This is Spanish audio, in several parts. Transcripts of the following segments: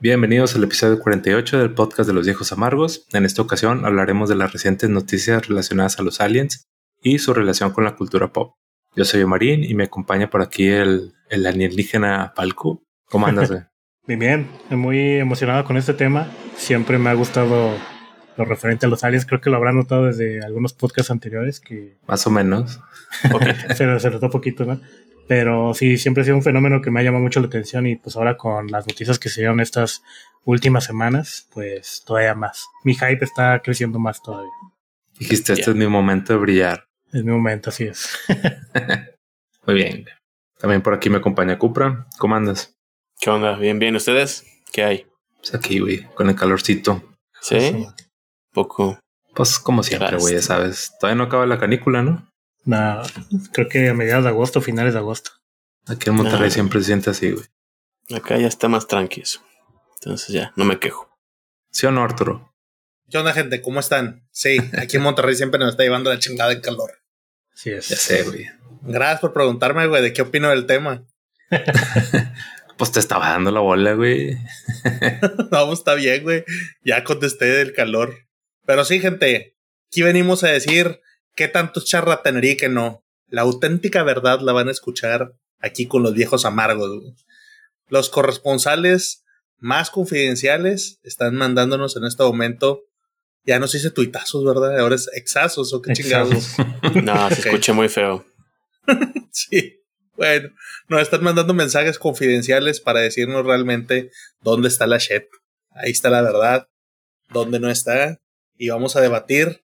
Bienvenidos al episodio 48 del podcast de los viejos amargos. En esta ocasión hablaremos de las recientes noticias relacionadas a los aliens y su relación con la cultura pop. Yo soy Marín y me acompaña por aquí el, el alienígena Palco. ¿Cómo andas? Bien, bien, muy emocionado con este tema. Siempre me ha gustado lo referente a los aliens. Creo que lo habrán notado desde algunos podcasts anteriores que... Más o menos. se, se notó poquito, ¿no? Pero sí, siempre ha sido un fenómeno que me ha llamado mucho la atención y pues ahora con las noticias que se dieron estas últimas semanas, pues todavía más. Mi hype está creciendo más todavía. Dijiste, este es mi momento de brillar. Es mi momento, así es. Muy bien. También por aquí me acompaña Cupra. ¿Cómo andas? ¿Qué onda? Bien, bien. ¿Ustedes? ¿Qué hay? Pues aquí, güey, con el calorcito. ¿Sí? Poco. Pues como siempre, güey, ya sabes. Todavía no acaba la canícula, ¿no? No, creo que a mediados de agosto, finales de agosto. Aquí en Monterrey siempre se siente así, güey. Acá ya está más tranquilo. Entonces ya, no me quejo. ¿Sí o no, Arturo? ¿Qué onda, gente? ¿Cómo están? Sí, aquí en Monterrey siempre nos está llevando la chingada en calor. Sí es. Ya sé, güey. Gracias por preguntarme, güey, de qué opino del tema. pues te estaba dando la bola, güey. no, pues está bien, güey. Ya contesté del calor. Pero sí, gente, aquí venimos a decir qué tanto charlatanería que no. La auténtica verdad la van a escuchar aquí con los viejos amargos. Los corresponsales más confidenciales están mandándonos en este momento. Ya no se dice tuitazos, ¿verdad? Ahora es exasos o qué chingados. no, se escucha muy feo. sí. Bueno, nos están mandando mensajes confidenciales para decirnos realmente dónde está la shit. Ahí está la verdad, dónde no está. Y vamos a debatir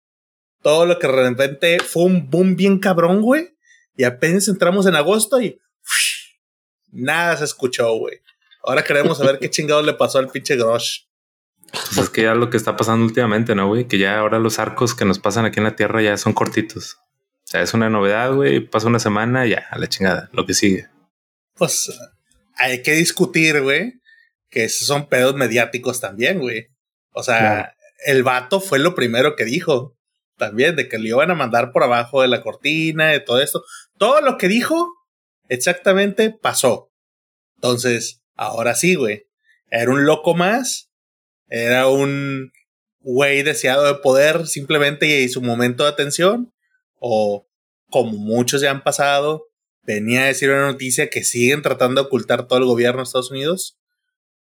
todo lo que de repente fue un boom bien cabrón, güey. Y apenas entramos en agosto y nada se escuchó, güey. Ahora queremos saber qué chingado le pasó al pinche Grosh. Pues es que ya lo que está pasando últimamente, ¿no, güey? Que ya ahora los arcos que nos pasan aquí en la Tierra ya son cortitos. O sea, es una novedad, güey. Pasa una semana, ya, a la chingada, lo que sigue. Pues hay que discutir, güey, que esos son pedos mediáticos también, güey. O sea, el vato fue lo primero que dijo también, de que le iban a mandar por abajo de la cortina, de todo esto. Todo lo que dijo exactamente pasó. Entonces, ahora sí, güey. Era un loco más. Era un güey deseado de poder simplemente y su momento de atención. O como muchos ya han pasado, venía a decir una noticia que siguen tratando de ocultar todo el gobierno de Estados Unidos.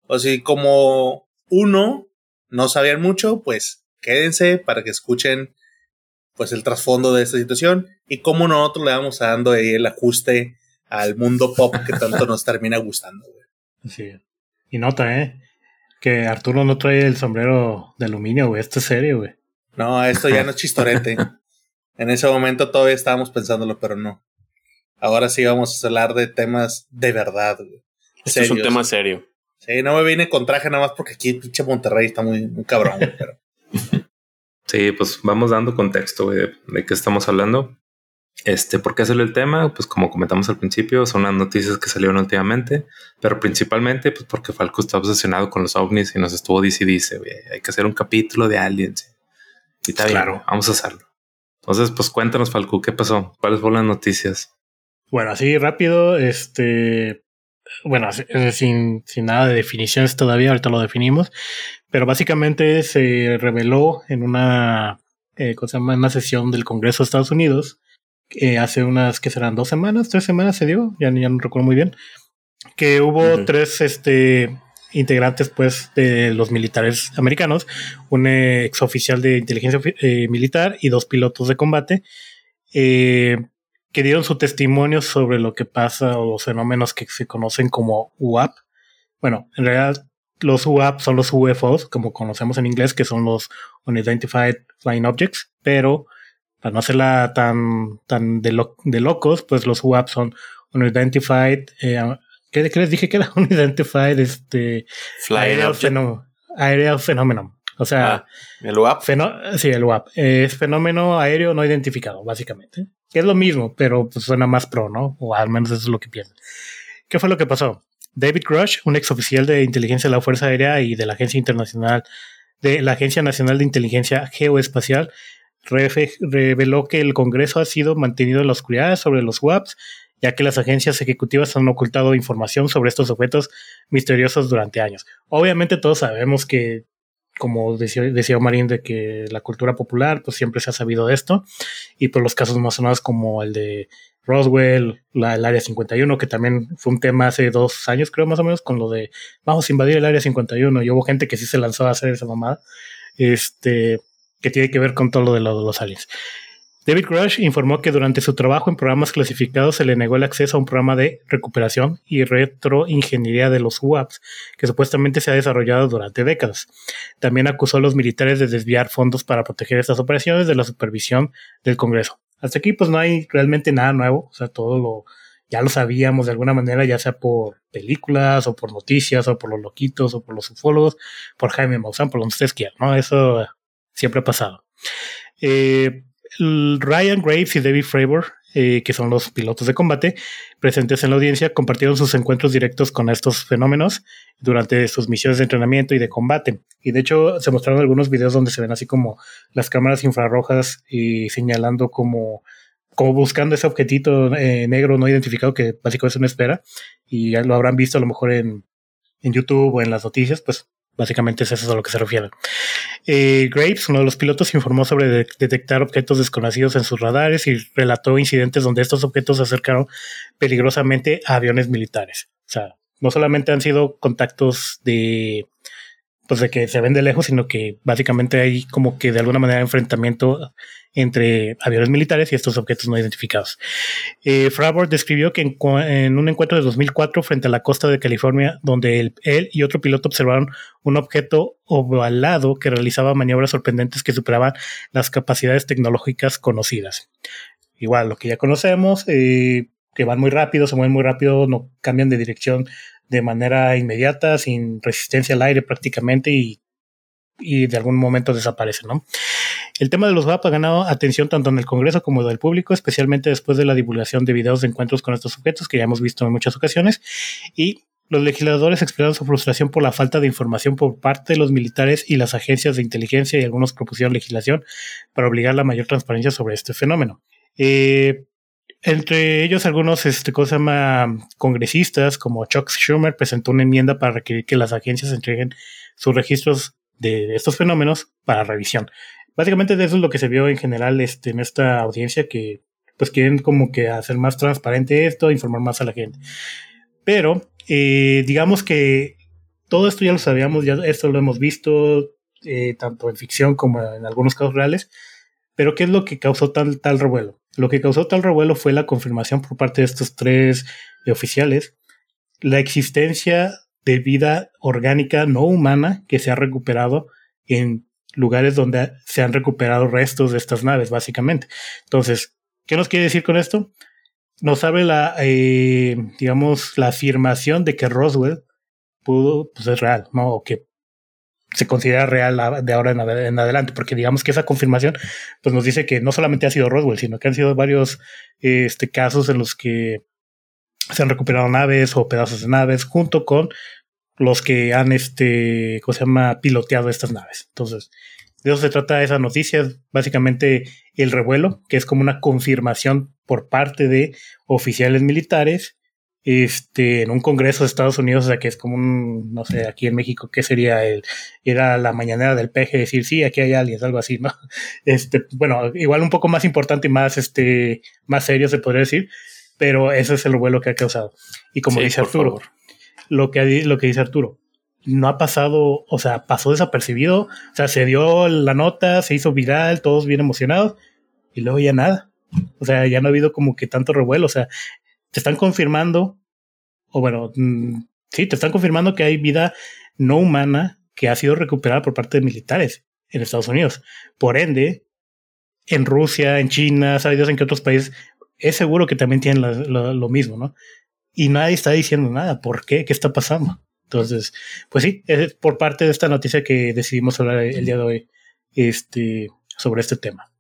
O si como uno no sabían mucho, pues quédense para que escuchen pues el trasfondo de esta situación y cómo nosotros le vamos dando ahí el ajuste al mundo pop que tanto nos termina gustando. Güey. Sí. Y nota, ¿eh? Que Arturo no trae el sombrero de aluminio, güey. Esto es serio, güey. No, esto ya no es chistorete. en ese momento todavía estábamos pensándolo, pero no. Ahora sí vamos a hablar de temas de verdad, güey. Esto es un tema serio. Sí, no me vine con traje nada más porque aquí pinche Monterrey está muy, muy cabrón, güey, pero... Sí, pues vamos dando contexto de, de qué estamos hablando. Este, ¿por qué salió el tema? Pues como comentamos al principio, son las noticias que salieron últimamente, pero principalmente pues porque Falco está obsesionado con los ovnis y nos estuvo dice dice, hay que hacer un capítulo de aliens. Y está claro. vamos a hacerlo. Entonces, pues cuéntanos, Falco, ¿qué pasó? ¿Cuáles fueron las noticias? Bueno, así rápido, este, bueno, sin, sin nada de definiciones todavía, ahorita lo definimos, pero básicamente se reveló en una, eh, cosa llama? una sesión del Congreso de Estados Unidos, eh, hace unas, que serán dos semanas, tres semanas se dio, ya, ya no recuerdo muy bien, que hubo tres este, integrantes pues de los militares americanos, un exoficial de inteligencia eh, militar y dos pilotos de combate, eh, que dieron su testimonio sobre lo que pasa o los fenómenos que se conocen como UAP. Bueno, en realidad los UAP son los UFOs, como conocemos en inglés, que son los Unidentified Flying Objects, pero para no hacerla tan, tan de, de locos, pues los UAP son Unidentified, eh, ¿qué, les dije que era Unidentified? Este, Flying Aerial Phenomenon. O sea, ah, el UAP. sí, el UAP. Es fenómeno aéreo no identificado, básicamente es lo mismo, pero pues suena más pro, ¿no? O al menos eso es lo que pienso. ¿Qué fue lo que pasó? David Grush, un ex oficial de inteligencia de la Fuerza Aérea y de la Agencia Internacional de la Agencia Nacional de Inteligencia Geoespacial, reveló que el Congreso ha sido mantenido en la oscuridad sobre los WAPs ya que las agencias ejecutivas han ocultado información sobre estos objetos misteriosos durante años. Obviamente todos sabemos que, como decía, decía Marín, de que la cultura popular pues siempre se ha sabido de esto, y por los casos más sonados como el de Roswell, la, el Área 51, que también fue un tema hace dos años, creo más o menos, con lo de vamos a invadir el Área 51, y hubo gente que sí se lanzó a hacer esa mamada, este, que tiene que ver con todo lo de, lo de los aliens. David Rush informó que durante su trabajo en programas clasificados se le negó el acceso a un programa de recuperación y retroingeniería de los WAPs que supuestamente se ha desarrollado durante décadas. También acusó a los militares de desviar fondos para proteger estas operaciones de la supervisión del Congreso. Hasta aquí pues no hay realmente nada nuevo, o sea, todo lo ya lo sabíamos de alguna manera, ya sea por películas o por noticias o por los loquitos o por los ufólogos, por Jaime Maussan, por donde ustedes quieran, ¿no? Eso siempre ha pasado. Eh, Ryan Graves y David Fravor, eh, que son los pilotos de combate, presentes en la audiencia, compartieron sus encuentros directos con estos fenómenos durante sus misiones de entrenamiento y de combate. Y de hecho se mostraron algunos videos donde se ven así como las cámaras infrarrojas y señalando como, como buscando ese objetito eh, negro no identificado que básicamente es una espera. Y ya lo habrán visto a lo mejor en, en YouTube o en las noticias, pues Básicamente es eso a lo que se refiere. Eh, Graves, uno de los pilotos, informó sobre detectar objetos desconocidos en sus radares y relató incidentes donde estos objetos se acercaron peligrosamente a aviones militares. O sea, no solamente han sido contactos de, pues de que se ven de lejos, sino que básicamente hay como que de alguna manera enfrentamiento entre aviones militares y estos objetos no identificados. Eh, describió que en, un encuentro de 2004 frente a la costa de California, donde él, y otro piloto observaron un objeto ovalado que realizaba maniobras sorprendentes que superaban las capacidades tecnológicas conocidas. Igual, lo que ya conocemos, eh, que van muy rápido, se mueven muy rápido, no cambian de dirección de manera inmediata, sin resistencia al aire prácticamente y y de algún momento desaparece, ¿no? El tema de los VAP ha ganado atención tanto en el Congreso como del público, especialmente después de la divulgación de videos de encuentros con estos sujetos que ya hemos visto en muchas ocasiones, y los legisladores expresaron su frustración por la falta de información por parte de los militares y las agencias de inteligencia y algunos propusieron legislación para obligar la mayor transparencia sobre este fenómeno. Eh, entre ellos, algunos este, cosa llama, congresistas, como Chuck Schumer, presentó una enmienda para requerir que las agencias entreguen sus registros de estos fenómenos para revisión. Básicamente eso es lo que se vio en general este, en esta audiencia que pues quieren como que hacer más transparente esto, informar más a la gente. Pero eh, digamos que todo esto ya lo sabíamos, ya esto lo hemos visto eh, tanto en ficción como en algunos casos reales. Pero ¿qué es lo que causó tal, tal revuelo? Lo que causó tal revuelo fue la confirmación por parte de estos tres oficiales la existencia de vida orgánica no humana que se ha recuperado en lugares donde se han recuperado restos de estas naves, básicamente. Entonces, ¿qué nos quiere decir con esto? Nos abre la, eh, digamos, la afirmación de que Roswell pudo, pues es real, ¿no? O que se considera real de ahora en, adelante, porque digamos que esa confirmación pues nos dice que no solamente ha sido Roswell, sino que han sido varios este, casos en los que se han recuperado naves o pedazos de naves junto con los que han, este, ¿cómo se llama?, piloteado estas naves. Entonces, de eso se trata esa noticia, básicamente el revuelo, que es como una confirmación por parte de oficiales militares este, en un congreso de Estados Unidos, o sea, que es como un, no sé, aquí en México, ¿qué sería el, era la mañanera del peje decir, sí, aquí hay aliens, algo así, ¿no? Este, bueno, igual un poco más importante y más, este, más serio se podría decir, pero ese es el vuelo que ha causado. Y como dice Arturo, lo que, lo que dice Arturo, no ha pasado, o sea, pasó desapercibido, o sea, se dio la nota, se hizo viral, todos bien emocionados, y luego ya nada. O sea, ya no ha habido como que tanto revuelo, o sea, te están confirmando, o bueno, mm, sí, te están confirmando que hay vida no humana que ha sido recuperada por parte de militares en Estados Unidos. Por ende, en Rusia, en China, sabidos en qué otros países es seguro que también tienen lo, mismo, ¿no? Y nadie está diciendo nada. ¿Por qué? ¿Qué está pasando? Entonces, pues sí, es por parte de esta noticia que decidimos hablar el día de hoy este, sobre este tema.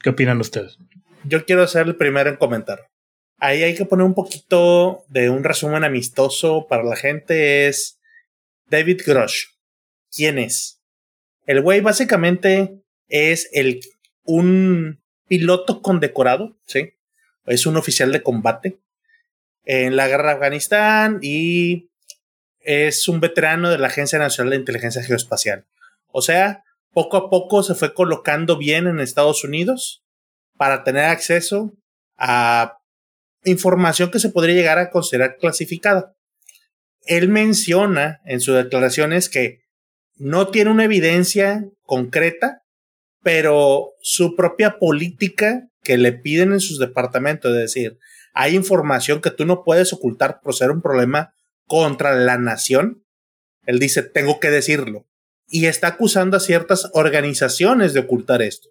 ¿Qué opinan ustedes? Yo quiero ser el primero en comentar. Ahí hay que poner un poquito de un resumen amistoso para la gente. Es David Grosh. ¿Quién es? El güey básicamente es el, un piloto condecorado, ¿sí? es un oficial de combate en la guerra de Afganistán y es un veterano de la Agencia Nacional de Inteligencia Geoespacial. O sea, poco a poco se fue colocando bien en Estados Unidos para tener acceso a información que se podría llegar a considerar clasificada. Él menciona en sus declaraciones que no tiene una evidencia concreta, pero su propia política que le piden en sus departamentos, es decir, hay información que tú no puedes ocultar por ser un problema contra la nación. Él dice, tengo que decirlo. Y está acusando a ciertas organizaciones de ocultar esto.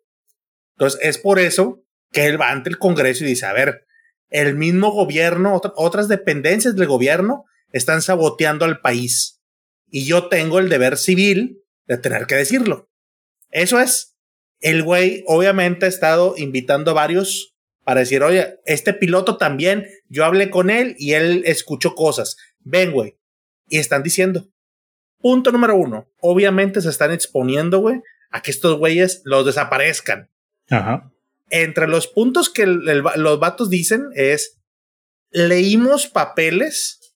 Entonces, es por eso que él va ante el Congreso y dice, a ver, el mismo gobierno, otras dependencias del gobierno están saboteando al país. Y yo tengo el deber civil de tener que decirlo. Eso es. El güey obviamente ha estado invitando a varios para decir, oye, este piloto también, yo hablé con él y él escuchó cosas. Ven, güey. Y están diciendo. Punto número uno. Obviamente se están exponiendo, güey, a que estos güeyes los desaparezcan. Ajá entre los puntos que los vatos dicen es, leímos papeles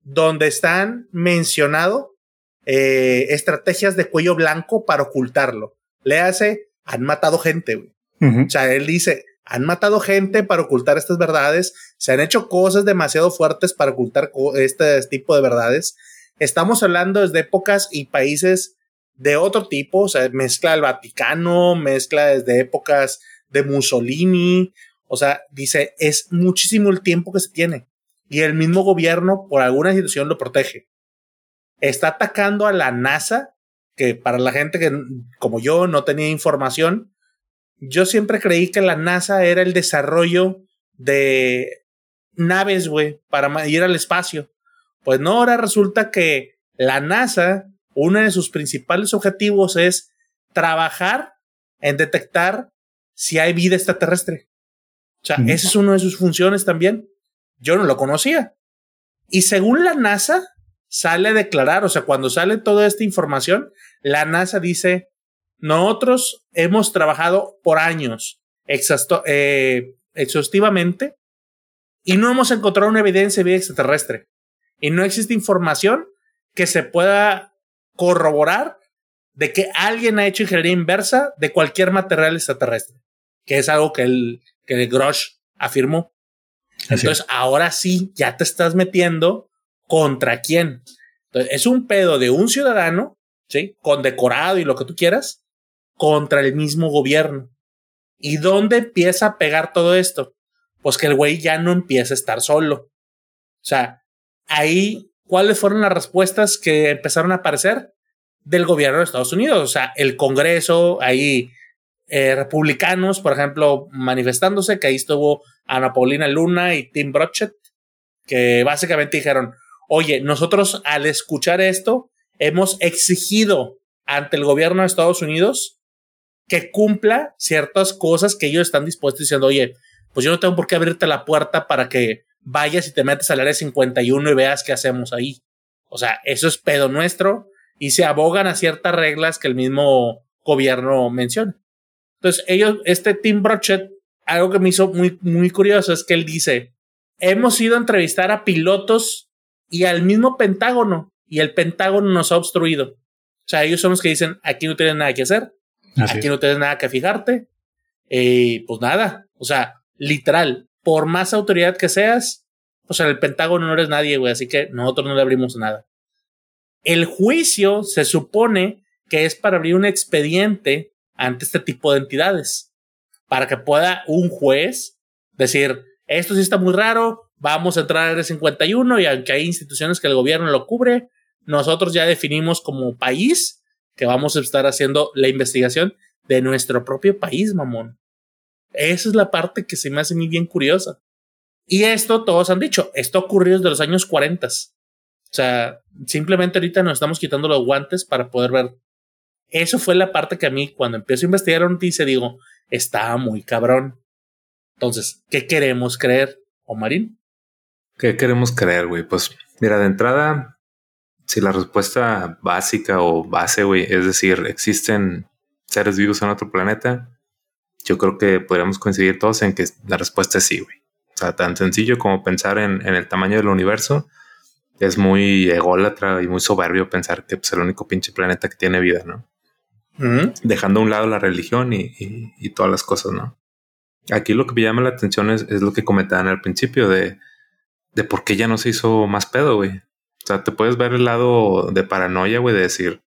donde están mencionado eh, estrategias de cuello blanco para ocultarlo. Le hace, han matado gente, güey. O sea, él dice, han matado gente para ocultar estas verdades, se han hecho cosas demasiado fuertes para ocultar este tipo de verdades. Estamos hablando desde épocas y países de otro tipo, o sea, mezcla el Vaticano, mezcla desde épocas de Mussolini. O sea, dice, es muchísimo el tiempo que se tiene. Y el mismo gobierno, por alguna situación, lo protege. Está atacando a la NASA, que para la gente que, como yo, no tenía información, yo siempre creí que la NASA era el desarrollo de naves, güey, para ir al espacio. Pues no, ahora resulta que la NASA, uno de sus principales objetivos es trabajar en detectar si hay vida extraterrestre. O sea, esa es una de sus funciones también. Yo no lo conocía. Y según la NASA, sale a declarar, o sea, cuando sale toda esta información, la NASA dice, nosotros hemos trabajado por años eh, exhaustivamente y no hemos encontrado una evidencia de vida extraterrestre. Y no existe información que se pueda corroborar de que alguien ha hecho ingeniería inversa de cualquier material extraterrestre que es algo que el, que el Grosh afirmó. Entonces, ahora sí, ya te estás metiendo contra quién. Entonces, es un pedo de un ciudadano, ¿sí? Condecorado y lo que tú quieras, contra el mismo gobierno. ¿Y dónde empieza a pegar todo esto? Pues que el güey ya no empieza a estar solo. O sea, ahí, ¿cuáles fueron las respuestas que empezaron a aparecer? Del gobierno de Estados Unidos. O sea, el Congreso, ahí eh, republicanos, por ejemplo, manifestándose, que ahí estuvo Ana Paulina Luna y Tim Brochet, que básicamente dijeron, oye, nosotros al escuchar esto, hemos exigido ante el gobierno de Estados Unidos que cumpla ciertas cosas que ellos están dispuestos diciendo, oye, pues yo no tengo por qué abrirte la puerta para que vayas y te metes al área 51 y veas qué hacemos ahí. O sea, eso es pedo nuestro y se abogan a ciertas reglas que el mismo gobierno menciona. Entonces, ellos, este Tim Brochet, algo que me hizo muy, muy curioso es que él dice, hemos ido a entrevistar a pilotos y al mismo Pentágono y el Pentágono nos ha obstruido. O sea, ellos son los que dicen, aquí no tienes nada que hacer, aquí no tienes nada que fijarte. Y pues nada, o sea, literal, por más autoridad que seas, o sea, el Pentágono no eres nadie, güey, así que nosotros no le abrimos nada. El juicio se supone que es para abrir un expediente ante este tipo de entidades para que pueda un juez decir, esto sí está muy raro, vamos a entrar al 51 y aunque hay instituciones que el gobierno lo cubre, nosotros ya definimos como país que vamos a estar haciendo la investigación de nuestro propio país, mamón. Esa es la parte que se me hace muy bien curiosa. Y esto todos han dicho, esto ocurrió desde los años 40. O sea, simplemente ahorita nos estamos quitando los guantes para poder ver eso fue la parte que a mí, cuando empiezo a investigar una noticia, digo, está muy cabrón. Entonces, ¿qué queremos creer, Omarín? ¿Qué queremos creer, güey? Pues mira, de entrada, si la respuesta básica o base, güey, es decir, existen seres vivos en otro planeta, yo creo que podríamos coincidir todos en que la respuesta es sí, güey. O sea, tan sencillo como pensar en, el tamaño del universo. Es muy ególatra y muy soberbio pensar que es el único pinche planeta que tiene vida, ¿no? Dejando a un lado la religión y, todas las cosas, ¿no? Aquí lo que me llama la atención es, lo que comentaban al principio de, de por qué ya no se hizo más pedo, güey. O sea, te puedes ver el lado de paranoia, güey, de decir,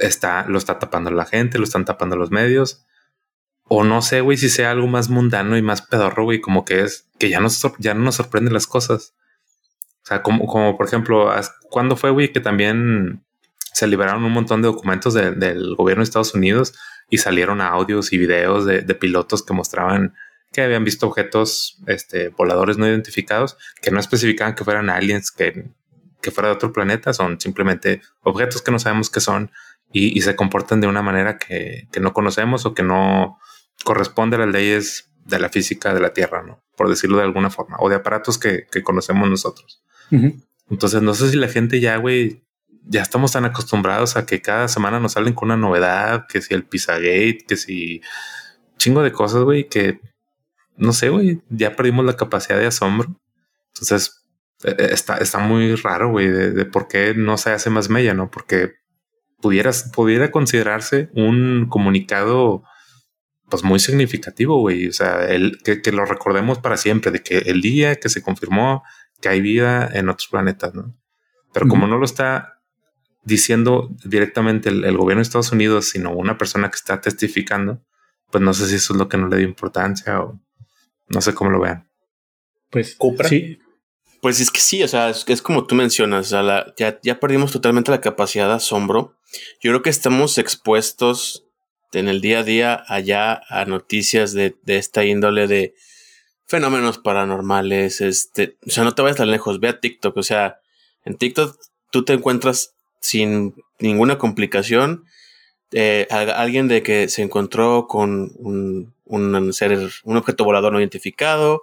está, lo está tapando la gente, lo están tapando los medios. O no sé, güey, si sea algo más mundano y más pedorro, güey, como que es que ya, nos, ya no nos sorprenden las cosas. O sea, como, como por ejemplo, ¿cuándo fue, güey, que también se liberaron un montón de documentos del gobierno de Estados Unidos y salieron audios y videos de, pilotos que mostraban que habían visto objetos este, voladores no identificados que no especificaban que fueran aliens, que, que fuera de otro planeta, son simplemente objetos que no sabemos qué son y, se comportan de una manera que, que, no conocemos o que no corresponde a las leyes de la física de la Tierra, ¿no? Por decirlo de alguna forma, o de aparatos que, que conocemos nosotros. Entonces, no sé si la gente ya, güey, ya estamos tan acostumbrados a que cada semana nos salen con una novedad, que si el Pizzagate, que si chingo de cosas, güey, que no sé, güey, ya perdimos la capacidad de asombro. Entonces, está, está muy raro, güey, de, de, por qué no se hace más mella, ¿no? Porque pudieras, pudiera considerarse un comunicado pues muy significativo, güey. O sea, el, que, que, lo recordemos para siempre, de que el día que se confirmó que hay vida en otros planetas, ¿no? Pero como no lo está diciendo directamente el, gobierno de Estados Unidos, sino una persona que está testificando, pues no sé si eso es lo que no le dio importancia o no sé cómo lo vean. Pues sí. Pues es que sí, o sea, es, como tú mencionas, ya, perdimos totalmente la capacidad de asombro. Yo creo que estamos expuestos en el día a día allá a noticias de, esta índole de fenómenos paranormales. Este, o sea, no te vayas tan lejos, ve a TikTok. O sea, en TikTok tú te encuentras sin ninguna complicación. Eh, alguien de que se encontró con un, un ser, un objeto volador no identificado,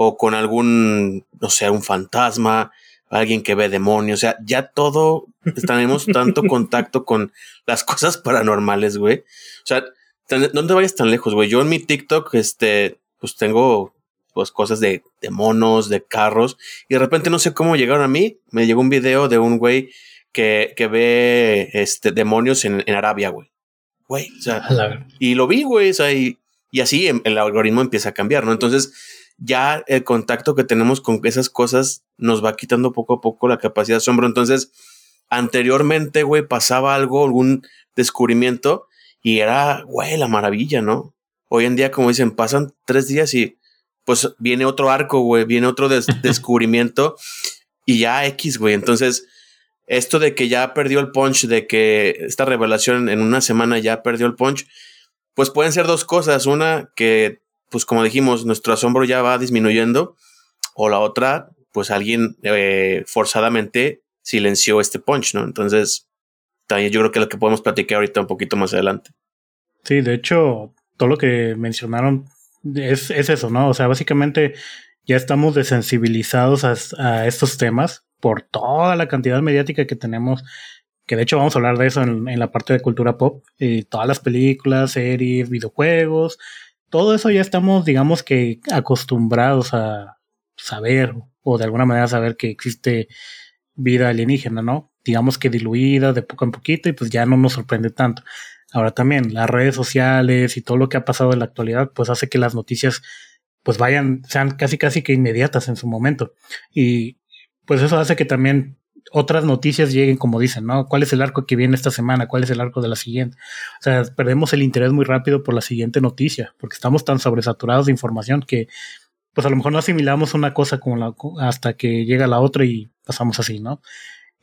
o con algún, no sé, un fantasma, alguien que ve demonios, o sea, ya todo, tenemos tanto contacto con las cosas paranormales, güey. O sea, no te vayas tan lejos, güey. Yo en mi TikTok, este, pues tengo pues cosas de, de, monos, de carros, y de repente no sé cómo llegaron a mí, me llegó un video de un güey que, que ve este demonios en, en Arabia, güey. Güey, o sea, y lo vi, güey, o sea, y, y así el algoritmo empieza a cambiar, ¿no? Entonces, ya el contacto que tenemos con esas cosas nos va quitando poco a poco la capacidad de asombro. Entonces, anteriormente, güey, pasaba algo, algún descubrimiento y era, güey, la maravilla, ¿no? Hoy en día, como dicen, pasan tres días y pues viene otro arco, güey, viene otro descubrimiento y ya X, güey. Entonces, esto de que ya perdió el punch, de que esta revelación en una semana ya perdió el punch, pues pueden ser dos cosas. Una, que pues como dijimos, nuestro asombro ya va disminuyendo, o la otra, pues alguien eh, forzadamente silenció este punch, ¿no? Entonces, también yo creo que lo que podemos platicar ahorita un poquito más adelante. Sí, de hecho, todo lo que mencionaron es, es eso, ¿no? O sea, básicamente ya estamos desensibilizados a, a, estos temas por toda la cantidad mediática que tenemos, que de hecho vamos a hablar de eso en, en la parte de cultura pop, y todas las películas, series, videojuegos, todo eso ya estamos, digamos que, acostumbrados a saber o de alguna manera saber que existe vida alienígena, ¿no? Digamos que diluida de poco en poquito y pues ya no nos sorprende tanto. Ahora también las redes sociales y todo lo que ha pasado en la actualidad pues hace que las noticias pues vayan, sean casi casi que inmediatas en su momento. Y pues eso hace que también otras noticias lleguen como dicen, ¿no? ¿Cuál es el arco que viene esta semana? ¿Cuál es el arco de la siguiente? O sea, perdemos el interés muy rápido por la siguiente noticia, porque estamos tan sobresaturados de información que pues a lo mejor no asimilamos una cosa como la, hasta que llega la otra y pasamos así, ¿no?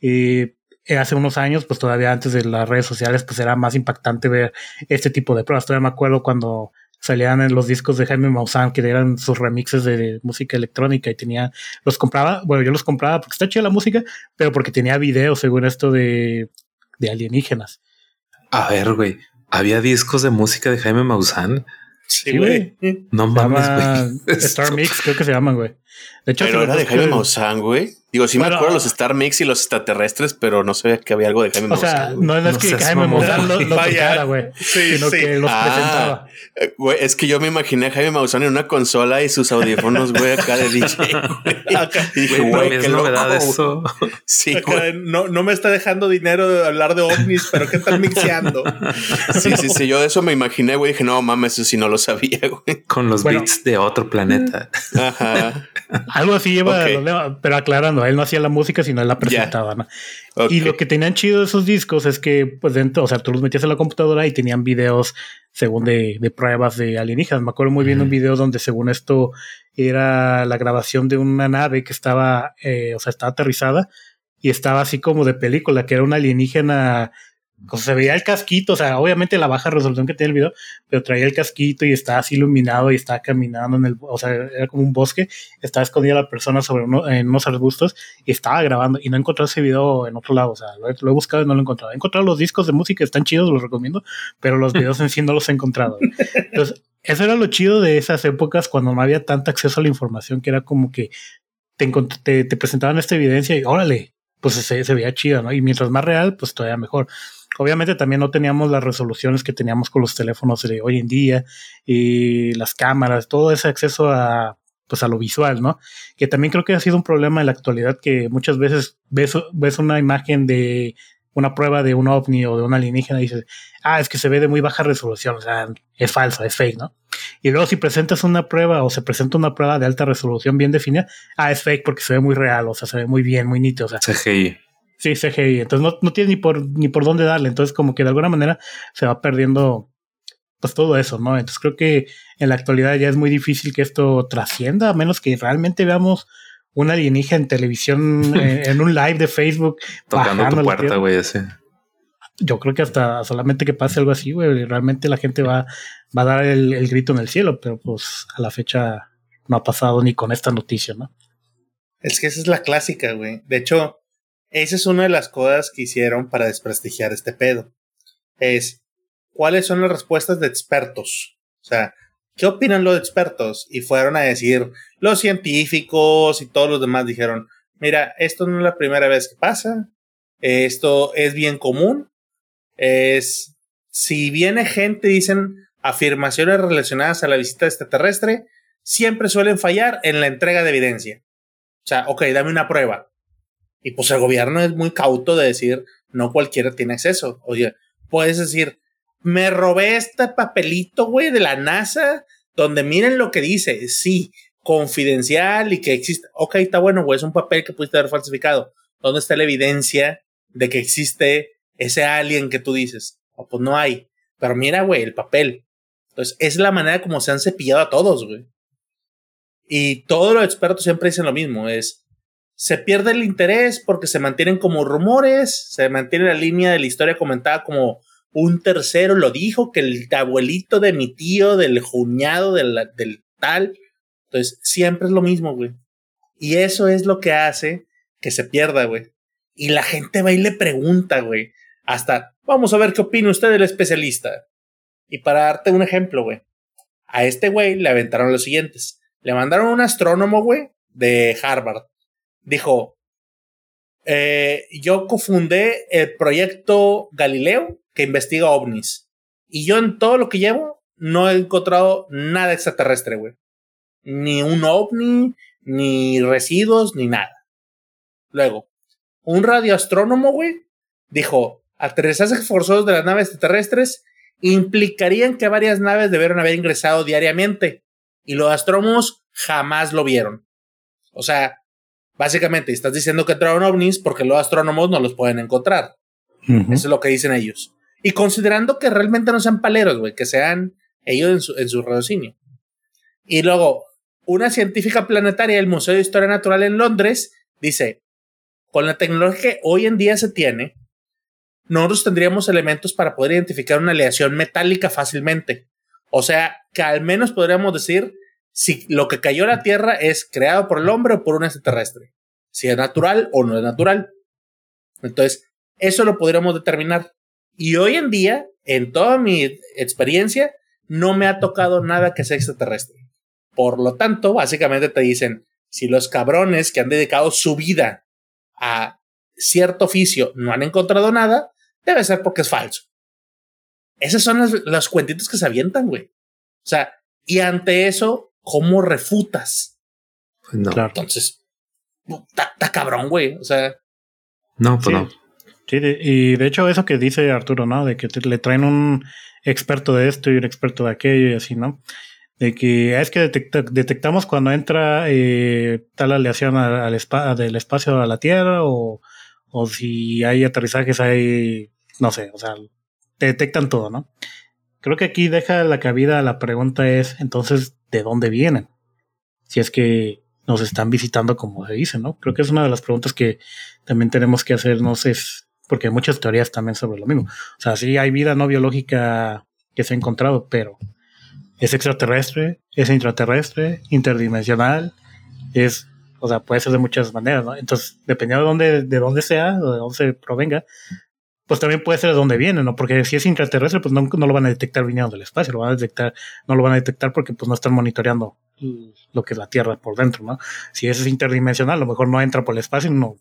Y hace unos años, pues todavía antes de las redes sociales, pues era más impactante ver este tipo de pruebas. Todavía me acuerdo cuando salían en los discos de Jaime Maussan, que eran sus remixes de música electrónica y tenía, los compraba, bueno, yo los compraba porque está chida la música, pero porque tenía videos según esto de, de alienígenas. A ver, güey, había discos de música de Jaime Maussan. Sí, güey. No mames, güey. Star Mix, creo que se llaman, güey. De hecho, pero era de Jaime Maussan, güey. Digo, sí me acuerdo los Star Mix y los extraterrestres, pero no sabía que había algo de Jaime Maussan. O sea, no es que Jaime Maussan lo, lo tocara, güey. sino que los ah, presentaba. Eh, güey, es que yo me imaginé a Jaime Maussan en una consola y sus audífonos, güey, acá de DJ. y dije, güey, es novedad eso. Sí, güey. No, no me está dejando dinero de hablar de ovnis, pero ¿qué están mixeando? sí, sí, sí. Yo de eso me imaginé, güey. Dije, no mames, eso sí no lo sabía, güey. Con los beats de otro planeta. Ajá. Algo así lleva, pero aclarando, él no hacía la música, sino él la presentaba, ¿no? Y lo que tenían chido esos discos es que, pues dentro, o sea, tú los metías en la computadora y tenían videos, según de, de pruebas de alienígenas. Me acuerdo muy bien un video donde, según esto, era la grabación de una nave que estaba, eh, o sea, estaba aterrizada y estaba así como de película, que era una alienígena se veía el casquito, o sea, obviamente la baja resolución que tiene el video, pero traía el casquito y estaba así iluminado y estaba caminando en el, o sea, era como un bosque, estaba escondida la persona sobre uno, en unos arbustos y estaba grabando y no encontré ese video en otro lado, o sea, lo, he buscado y no lo he encontrado. He encontrado los discos de música, están chidos, los recomiendo, pero los videos en sí no los he encontrado. Entonces, eso era lo chido de esas épocas cuando no había tanto acceso a la información, que era como que te, te, te presentaban esta evidencia y órale, pues se veía chido, ¿no? Y mientras más real, pues todavía mejor. Obviamente también no teníamos las resoluciones que teníamos con los teléfonos de hoy en día y las cámaras, todo ese acceso a pues a lo visual, ¿no? Que también creo que ha sido un problema en la actualidad que muchas veces ves, ves una imagen de una prueba de un ovni o de una alienígena y dices, ah, es que se ve de muy baja resolución, o sea, es falso, es fake, ¿no? Y luego si presentas una prueba o se presenta una prueba de alta resolución bien definida, ah, es fake porque se ve muy real, o sea, se ve muy bien, muy nítido, o sea. CGI. Sí, CGI. Entonces no, no tiene ni por, ni por dónde darle. Entonces, como que de alguna manera se va perdiendo pues todo eso, ¿no? Entonces creo que en la actualidad ya es muy difícil que esto trascienda, a menos que realmente veamos una alienígena en televisión, en, un live de Facebook. Tocando tu puerta, güey, ese. Yo creo que hasta solamente que pase algo así, güey, realmente la gente va, va a dar el, el grito en el cielo, pero pues a la fecha no ha pasado ni con esta noticia, ¿no? Es que esa es la clásica, güey. De hecho, esa es una de las cosas que hicieron para desprestigiar este pedo. Es, ¿cuáles son las respuestas de expertos? O sea, ¿qué opinan los expertos? Y fueron a decir, los científicos y todos los demás dijeron, mira, esto no es la primera vez que pasa, esto es bien común, es, si viene gente, dicen afirmaciones relacionadas a la visita extraterrestre, siempre suelen fallar en la entrega de evidencia. O sea, ok, dame una prueba. Y pues el gobierno es muy cauto de decir, no cualquiera tiene acceso. Oye, puedes decir, me robé este papelito, güey, de la NASA, donde miren lo que dice, sí, confidencial y que existe. Ok, está bueno, güey, es un papel que pudiste haber falsificado. ¿Dónde está la evidencia de que existe ese alien que tú dices? O pues no hay. Pero mira, güey, el papel. Entonces, es la manera como se han cepillado a todos, güey. Y todos los expertos siempre dicen lo mismo, es, se pierde el interés porque se mantienen como rumores, se mantiene la línea de la historia comentada como un tercero lo dijo, que el abuelito de mi tío, del juñado, del, del tal. Entonces, siempre es lo mismo, güey. Y eso es lo que hace que se pierda, güey. Y la gente va y le pregunta, güey. Hasta, vamos a ver qué opina usted del especialista. Y para darte un ejemplo, güey. A este güey le aventaron los siguientes. Le mandaron un astrónomo, güey, de Harvard dijo, eh, yo cofundé el proyecto Galileo que investiga ovnis. Y yo en todo lo que llevo no he encontrado nada extraterrestre, güey. Ni un ovni, ni residuos, ni nada. Luego, un radioastrónomo, güey, dijo, aterrizajes forzosos de las naves extraterrestres implicarían que varias naves debieron haber ingresado diariamente. Y los astrónomos jamás lo vieron. O sea, Básicamente, estás diciendo que entraron ovnis porque los astrónomos no los pueden encontrar. Eso es lo que dicen ellos. Y considerando que realmente no sean paleros, güey, que sean ellos en su, en su raciocinio. Y luego, una científica planetaria del Museo de Historia Natural en Londres dice, con la tecnología que hoy en día se tiene, nosotros tendríamos elementos para poder identificar una aleación metálica fácilmente. O sea, que al menos podríamos decir si lo que cayó a la Tierra es creado por el hombre o por un extraterrestre, si es natural o no es natural. Entonces, eso lo podríamos determinar. Y hoy en día, en toda mi experiencia, no me ha tocado nada que sea extraterrestre. Por lo tanto, básicamente te dicen, si los cabrones que han dedicado su vida a cierto oficio no han encontrado nada, debe ser porque es falso. Esas son las, las cuentitas que se avientan, güey. O sea, y ante eso, ¿cómo refutas? Pues no. Claro. Entonces, está cabrón, güey. O sea, No, pues Sí. no. Sí, de- y de hecho eso que dice Arturo, ¿no? De que te- le traen un experto de esto y un experto de aquello y así, ¿no? De que es que detecta- detectamos cuando entra eh, tal aleación al, al espa- del espacio a la Tierra o, o si hay aterrizajes, hay, no sé, o sea, te detectan todo, ¿no? Creo que aquí deja la cabida la pregunta es, entonces, ¿de dónde vienen? Si es que nos están visitando como se dice, ¿no? Creo que es una de las preguntas que también tenemos que hacernos es, porque hay muchas teorías también sobre lo mismo. O sea, sí hay vida no biológica que se ha encontrado, pero es extraterrestre, es intraterrestre, interdimensional, es, o sea, puede ser de muchas maneras, ¿no? Entonces, dependiendo de dónde, de dónde sea, de dónde se provenga, pues también puede ser de dónde viene, ¿no? Porque si es intraterrestre, pues no, no lo van a detectar viniendo del espacio, lo van a detectar, no lo van a detectar porque pues no están monitoreando lo que es la Tierra por dentro, ¿no? Si es interdimensional, a lo mejor no entra por el espacio, no,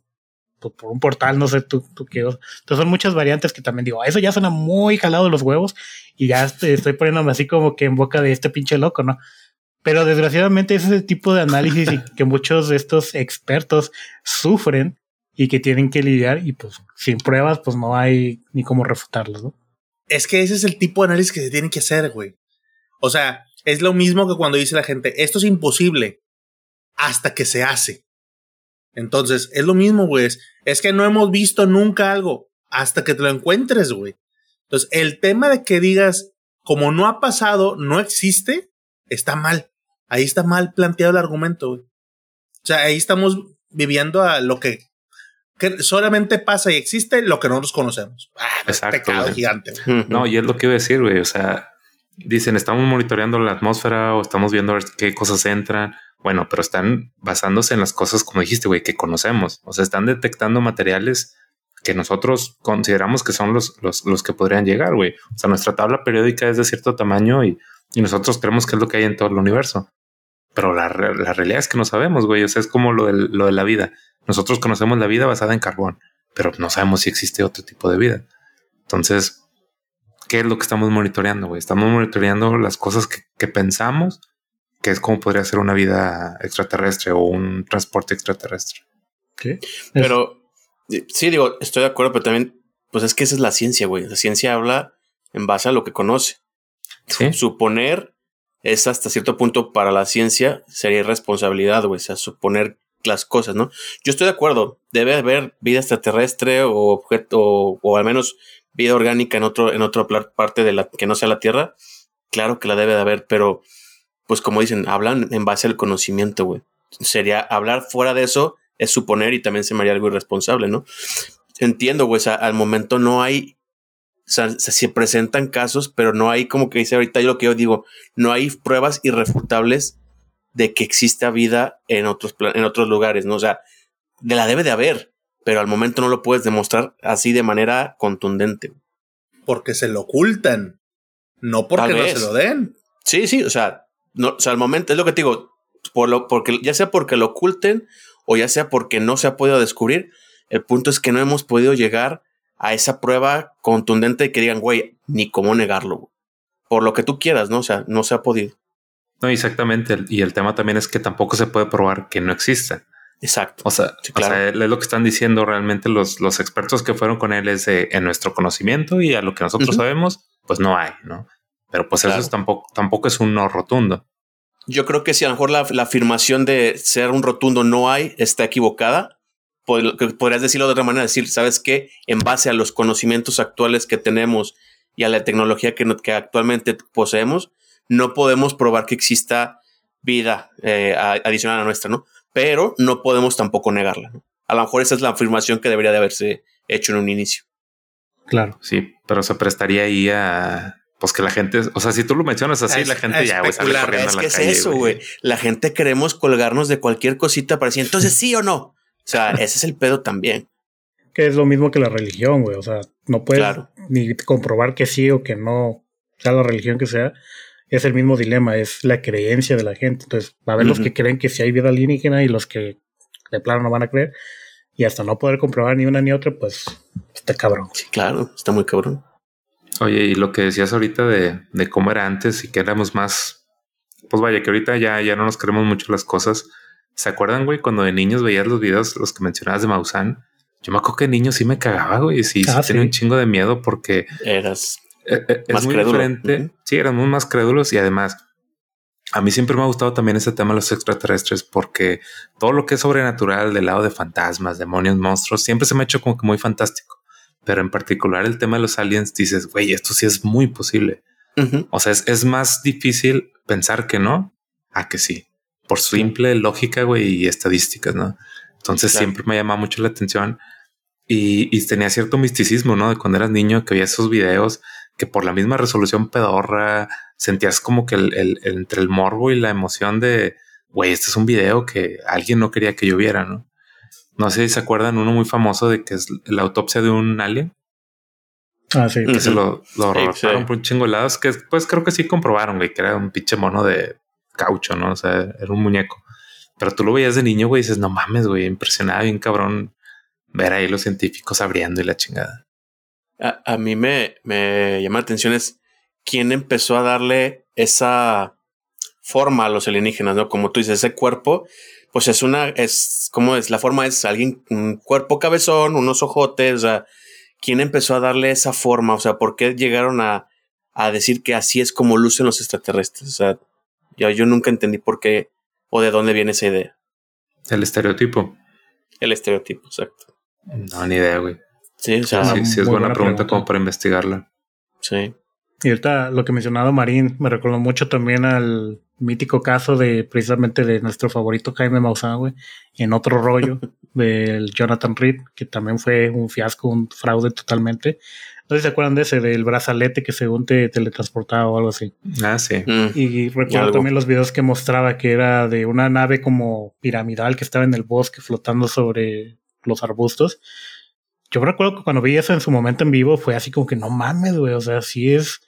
pues, por un portal, no sé tú, tú qué. Entonces son muchas variantes que también digo, eso ya suena muy jalado de los huevos y ya estoy, estoy poniéndome así como que en boca de este pinche loco, ¿no? Pero desgraciadamente es ese tipo de análisis que muchos de estos expertos sufren y que tienen que lidiar y pues sin pruebas pues no hay ni cómo refutarlos, ¿no? es que ese es el tipo de análisis que se tiene que hacer, güey. O sea, es lo mismo que cuando dice la gente, esto es imposible hasta que se hace. Entonces, es lo mismo, güey. Es que no hemos visto nunca algo hasta que te lo encuentres, güey. Entonces, el tema de que digas, como no ha pasado, no existe, está mal. Ahí está mal planteado el argumento, güey. O sea, ahí estamos viviendo a lo que, que solamente pasa y existe lo que nosotros conocemos. Ah, Exacto, pecado güey. gigante. güey. No, y es lo que iba a decir, güey. O sea, dicen, estamos monitoreando la atmósfera o estamos viendo a ver qué cosas entran. Bueno, pero están basándose en las cosas, como dijiste, güey, que conocemos. O sea, están detectando materiales que nosotros consideramos que son los, los, los que podrían llegar, güey. O sea, nuestra tabla periódica es de cierto tamaño y, y nosotros creemos que es lo que hay en todo el universo. Pero la, la realidad es que no sabemos, güey. O sea, es como lo, del- lo de la vida. Nosotros conocemos la vida basada en carbón, pero no sabemos si existe otro tipo de vida. Entonces, ¿qué es lo que estamos monitoreando, güey? Estamos monitoreando las cosas que, que pensamos que es como podría ser una vida extraterrestre o un transporte extraterrestre. ¿Qué? Pero sí, digo, estoy de acuerdo, pero también, pues es que esa es la ciencia, güey. La ciencia habla en base a lo que conoce. Sí, Suponer es hasta cierto punto para la ciencia sería irresponsabilidad, güey. O sea, suponer las cosas, ¿no? Yo estoy de acuerdo. Debe haber vida extraterrestre o objeto, o, al menos vida orgánica en otro, en otra parte de la que no sea la Tierra. Claro que la debe de haber, pero pues como dicen, hablan en base al conocimiento, güey. Sería hablar fuera de eso es suponer y también se me haría algo irresponsable, ¿no? Entiendo, güey. O sea, al momento no hay. O sea, se, se presentan casos, pero no hay, como que dice ahorita yo lo que yo digo, no hay pruebas irrefutables de que exista vida en otros, en otros lugares, ¿no? O sea, de la debe de haber, pero al momento no lo puedes demostrar así de manera contundente. porque se lo ocultan, no porque no se lo den. Sí, sí, o sea, no, o sea, al momento es lo que te digo, por lo, porque ya sea porque lo oculten o ya sea porque no se ha podido descubrir, el punto es que no hemos podido llegar a esa prueba contundente de que digan, güey, ni cómo negarlo, güey. por lo que tú quieras, ¿no? O sea, no se ha podido. no, exactamente. Y el tema también es que tampoco se puede probar que no exista. Exacto. O sea, Sí, o sea, claro. él es lo que están diciendo realmente los, los expertos que fueron con él es de, en nuestro conocimiento y a lo que nosotros sabemos, pues no hay, ¿no? Pero pues Claro. eso es tampoco, tampoco es un no rotundo. Yo creo que si a lo mejor la, la afirmación de ser un rotundo no hay está equivocada, podrías decirlo de otra manera, decir, ¿sabes qué? En base a los conocimientos actuales que tenemos y a la tecnología que, no- que actualmente poseemos, no podemos probar que exista vida eh, a- adicional a nuestra, ¿no? Pero no podemos tampoco negarla, ¿no? A lo mejor esa es la afirmación que debería de haberse hecho en un inicio. Claro. Sí, pero se prestaría ahí a pues que la gente, o sea, si tú lo mencionas así, la gente ya güey, sale corriendo Es a la que es eso, güey. La gente queremos colgarnos de cualquier cosita para decir, entonces sí o no. O sea, ese es el pedo también. Que es lo mismo que la religión, güey. O sea, no puedes Claro. ni comprobar que sí o que no, sea la religión que sea. Es el mismo dilema, es la creencia de la gente. Entonces, va a haber los que creen que sí hay vida alienígena y los que de plano no van a creer. y hasta no poder comprobar ni una ni otra, pues está cabrón. Sí, claro, está muy cabrón. Oye, y lo que decías ahorita de, de cómo era antes y que éramos más, pues vaya, que ahorita ya, ya no nos creemos mucho las cosas. ¿Se acuerdan, güey, cuando de niños veías los videos, los que mencionabas de Maussan? Yo me acuerdo que de niño sí me cagaba, güey. Sí, sí, Ah, tenía sí. un chingo de miedo porque Eras. eh, eh, es Más muy crédulo. diferente. Ujú. Sí, éramos más crédulos y además a mí siempre me ha gustado también ese tema de los extraterrestres porque todo lo que es sobrenatural del lado de fantasmas, demonios, monstruos, siempre se me ha hecho como que muy fantástico. Pero en particular el tema de los aliens, dices, güey, esto sí es muy posible. O sea, es, es más difícil pensar que no a que sí, por simple lógica, güey, y estadísticas, ¿no? Entonces Claro. siempre me llama mucho la atención y, y tenía cierto misticismo, ¿no? De cuando eras niño que veías esos videos que por la misma resolución pedorra sentías como que el, el- el- entre el morbo y la emoción de, güey, este es un video que alguien no quería que yo viera, ¿no? No sé si se acuerdan uno muy famoso de que es la autopsia de un alien Ah, sí. que se lo, lo Sí, arrojaron sí. por un chingo de lados, que pues creo que sí comprobaron, güey, que era un pinche mono de caucho, ¿no? O sea, era un muñeco. Pero tú lo veías de niño, güey, y dices, no mames, güey, impresionaba bien cabrón ver ahí los científicos abriendo y la chingada. A, mí me, me llama la atención es quién empezó a darle esa forma a los alienígenas, ¿no? Como tú dices, ese cuerpo, pues es una, es, ¿cómo es? La forma es alguien, un cuerpo cabezón, unos ojotes, o sea, ¿quién empezó a darle esa forma? O sea, ¿por qué llegaron a, a decir que así es como lucen los extraterrestres? O sea, yo, yo nunca entendí por qué o de dónde viene esa idea, El estereotipo. el estereotipo, exacto. No, ni idea, güey. Sí, o sea, Sí, sí, es buena buena pregunta, pregunta. como para investigarla. sí. Y ahorita lo que mencionaba Marín me recordó mucho también al mítico caso de precisamente de nuestro favorito Jaime Maussan, güey, en otro rollo del Jonathan Reed, que también fue un fiasco, un fraude totalmente. No sé si se acuerdan de ese, del brazalete que según te teletransportaba o algo así. Ah, sí. Mm. Y recuerdo también los videos que mostraba que era de una nave como piramidal que estaba en el bosque flotando sobre los arbustos. Yo recuerdo que cuando vi eso en su momento en vivo fue así como que no mames, güey. O sea, sí es,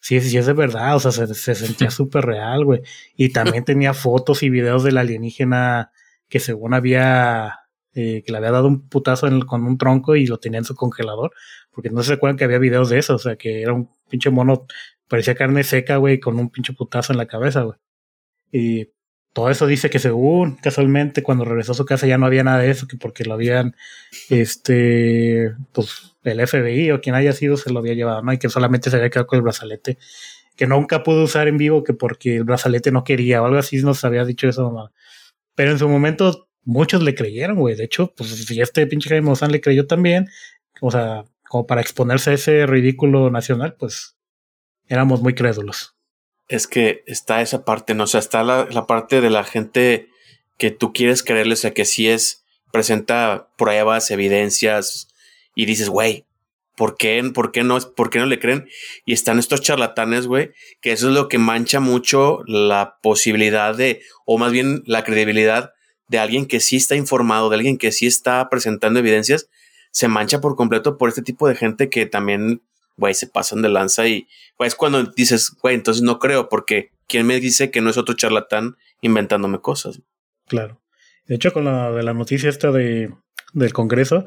sí es, sí es de verdad. O sea, se, se sentía súper real, güey. Y también tenía fotos y videos del alienígena que según había, eh, que le había dado un putazo en el- con un tronco y lo tenía en su congelador. Porque no se acuerdan que había videos de eso. O sea, que era un pinche mono, parecía carne seca, güey, con un pinche putazo en la cabeza, güey. Y todo eso dice que según casualmente cuando regresó a su casa ya no había nada de eso, que porque lo habían, este, pues el FBI o quien haya sido se lo había llevado, ¿no? Y que solamente se había quedado con el brazalete, que nunca pudo usar en vivo, que porque el brazalete no quería o algo así nos había dicho eso, mamá. Pero en su momento muchos le creyeron, güey. De hecho, pues si este pinche Jaime Maussan le creyó también, o sea, como para exponerse a ese ridículo nacional, pues éramos muy crédulos. es que está esa parte, ¿no? O sea, está la, la parte de la gente que tú quieres creerle, o sea, que sí es, presenta pruebas, evidencias, y dices, güey, ¿por qué, por, qué no, ¿por qué no le creen? Y están estos charlatanes, güey, que eso es lo que mancha mucho la posibilidad de, o más bien la credibilidad de alguien que sí está informado, de alguien que sí está presentando evidencias, se mancha por completo por este tipo de gente que también, güey, se pasan de lanza y, pues cuando dices, güey, entonces no creo, porque ¿quién me dice que no es otro charlatán inventándome cosas? Claro. De hecho, con la de la noticia esta de, del Congreso,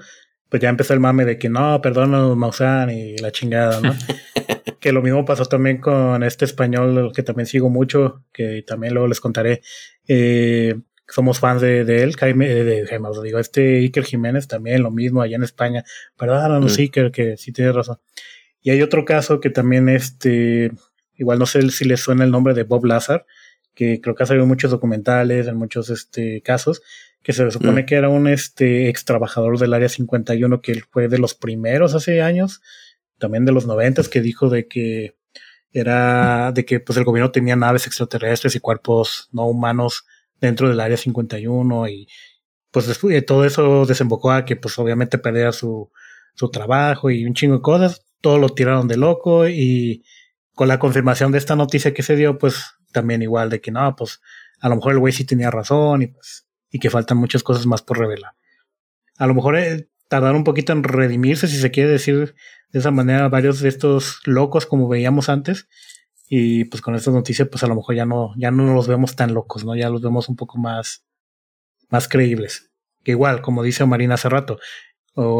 pues ya empezó el mame de que no, perdón, Maussan y la chingada, ¿no? que lo mismo pasó también con este español que también sigo mucho, que también luego les contaré. Eh, somos fans de, de él, Jaime, de, de Jaime, os digo, este Iker Jiménez también, lo mismo allá en España. Perdónanos, Mm. Iker, que sí tienes razón. Y hay otro caso que también, este, igual no sé si les suena el nombre de Bob Lazar, que creo que ha salido en muchos documentales, en muchos este, casos, que se supone Mm. que era un este, ex trabajador del Área 51, que él fue de los primeros hace años, también de los noventas, que dijo de que era de que pues el gobierno tenía naves extraterrestres y cuerpos no humanos dentro del Área 51 y pues de todo eso desembocó a que pues obviamente perdiera su, su trabajo y un chingo de cosas, todo lo tiraron de loco y con la confirmación de esta noticia que se dio, pues también igual de que no, pues a lo mejor el güey sí tenía razón y pues y que faltan muchas cosas más por revelar. A lo mejor eh, tardaron un poquito en redimirse, si se quiere decir de esa manera, varios de estos locos como veíamos antes. Y pues con esta noticia, pues a lo mejor ya no, ya no los vemos tan locos, ¿no? Ya los vemos un poco más, más creíbles. Que igual, como dice Marina hace rato,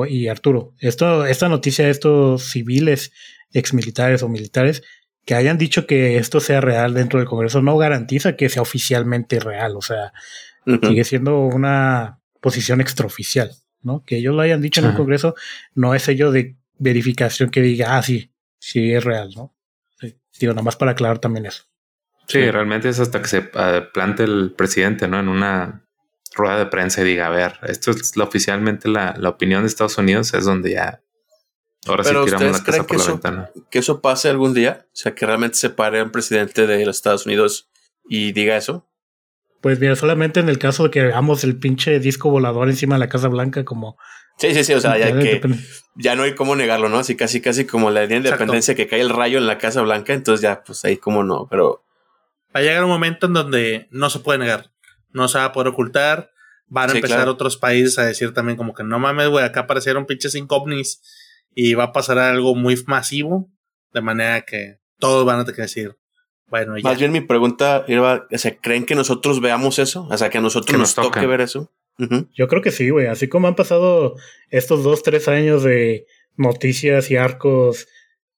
y Arturo, esto, esta noticia de estos civiles, exmilitares o militares, que hayan dicho que esto sea real dentro del Congreso no garantiza que sea oficialmente real. O sea, sigue siendo una posición extraoficial, ¿no? Que ellos lo hayan dicho en el Congreso no es ello de verificación que diga, ah, sí, sí es real, ¿no? Digo, nada más para aclarar también eso. Sí, realmente es hasta que se uh, plante el presidente, ¿no? En una rueda de prensa y diga, a ver, esto es oficialmente la, la opinión de Estados Unidos, es donde ya Ahora sí tiramos la casa por la ventana. Que eso pase algún día, o sea, que realmente se pare un presidente de los Estados Unidos y diga eso. Pues mira, solamente en el caso de que hagamos el pinche disco volador encima de la Casa Blanca, como. Sí, sí, sí, o sea, ya que ya no hay cómo negarlo, ¿no? Así casi, casi como la de independencia que cae el rayo en la Casa Blanca, entonces ya, pues ahí como no, pero. Va a llegar un momento en donde no se puede negar, no se va a poder ocultar, van a empezar otros países a decir también como que no mames, güey, acá aparecieron pinches incógnitos y va a pasar algo muy masivo, de manera que todos van a tener que decir, bueno, ya. Más bien mi pregunta era, o sea, ¿creen que nosotros veamos eso? O sea, que a nosotros nos, toque ver eso. Yo creo que sí, güey. Así como han pasado estos dos, tres años de noticias y arcos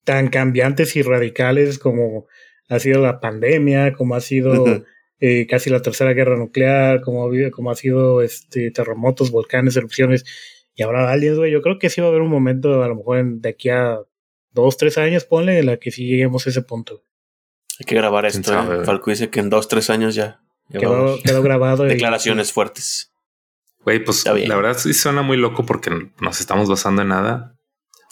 tan cambiantes y radicales como ha sido la pandemia, como ha sido eh, casi la tercera guerra nuclear, como, como ha sido este terremotos, volcanes, erupciones y ahora aliens, güey. Yo creo que sí va a haber un momento, a lo mejor de aquí a dos, tres años, ponle, en la que sí lleguemos a ese punto. Hay que grabar esto. ¿eh? Falco dice que en dos, tres años ya. quedó, grabado. Declaraciones fuertes. Güey, pues la verdad sí suena muy loco porque nos estamos basando en nada.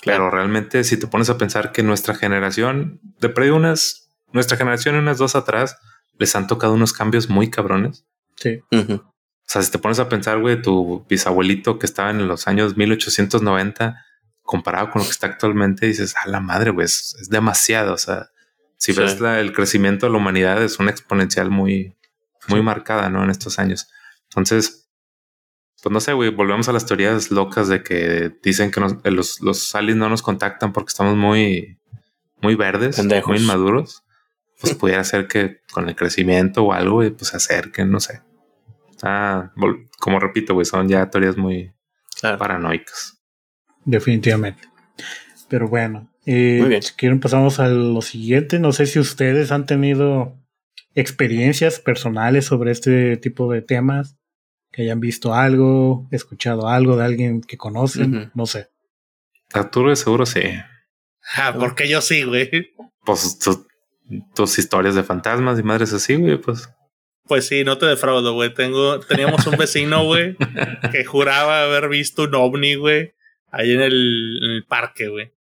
Claro. Pero realmente, si te pones a pensar que nuestra generación, de pre unas, nuestra generación y unas dos atrás, les han tocado unos cambios muy cabrones. Sí. O sea, si te pones a pensar, güey, tu bisabuelito que estaba en los años 1890, comparado con lo que está actualmente, dices, a la madre, güey, es, demasiado. O sea, si ves el crecimiento de la humanidad, es una exponencial muy, muy marcada, ¿no? En estos años. Entonces, pues no sé, güey, volvemos a las teorías locas de que dicen que eh, los, los aliens no nos contactan porque estamos muy, muy verdes, muy inmaduros. Pues pudiera ser que con el crecimiento o algo, pues se acerquen, no sé. Ah, como repito, güey, son ya teorías muy paranoicas. Definitivamente. Pero bueno, eh, si quieren pasamos a lo siguiente. No sé si ustedes han tenido experiencias personales sobre este tipo de temas, que hayan visto algo, escuchado algo de alguien que conocen, no sé. Arturo de seguro sí. Ah, porque yo sí, güey. Pues tus historias de fantasmas y madres así, güey, pues. Pues sí, no te defraudo, güey. Tengo, teníamos un vecino, güey, que juraba haber visto un ovni, güey, ahí en el, parque, güey.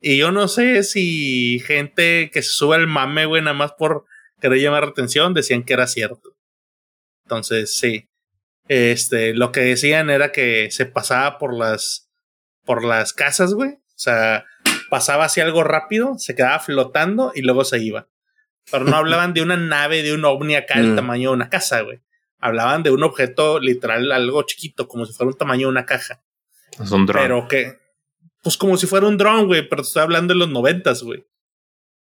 Y yo no sé si gente que se sube al mame, güey, nada más por querer llamar la atención, decían que era cierto. Entonces, sí. Este, lo que decían era que se pasaba por las, por las casas, güey. O sea, pasaba así algo rápido, se quedaba flotando y luego se iba. Pero no hablaban de una nave, de un ovni acá del mm. tamaño de una casa, güey. Hablaban de un objeto literal, algo chiquito, como si fuera un tamaño de una caja. Es un dron. Pero que, pues como si fuera un dron, güey, pero te estoy hablando de los noventas, güey.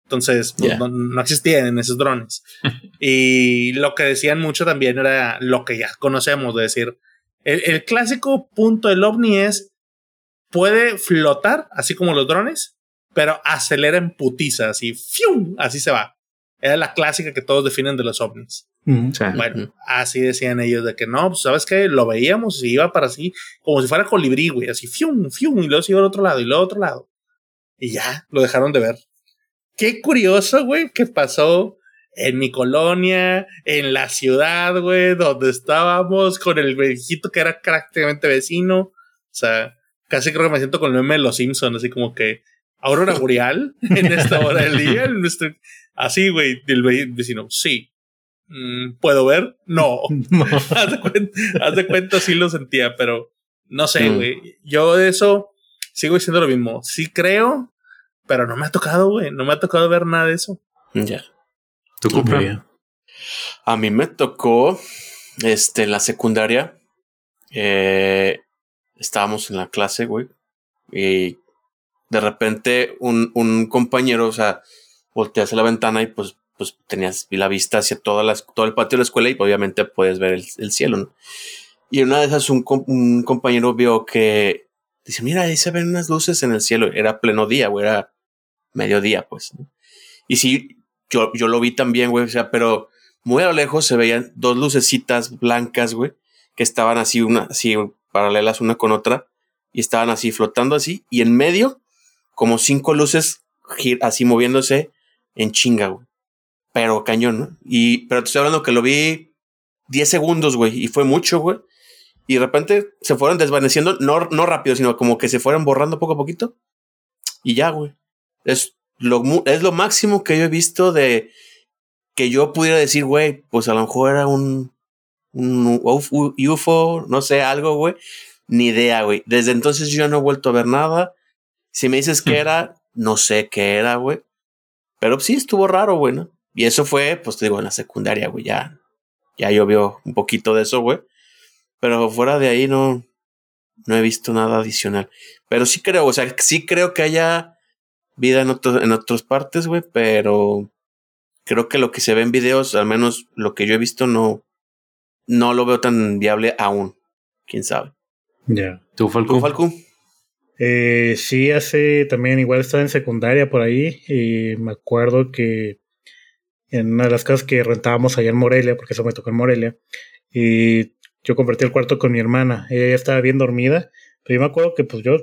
Entonces, pues, no, existían en esos drones. y lo que decían mucho también era lo que ya conocemos, de decir, el, el clásico punto del ovni es, puede flotar, así como los drones, pero acelera en putiza, así, ¡fium! así se va. Era la clásica que todos definen de los ovnis. Bueno, así decían ellos de que no, pues sabes que lo veíamos y iba para así, como si fuera colibrí, güey, así fium, fium, y luego se iba al otro lado y luego al otro lado. Y ya, lo dejaron de ver. Qué curioso, güey, que pasó en mi colonia, en la ciudad, güey, donde estábamos con el viejito que era prácticamente vecino. O sea, casi creo que me siento con el meme de los Simpsons, así como que aurora boreal en esta hora del día, en nuestro, Así, güey, del vecino, sí. Mm, ¿Puedo ver? No. haz, de cuenta, haz de cuenta, sí lo sentía, pero no sé, mm. güey. Yo de eso sigo diciendo lo mismo. Sí creo, pero no me ha tocado, güey. No me ha tocado ver nada de eso. Ya. ¿Tu culpa? A mí me tocó, este, en la secundaria. Eh, estábamos en la clase, güey. Y de repente un, un compañero, o sea, volteas a la ventana y pues, pues tenías la vista hacia toda la, todo el patio de la escuela y obviamente puedes ver el, cielo. Y una de esas un, un compañero vio que dice, mira, ahí se ven unas luces en el cielo. Era pleno día, güey, era mediodía, pues. Y sí, yo, yo lo vi también, güey, o sea, pero muy a lo lejos se veían dos lucecitas blancas, güey, que estaban así, una, así paralelas una con otra, y estaban así flotando así, y en medio, como cinco luces así moviéndose en chinga, güey. Pero cañón, ¿no? Y, pero te estoy hablando que lo vi 10 segundos, güey, y fue mucho, güey. Y de repente se fueron desvaneciendo, no, no rápido, sino como que se fueron borrando poco a poquito. Y ya, güey. Es lo, es lo máximo que yo he visto de que yo pudiera decir, güey, pues a lo mejor era un, un UFO, no sé, algo, güey. Ni idea, güey. Desde entonces yo no he vuelto a ver nada. Si me dices que hmm. era, no sé qué era, güey. Pero sí estuvo raro, güey, ¿no? Y eso fue, pues te digo, en la secundaria, güey, ya. Ya llovió un poquito de eso, güey. Pero fuera de ahí no, no he visto nada adicional. Pero sí creo, o sea, sí creo que haya vida en, otros en otras partes, güey, pero creo que lo que se ve en videos, al menos lo que yo he visto, no, no lo veo tan viable aún. Quién sabe. Ya. ¿Tú, Falcón? ¿Tú, Eh, sí, hace también, igual estaba en secundaria por ahí, y me acuerdo que en una de las casas que rentábamos allá en Morelia, porque eso me tocó en Morelia, y yo compartí el cuarto con mi hermana, ella ya estaba bien dormida, pero yo me acuerdo que pues yo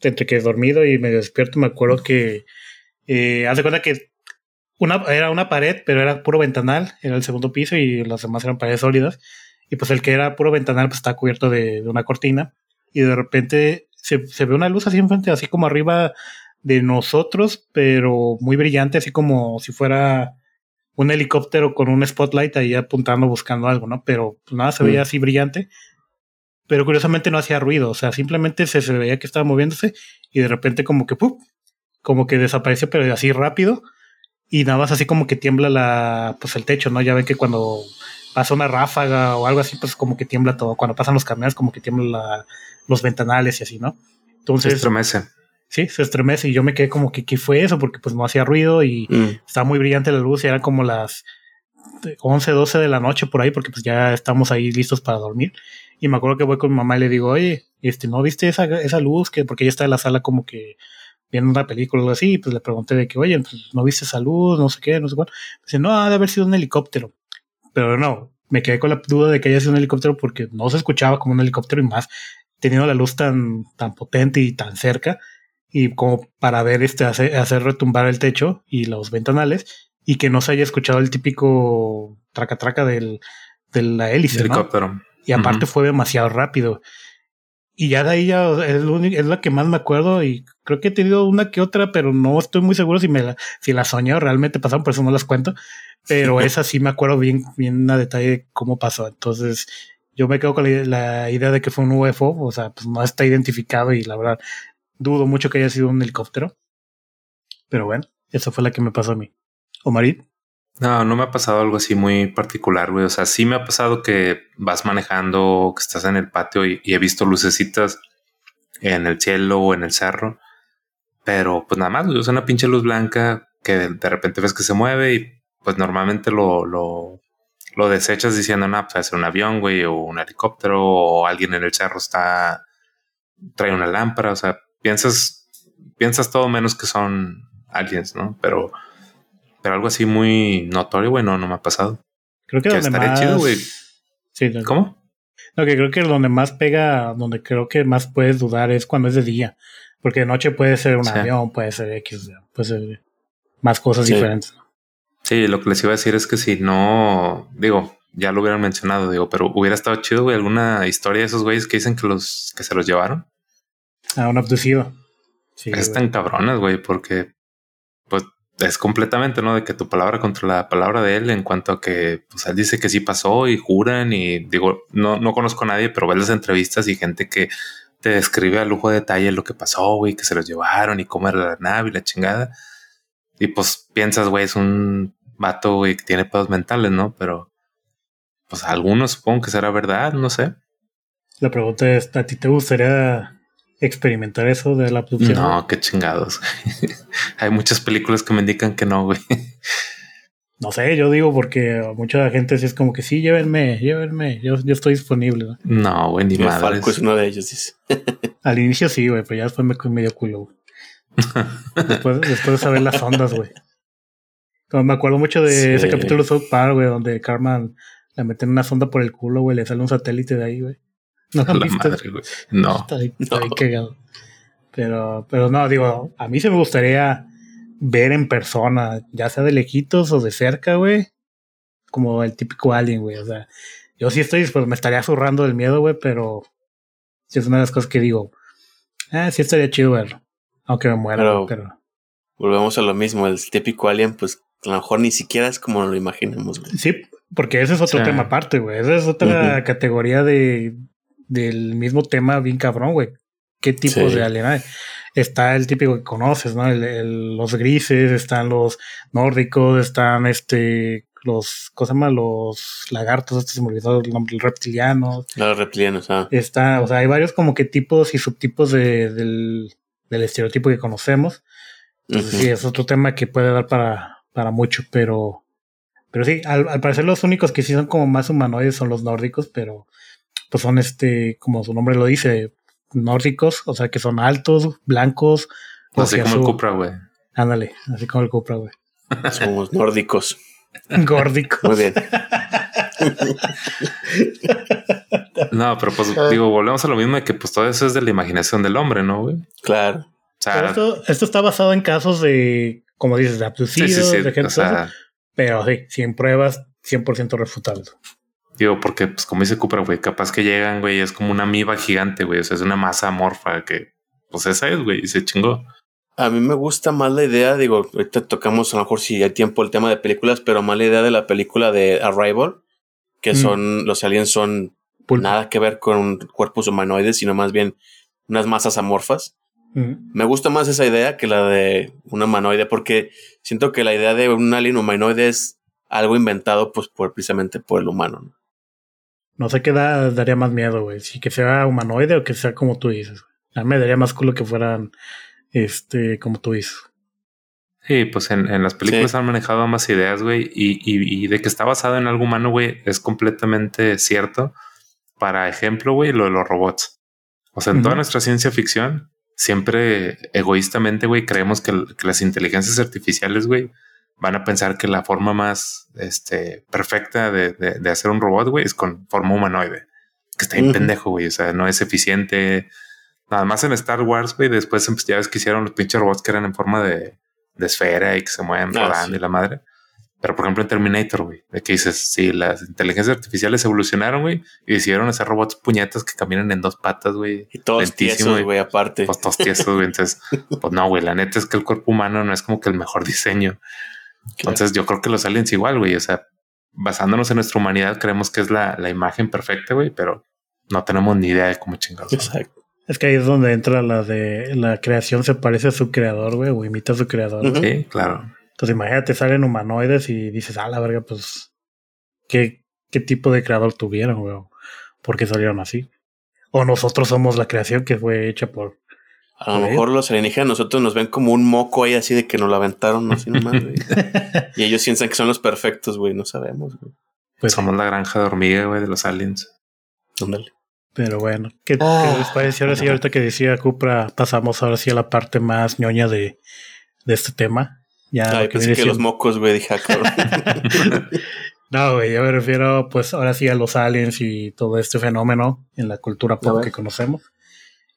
entre que dormido y medio despierto, me acuerdo que eh, haz de cuenta que una, era una pared, pero era puro ventanal, era el segundo piso y las demás eran paredes sólidas. Y pues el que era puro ventanal, pues está cubierto de, una cortina. Y de repente se, se, ve una luz así enfrente, así como arriba de nosotros, pero muy brillante, así como si fuera un helicóptero con un spotlight ahí apuntando, buscando algo, ¿no? Pero pues nada, se veía mm. así brillante pero curiosamente no hacía ruido, o sea, simplemente se, veía que estaba moviéndose y de repente como que ¡pum! como que desaparece, pero así rápido y nada más así como que tiembla la pues el techo, ¿no? Ya ven que cuando pasa una ráfaga o algo así, pues como que tiembla todo, cuando pasan los camiones como que tiembla los ventanales y así, ¿no? Entonces se estremece. Sí, se estremece y yo me quedé como que qué fue eso porque pues no hacía ruido y mm. estaba muy brillante la luz y eran como las 11, 12 de la noche por ahí porque pues ya estamos ahí listos para dormir y me acuerdo que voy con mi mamá y le digo, oye, este, ¿no viste esa, esa luz? que Porque ella está en la sala como que viendo una película o algo así, y pues le pregunté de que, oye, pues, ¿no viste esa luz? No sé qué, no sé cuál. Dice, no, ha de haber sido un helicóptero. Pero no, me quedé con la duda de que haya sido un helicóptero porque no se escuchaba como un helicóptero y más teniendo la luz tan, tan potente y tan cerca y como para ver este hacer, hacer retumbar el techo y los ventanales y que no se haya escuchado el típico traca traca del, de la hélice. Helicóptero. Y aparte fue demasiado rápido. Y ya de ahí ya es, es, la que más me acuerdo y creo que he tenido una que otra, pero no estoy muy seguro si me la, si la soñé o realmente pasaron, por eso no las cuento. Pero esa sí me acuerdo bien, bien a detalle cómo pasó. Entonces yo me quedo con la, idea de que fue un UFO, o sea, pues no está identificado y la verdad dudo mucho que haya sido un helicóptero. Pero bueno, esa fue la que me pasó a mí. Omarit. No, no me ha pasado algo así muy particular, güey. O sea, sí me ha pasado que vas manejando, que estás en el patio y, he visto lucecitas en el cielo o en el cerro. Pero pues nada más, güey, es una pinche luz blanca que de repente ves que se mueve y pues normalmente lo, lo, lo desechas diciendo, no, pues es un avión, güey, o un helicóptero, o alguien en el cerro está, trae una lámpara. O sea, piensas, piensas todo menos que son aliens, ¿no? Pero pero algo así muy notorio, güey, no, me ha pasado. Creo que, donde más... chido, güey. Sí, ¿Cómo? No, que creo que donde más pega, donde creo que más puedes dudar es cuando es de día. Porque de noche puede ser un avión, puede ser X, puede ser más cosas diferentes. Sí, lo que les iba a decir es que si no, digo, ya lo hubieran mencionado, digo, pero hubiera estado chido, güey, alguna historia de esos güeyes que dicen que los que se los llevaron. A un abducido. Sí, Están cabronas, güey, porque es completamente, ¿no? De que tu palabra contra la palabra de él en cuanto a que, pues él dice que sí pasó y juran y digo, no, no conozco a nadie, pero ves las entrevistas y gente que te describe a lujo de detalle lo que pasó, güey, que se los llevaron y cómo era la nave y la chingada. Y pues piensas, güey, es un vato, güey, que tiene pedos mentales, ¿no? Pero, pues algunos supongo que será verdad, no sé. La pregunta es, ¿a ti te gustaría experimentar eso de la abducción. No, qué chingados. Hay muchas películas que me indican que no, güey. No sé, yo digo porque mucha gente sí es como que sí, llévenme, llévenme, yo, yo estoy disponible. ¿no? No, güey, ni madre. Falco es uno de ellos, dice. Al inicio sí, güey, pero ya después me fui medio culo, güey. después, después de saber las ondas, güey. Me acuerdo mucho de Sí. ese capítulo de South Park, güey, donde Carmen le meten una sonda por el culo, güey, le sale un satélite de ahí, güey. ¿No La visto? madre, güey. No. Está ahí, está ahí No. cagado. Pero, pero no, digo, a mí se me gustaría ver en persona, ya sea de lejitos o de cerca, güey, como el típico alien, güey. O sea, yo sí estoy, pues me estaría zurrando del miedo, güey, pero sí es una de las cosas que digo, ah, sí estaría chido verlo, aunque me muera, Pero- güey, pero Volvemos a lo mismo, el típico alien, pues a lo mejor ni siquiera es como lo imaginamos, güey. sí, porque ese es otro tema aparte, güey. Esa es otra categoría de del mismo tema bien cabrón, güey. ¿Qué tipos Sí. de alien hay? Está el típico que conoces, ¿no? El- el- los grises, están los nórdicos, están este los ¿cómo se llama? los lagartos, este se me olvidó el nombre, reptilianos. Los reptilianos, ah. Está, o sea, hay varios como que tipos y subtipos de, del, del estereotipo que conocemos. Entonces, sí, es otro tema que puede dar para, para mucho, pero, pero sí, al, al parecer los únicos que sí son como más humanoides son los nórdicos, pero pues son este, como su nombre lo dice, nórdicos, o sea que son altos, blancos, Así como el. Cupra, güey. Ándale, así como el Cupra, güey. Somos nórdicos. Górdicos. Muy bien. No, pero pues Ah. digo, volvemos a lo mismo de que pues todo eso es de la imaginación del hombre, ¿no, güey? O Claro. sea, Pero esto, esto está basado en casos de, como dices, de sí, abducidos, sí, sí. de gente, O sea, pero sí, sin pruebas, 100% refutables. Digo, porque pues como dice Cupra, güey, capaz que llegan, güey, es como una amiba gigante, güey. O sea, es una masa amorfa que, pues esa es, güey, y se chingó. A mí me gusta más la idea, digo, ahorita tocamos a lo mejor si hay tiempo el tema de películas, pero más la idea de la película de Arrival, que Mm. son, los aliens son Pulpo. nada que ver con cuerpos humanoides, sino más bien unas masas amorfas. Ujú. Me gusta más esa idea que la de un humanoide, porque siento que la idea de un alien humanoide es algo inventado pues por precisamente por el humano. ¿no? No sé qué da- daría más miedo, güey. Si que sea humanoide o que sea como tú dices. güey. A mí me daría más culo que fueran, este, como tú dices. Sí, pues en, en las películas Sí. han manejado ambas ideas, güey, y, y, y de que está basado en algo humano, güey, es completamente cierto. Para ejemplo, güey, lo de los robots. O sea, en toda nuestra ciencia ficción, siempre egoístamente, güey, creemos que, que las inteligencias artificiales, güey, van a pensar que la forma más este, perfecta de, de- de hacer un robot, güey, es con forma humanoide. Que está bien pendejo, güey. O sea, no es eficiente. Nada más en Star Wars, güey, después em- ya ves que hicieron los pinches robots que eran en forma de, de esfera y que se mueven Ah, rodando sí. y la madre. Pero por ejemplo en Terminator, güey, de que dices, sí, las inteligencias artificiales evolucionaron, güey, y decidieron hacer robots puñetas que caminan en dos patas, güey. Y todos Lentísimo, tiesos, güey. güey, aparte. Pues todos tiesos, güey. Entonces, pues no, güey, la neta es que el cuerpo humano no es como que el mejor diseño. Entonces yo creo que los aliens igual, güey. O sea, basándonos en nuestra humanidad, creemos que es la, la imagen perfecta, güey, pero no tenemos ni idea de cómo chingados. son. Exacto. Es que ahí es donde entra la de la creación se parece a su creador, güey, o imita a su creador. Sí, claro. Entonces imagínate, salen humanoides y dices, ah, la verga, pues, ¿qué, qué tipo de creador tuvieron, güey? ¿Por qué salieron así? O nosotros somos la creación que fue hecha por... A lo ver. mejor los alienígenas nosotros nos ven como un moco ahí así de que nos lo aventaron así nomás, güey. y ellos piensan que son los perfectos, güey. No sabemos, güey. Pues, Somos la granja de hormiga, güey, de los aliens. Ándale. Pero bueno, ¿qué, Ah. qué les parece? Ahora sí, ahorita que decía Cupra, pasamos ahora sí a la parte más ñoña de, de este tema. Ya Ay, lo que pensé que los mocos, güey, dije, ah, cabrón. No, güey, yo me refiero pues ahora sí a los aliens y todo este fenómeno en la cultura pop que conocemos.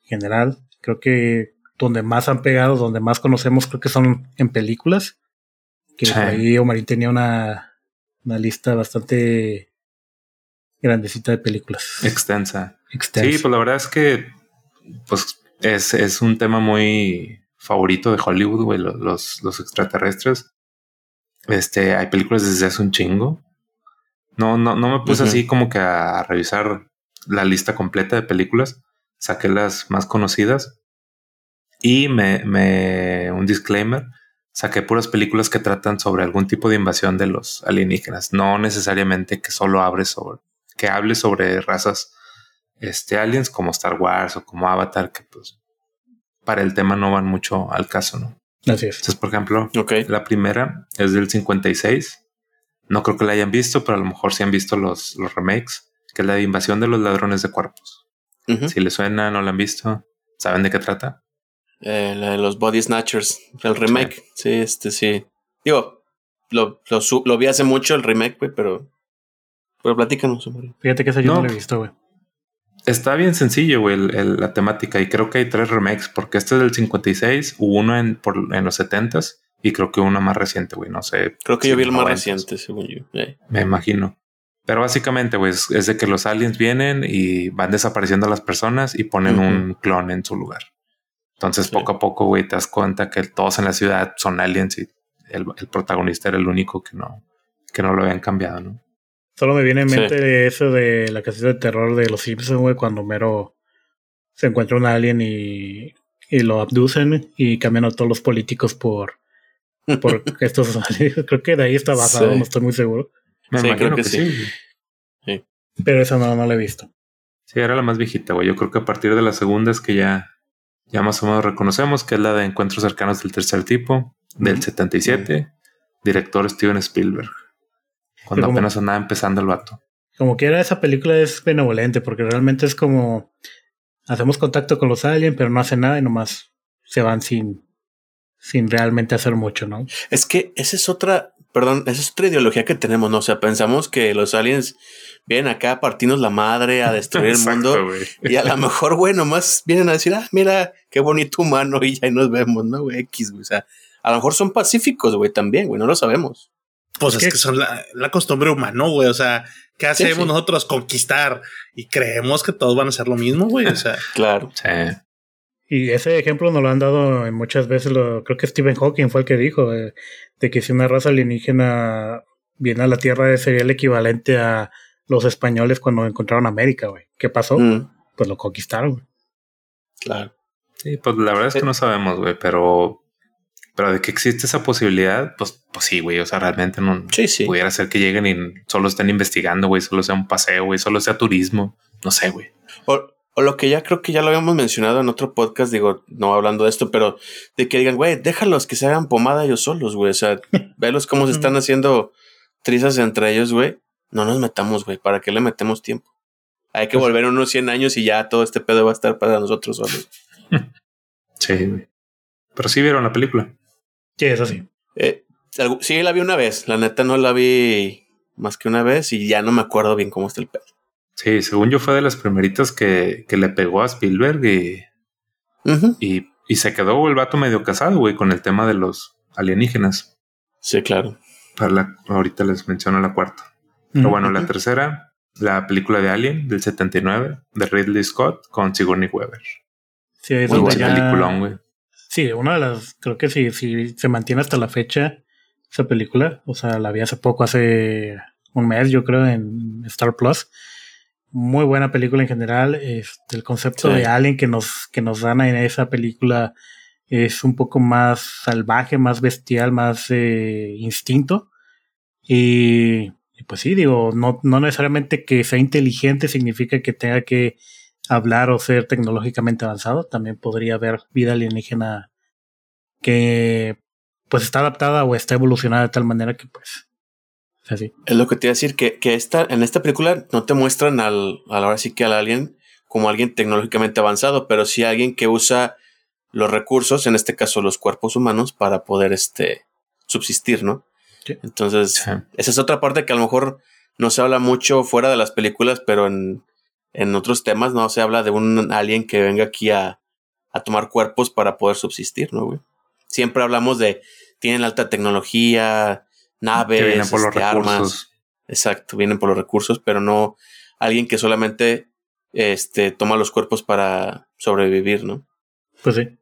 En general, creo que donde más han pegado, donde más conocemos, creo que son en películas. Que Sí. por ahí Omarín tenía una, una lista bastante grandecita de películas. Extensa. Extensa. Sí, pues la verdad es que pues es, es un tema muy favorito de Hollywood, güey, lo- los, los extraterrestres. Este, hay películas desde hace un chingo. No, no, no me puse así como que a revisar la lista completa de películas. Saqué las más conocidas. Y me, me, un disclaimer, saqué puras películas que tratan sobre algún tipo de invasión de los alienígenas. No necesariamente que solo hable sobre, que hable sobre razas este, aliens como Star Wars o como Avatar, que pues para el tema no van mucho al caso, ¿no? Así es. Entonces, por ejemplo, la primera es del 56, No creo que la hayan visto, pero a lo mejor sí han visto los, los remakes, que es la invasión de los ladrones de cuerpos. Si les suena, no la han visto, ¿saben de qué trata? Eh, la de los Body Snatchers, el remake. Sí, este sí. Digo, lo, lo, lo, vi hace mucho el remake, güey, pero. Pero platícanos. Fíjate que ese yo no, lo he visto, güey. Está bien sencillo, güey, la temática. Y creo que hay tres remakes, porque este es del 56, hubo uno en, por, en los 70s y creo que uno más reciente, güey. No sé. Creo que yo vi el más reciente, según yo. Me imagino. Pero básicamente, güey, es de que los aliens vienen y van desapareciendo a las personas y ponen un clon en su lugar. Entonces, poco a poco, güey, te das cuenta que todos en la ciudad son aliens y el, protagonista era el único que no, que no lo habían cambiado, ¿no? Solo me viene en mente eso de la casita de terror de los Simpsons, güey, cuando Mero se encuentra un alien y, y lo abducen y cambian a todos los políticos por, por estos aliens. Creo que de ahí está basado, no estoy muy seguro. Me imagino que, sí. sí. Pero esa no, no la he visto. Sí, era la más viejita, güey. Yo creo que a partir de la segunda es que ya, ya más o menos reconocemos que es la de Encuentros cercanos del tercer tipo, del 77, director Steven Spielberg. Cuando apenas andaba empezando el vato. Como quiera, esa película es benevolente, porque realmente es como hacemos contacto con los aliens, pero no hacen nada y nomás se van sin, sin realmente hacer mucho, ¿no? Es que esa es otra, perdón, esa es otra ideología que tenemos, ¿no? O sea, pensamos que los aliens vienen acá a partirnos la madre, a destruir el mundo. Y a lo mejor, güey, nomás vienen a decir, ah, mira, qué bonito humano y ya nos vemos, ¿no, güey? X, güey. O sea, a lo mejor son pacíficos, güey, también, güey, no lo sabemos. Pues es que son la, costumbre humana, güey. O sea, ¿qué hacemos nosotros? Conquistar. Y creemos que todos van a hacer lo mismo, güey. O sea, claro. Sí. Y ese ejemplo nos lo han dado en muchas veces, lo, creo que Stephen Hawking fue el que dijo, de, que si una raza alienígena viene a la Tierra sería el equivalente a los españoles cuando encontraron América, güey. ¿Qué pasó? Mm. Pues lo conquistaron. Claro. Sí, pues la verdad es que no sabemos, güey, pero pero de que existe esa posibilidad, pues, pues sí, güey. O sea, realmente no pudiera ser que lleguen y solo estén investigando, güey, solo sea un paseo, güey, solo sea turismo. No sé, güey. O lo que ya creo que ya lo habíamos mencionado en otro podcast, digo, no hablando de esto, pero de que digan, güey, déjalos que se hagan pomada ellos solos, güey. O sea, velos cómo se están haciendo trizas entre ellos, güey. No nos metamos, güey. ¿Para qué le metemos tiempo? Hay que pues volver unos 100 años y ya todo este pedo va a estar para nosotros solos. sí, güey. Pero sí vieron la película. Sí, eso sí. Eh, sí, la vi una vez. La neta no la vi más que una vez y ya no me acuerdo bien cómo está el pedo. Sí, según yo fue de las primeritas que, que le pegó a Spielberg y, y, y, se quedó el vato medio casado, güey, con el tema de los alienígenas. Sí, claro. Para la, ahorita les menciono la cuarta. Pero bueno, la tercera, la película de Alien del 79 de Ridley Scott con Sigourney Weaver. Sí, es Muy buena película, güey. Sí, una de las, creo que sí, sí se mantiene hasta la fecha esa película. O sea, la vi hace poco, hace un mes, yo creo, en Star Plus muy buena película en general. Este, el concepto de Alien que nos, que nos dan en esa película es un poco más salvaje, más bestial, más eh, instinto. Y, pues sí, digo, no, no necesariamente que sea inteligente significa que tenga que hablar o ser tecnológicamente avanzado. También podría haber vida alienígena que pues está adaptada o está evolucionada de tal manera que pues es lo que te iba a decir, que, que esta, en esta película no te muestran al, a la hora sí que al alien como alguien tecnológicamente avanzado, pero sí alguien que usa los recursos, en este caso los cuerpos humanos, para poder este, subsistir, ¿no? Entonces, esa es otra parte que a lo mejor no se habla mucho fuera de las películas, pero en, en otros temas no se habla de un alien que venga aquí a, a tomar cuerpos para poder subsistir, ¿no, güey? Siempre hablamos de, tienen alta tecnología, naves, vienen por los este, armas. Exacto, vienen por los recursos, pero no alguien que solamente este, toma los cuerpos para sobrevivir, ¿no? Pues sí.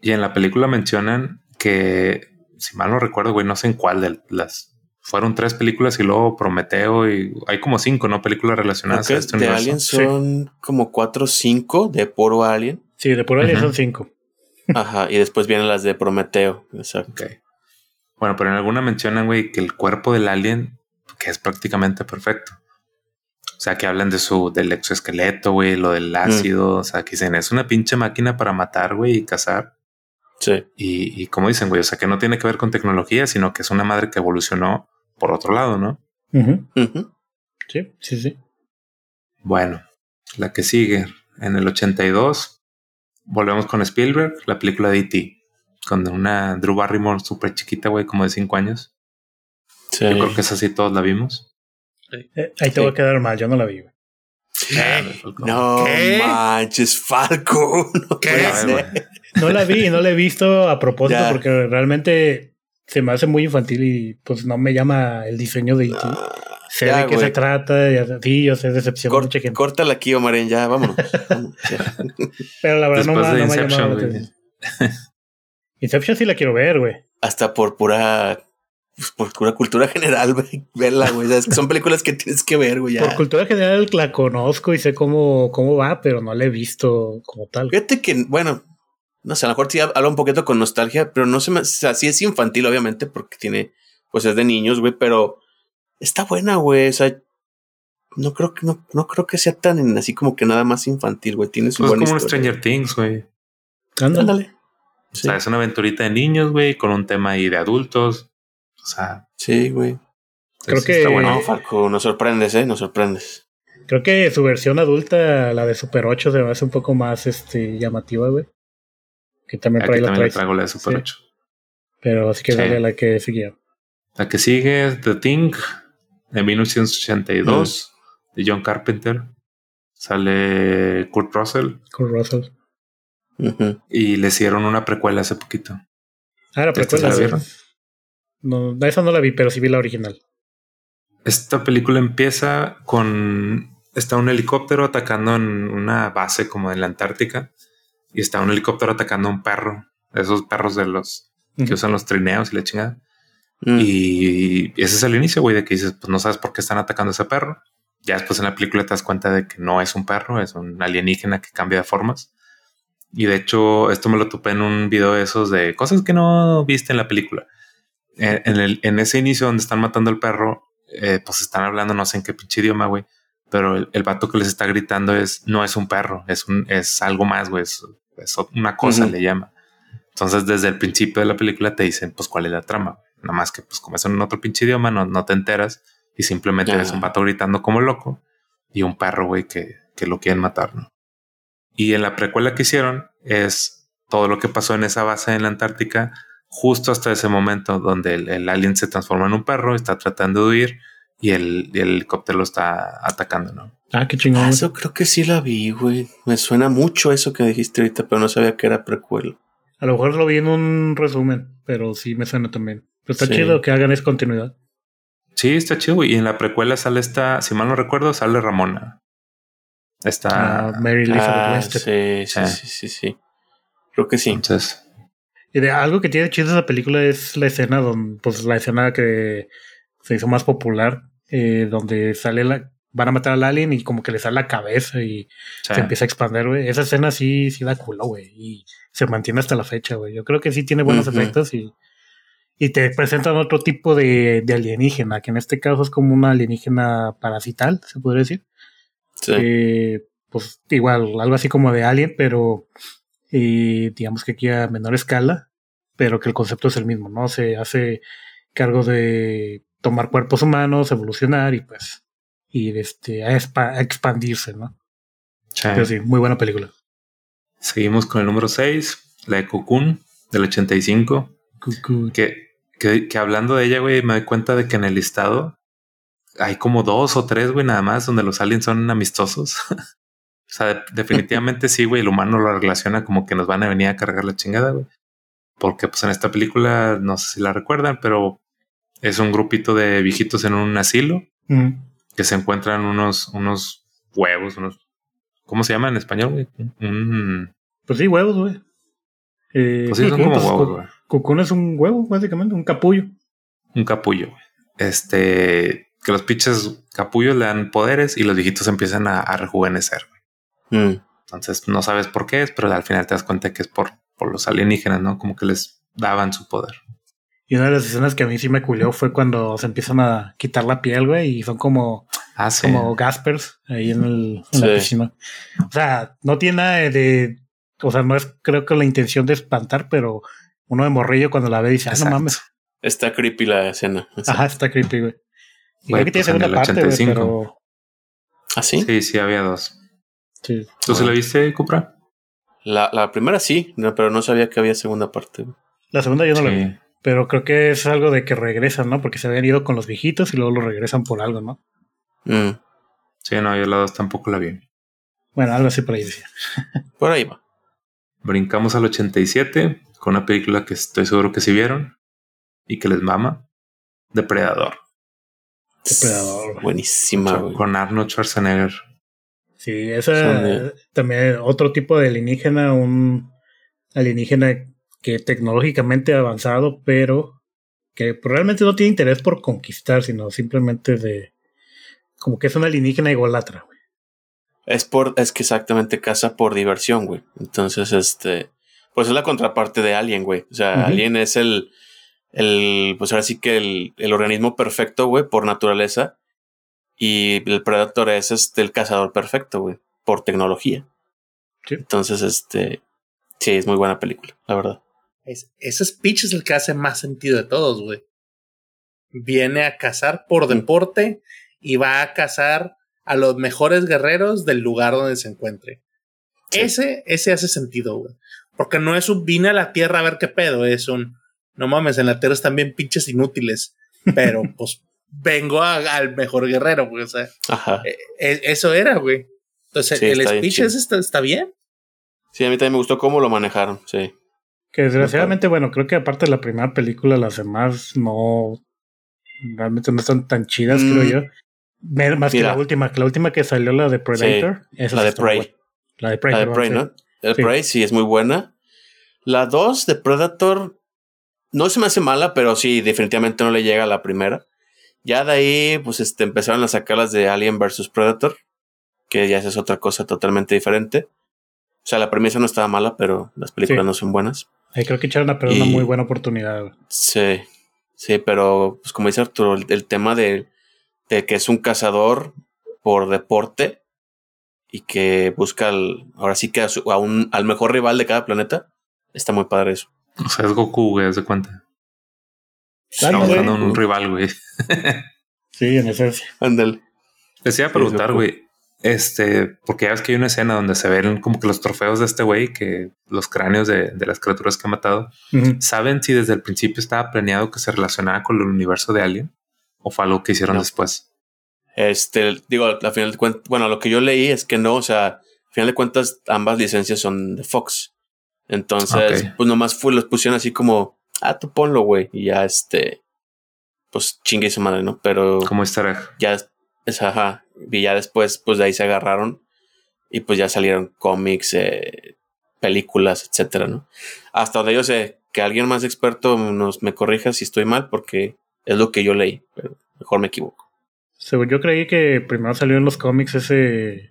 Y en la película mencionan que, si mal no recuerdo, güey, no sé en cuál de las. Fueron tres películas y luego Prometeo y hay como cinco, ¿no? Películas relacionadas a este De Alien son como cuatro o cinco de Puro Alien. Sí, de Puro Alien son cinco. Ajá, y después vienen las de Prometeo. Exacto. Bueno, pero en alguna mencionan, güey, que el cuerpo del alien, que es prácticamente perfecto. O sea, que hablan de su, del exoesqueleto, güey, lo del mm. ácido. O sea, que dicen, es una pinche máquina para matar, güey, y cazar. Sí. Y, y como dicen, güey, o sea, que no tiene que ver con tecnología, sino que es una madre que evolucionó por otro lado, ¿no? Sí, sí, sí. Bueno, la que sigue, en el 82, volvemos con Spielberg, la película de E.T., con una Drew Barrymore súper chiquita, güey, como de 5 años. Sí. Yo creo que esa sí todos la vimos. Eh, ahí te Sí. voy a quedar mal, yo no la vi. güey. Ah. No ¿Qué? manches, Falco. No. No la vi no la he visto a propósito Ya. porque realmente se me hace muy infantil y pues no me llama el diseño de E.T. sé ya, de qué se trata, y así, yo sé, decepción Cor- mucha gente. córtala aquí, Omar, ya, vámonos. Vámonos, ya. Pero la verdad no, Después me- no me ha llamado la atención. Inception sí la quiero ver, güey. Hasta por pura, pues, por pura cultura general, güey, verla, güey. Es que son películas que tienes que ver, güey. ya. Por cultura general la conozco y sé cómo, cómo va, pero no la he visto como tal. Fíjate que, bueno, no sé, a lo mejor sí habla un poquito con nostalgia, pero no se me, o sea, sí es infantil, obviamente, porque tiene, pues es de niños, güey, pero está buena, güey. O sea, no creo que, no, no creo que sea tan así como que nada más infantil, güey. Tiene su Pues es buena como un historia. Stranger Things, güey. Ándale. O Sí, sea, es una aventurita de niños, güey, con un tema ahí de adultos. O sea, sí, güey. Creo que- está bueno. No, Falco, nos sorprendes, eh, nos sorprendes. Creo que su versión adulta, la de Super 8, se me hace un poco más este, llamativa, güey. Que también por Aquí ahí la también le traes. traigo la de Super Sí. 8. Pero así que Sí. dale a la que seguía. La que sigue es The Thing, de 1982, de John Carpenter. Sale Kurt Russell Con Russell. Y le hicieron una precuela hace poquito. Ah, la ¿Esta precuela. la vieron? No, esa no la vi, pero sí vi la original. Esta película empieza con. Está un helicóptero atacando en una base como en la Antártica y está un helicóptero atacando a un perro. Esos perros de los que usan los trineos y la chingada. Mm. Y ese es el inicio, güey, de que dices, pues no sabes por qué están atacando a ese perro. Ya después en la película te das cuenta de que no es un perro, es un alienígena que cambia de formas. Y de hecho, esto me lo topé en un video de esos de cosas que no viste en la película. En, en el, en ese inicio donde están matando al perro, eh, pues están hablando no sé en qué pinche idioma, güey. Pero el, el vato que les está gritando es, no es un perro, es un, es algo más, güey. Es, es una cosa, Ujú. le llama. Entonces, desde el principio de la película te dicen, pues, cuál es la trama. Nada más que, pues, como es en otro pinche idioma, no, no te enteras y simplemente Ya. ves un vato gritando como loco y un perro, güey, que, que lo quieren matar, ¿no? Y en la precuela que hicieron es todo lo que pasó en esa base en la Antártica, justo hasta ese momento donde el, el alien se transforma en un perro, está tratando de huir y el, y el helicóptero lo está atacando, ¿no? Ah, qué chingón. Ah, eso creo que sí la vi, güey. Me suena mucho eso que dijiste ahorita, pero no sabía que era precuela. A lo mejor lo vi en un resumen, pero sí me suena también. Pero está Sí. chido que hagan esa continuidad. Sí, está chido. güey. Y en la precuela sale esta, si mal no recuerdo, sale Ramona. Está. Ah, Mary Elizabeth Ah, Winstead. sí, sí, Sí. sí, sí, sí. Creo que sí. Entonces, Y de algo que tiene chido esa película es la escena donde, pues la escena que se hizo más popular, eh, donde sale la, van a matar al alien y como que le sale la cabeza y sí. se empieza a expandir, güey. Esa escena sí, sí da culo, güey. Y se mantiene hasta la fecha, güey. Yo creo que sí tiene buenos efectos y, y te presentan otro tipo de, de alienígena, que en este caso es como una alienígena parasital, se podría decir. Sí. Eh, pues igual, algo así como de Alien, pero eh, digamos que aquí a menor escala, pero que el concepto es el mismo, ¿no? Se hace cargo de tomar cuerpos humanos, evolucionar y pues ir este, a expandirse, ¿no? Sí. Pero sí, muy buena película. Seguimos con el número 6, la de Cocoon del 85. Cucú. Que, que, que hablando de ella, güey, me doy cuenta de que en el listado hay como dos o tres, güey, nada más donde los aliens son amistosos. o sea, de- definitivamente sí, güey, el humano lo relaciona como que nos van a venir a cargar la chingada, güey. Porque pues en esta película, no sé si la recuerdan, pero es un grupito de viejitos en un asilo Mm. que se encuentran unos, unos huevos, unos, ¿cómo se llama en español, güey? Un, Pues sí, huevos, güey. Eh, pues sí, son como huevos, güey. Cocoon es un huevo, básicamente, un capullo. Un capullo, güey. Este, que los pinches capullos le dan poderes y los viejitos empiezan a, a rejuvenecer. Mm. Entonces no sabes por qué es, pero al final te das cuenta que es por, por los alienígenas, ¿no? Como que les daban su poder. Y una de las escenas que a mí sí me culió fue cuando se empiezan a quitar la piel, güey, y son como Ah, sí. como Gaspers ahí en, el, en la piscina. O sea, no tiene nada de. O sea, no es creo que la intención de espantar, pero uno de morrillo cuando la ve dice, ah, no mames. Está creepy la escena. Ajá, está creepy, güey. Creo que tiene pues en segunda parte, güey, 85. pero. ¿Ah, sí? Sí, sí, había dos. Sí. ¿Tú se la viste, Cupra? La, la primera sí, no, pero no sabía que había segunda parte. La segunda yo no la vi. Pero creo que es algo de que regresan, ¿no? Porque se habían ido con los viejitos y luego lo regresan por algo, ¿no? Mm, Sí, no, yo la dos tampoco la vi. Bueno, algo así por ahí decía. por ahí va. Brincamos al 87 con una película que estoy seguro que sí vieron y que les mama. Depredador. Depredador. Buenísima, güey. Con Arnold Schwarzenegger. Sí, esa de- también otro tipo de alienígena, un alienígena que tecnológicamente avanzado, pero que realmente no tiene interés por conquistar, sino simplemente de como que es una alienígena ególatra, güey. Es por, es que exactamente caza por diversión, güey. Entonces, este, pues es la contraparte de Alien, güey. O sea, Ujú. Alien es el, el, pues ahora sí que el, el organismo perfecto, güey, por naturaleza. Y el Predator es este, el cazador perfecto, güey, por tecnología. Sí. Entonces, este, sí, es muy buena película, la verdad. Es- ese speech es el que hace más sentido de todos, güey. Viene a cazar por Mm. deporte y va a cazar a los mejores guerreros del lugar donde se encuentre. Sí. Ese, ese hace sentido, güey. Porque no es un vine a la tierra a ver qué pedo, es un no mames, en la tierra están bien pinches inútiles. Pero pues vengo a- al mejor guerrero, güey. O sea, Ajá. e- e- eso era, güey. Entonces, Sí, el está bien speech ese está, está bien. Sí, a mí también me gustó cómo lo manejaron, sí. Que desgraciadamente, bueno, creo que aparte de la primera película, las demás no realmente no están tan chidas, Mm. creo yo. Me- Más que la última, que la última que salió, la de Predator. esa La de Prey. buena. La de Prey. La de Prey. ¿no? El Sí. Prey sí es muy buena. La 2 de Predator no se me hace mala, pero sí, definitivamente no le llega a la primera. Ya de ahí, pues este, empezaron a sacar las de Alien vs Predator, que ya es otra cosa totalmente diferente. O sea, la premisa no estaba mala, pero las películas Sí. no son buenas. Ahí creo que echaron a perder una muy buena oportunidad. Sí, sí, pero pues como dice Arturo, el, el tema de, de que es un cazador por deporte y que busca al- ahora sí que a, su- a un, al mejor rival de cada planeta, está muy padre eso. O sea, es Goku, güey, haz de cuenta. Dale, Estamos güey. buscando un rival, güey. Sí, en esencia. Ándale. Les iba a preguntar, güey. Este, porque ya ves que hay una escena donde se ven como que los trofeos de este güey, que los cráneos de, de las criaturas que ha matado. ¿Saben si desde el principio estaba planeado que se relacionara con el universo de Alien? ¿O fue algo que hicieron No. después? Este, digo, al final de cuentas, bueno, lo que yo leí es que no, o sea, al final de cuentas, ambas licencias son de Fox. Entonces, Ok. pues nomás fue, los pusieron así como, ah, tú ponlo, güey, y ya este, pues chingue su madre, ¿no? Pero Como easter egg. ya, es, ajá, y ya después, pues de ahí se agarraron y pues ya salieron cómics, eh, películas, etcétera, ¿no? Hasta donde yo sé, que alguien más experto nos me corrija si estoy mal, porque es lo que yo leí, pero mejor me equivoco. Según yo creí que primero salió en los cómics ese, eh,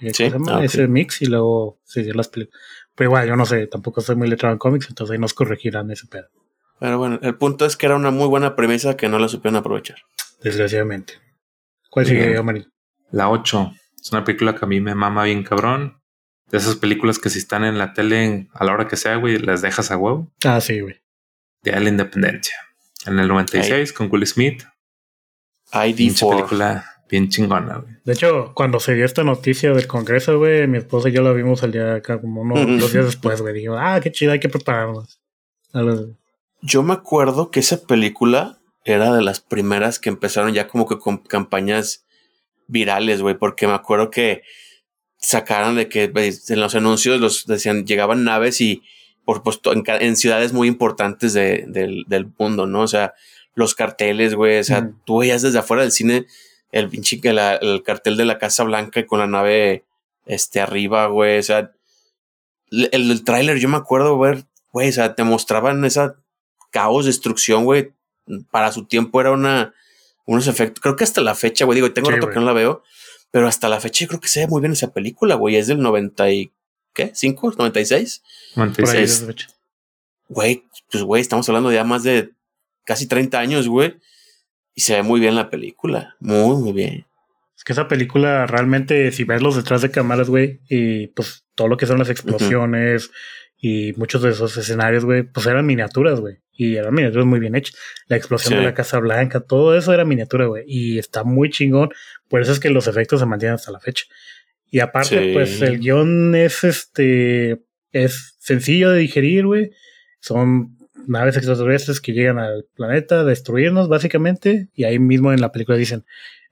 ¿cómo Sí, se llama? ah, ese mix y luego se dio las películas. Pero igual, yo no sé, tampoco soy muy letrado en cómics, entonces ahí nos corregirán ese pedo. Pero bueno, el punto es que era una muy buena premisa que no la supieron aprovechar. Desgraciadamente. ¿Cuál sigue. Omarín? La 8 es una película que a mí me mama bien cabrón. De esas películas que si están en la tele a la hora que sea, güey, las dejas a huevo. Ah, sí, güey. De la Independencia. En el 96 con Will Smith. Pinche ID4. película bien chingona, güey. De hecho, cuando se dio esta noticia del Congreso, güey, mi esposa y yo la vimos al día acá como unos dos días después, güey. Digo, ah, qué chido, hay que prepararnos. Yo me acuerdo que esa película era de las primeras que empezaron ya como que con campañas virales, güey, porque me acuerdo que sacaron de que en los anuncios los decían, llegaban naves y por puesto en, ciudades muy importantes de- del, del mundo, ¿no? O sea, los carteles, güey, o sea, Mm. tú veías desde afuera del cine el pinche que la- el cartel de la Casa Blanca y con la nave este arriba, güey, o sea, el, el tráiler yo me acuerdo ver, güey, o sea, te mostraban esa caos, destrucción, güey, para su tiempo era una unos efectos, creo que hasta la fecha, güey, digo, tengo Sí, rato que no la veo, pero hasta la fecha yo creo que se ve muy bien esa película, güey, es del 90 y ¿qué? ¿5? ¿96? Por ahí, 96. desde hecho. Güey, pues güey, estamos hablando de ya más de casi 30 años, güey. Y se ve muy bien la película. Muy, muy bien. Es que esa película realmente, si ves los detrás de cámaras, güey, y pues todo lo que son las explosiones y muchos de esos escenarios, güey, pues eran miniaturas, güey. Y eran miniaturas muy bien hechas. La explosión de la Casa Blanca, todo eso era miniatura, güey. Y está muy chingón. Por eso es que los efectos se mantienen hasta la fecha. Y aparte, pues el guion es este. Es sencillo de digerir, güey. Son naves extraterrestres que llegan al planeta a destruirnos, básicamente. Y ahí mismo en la película dicen: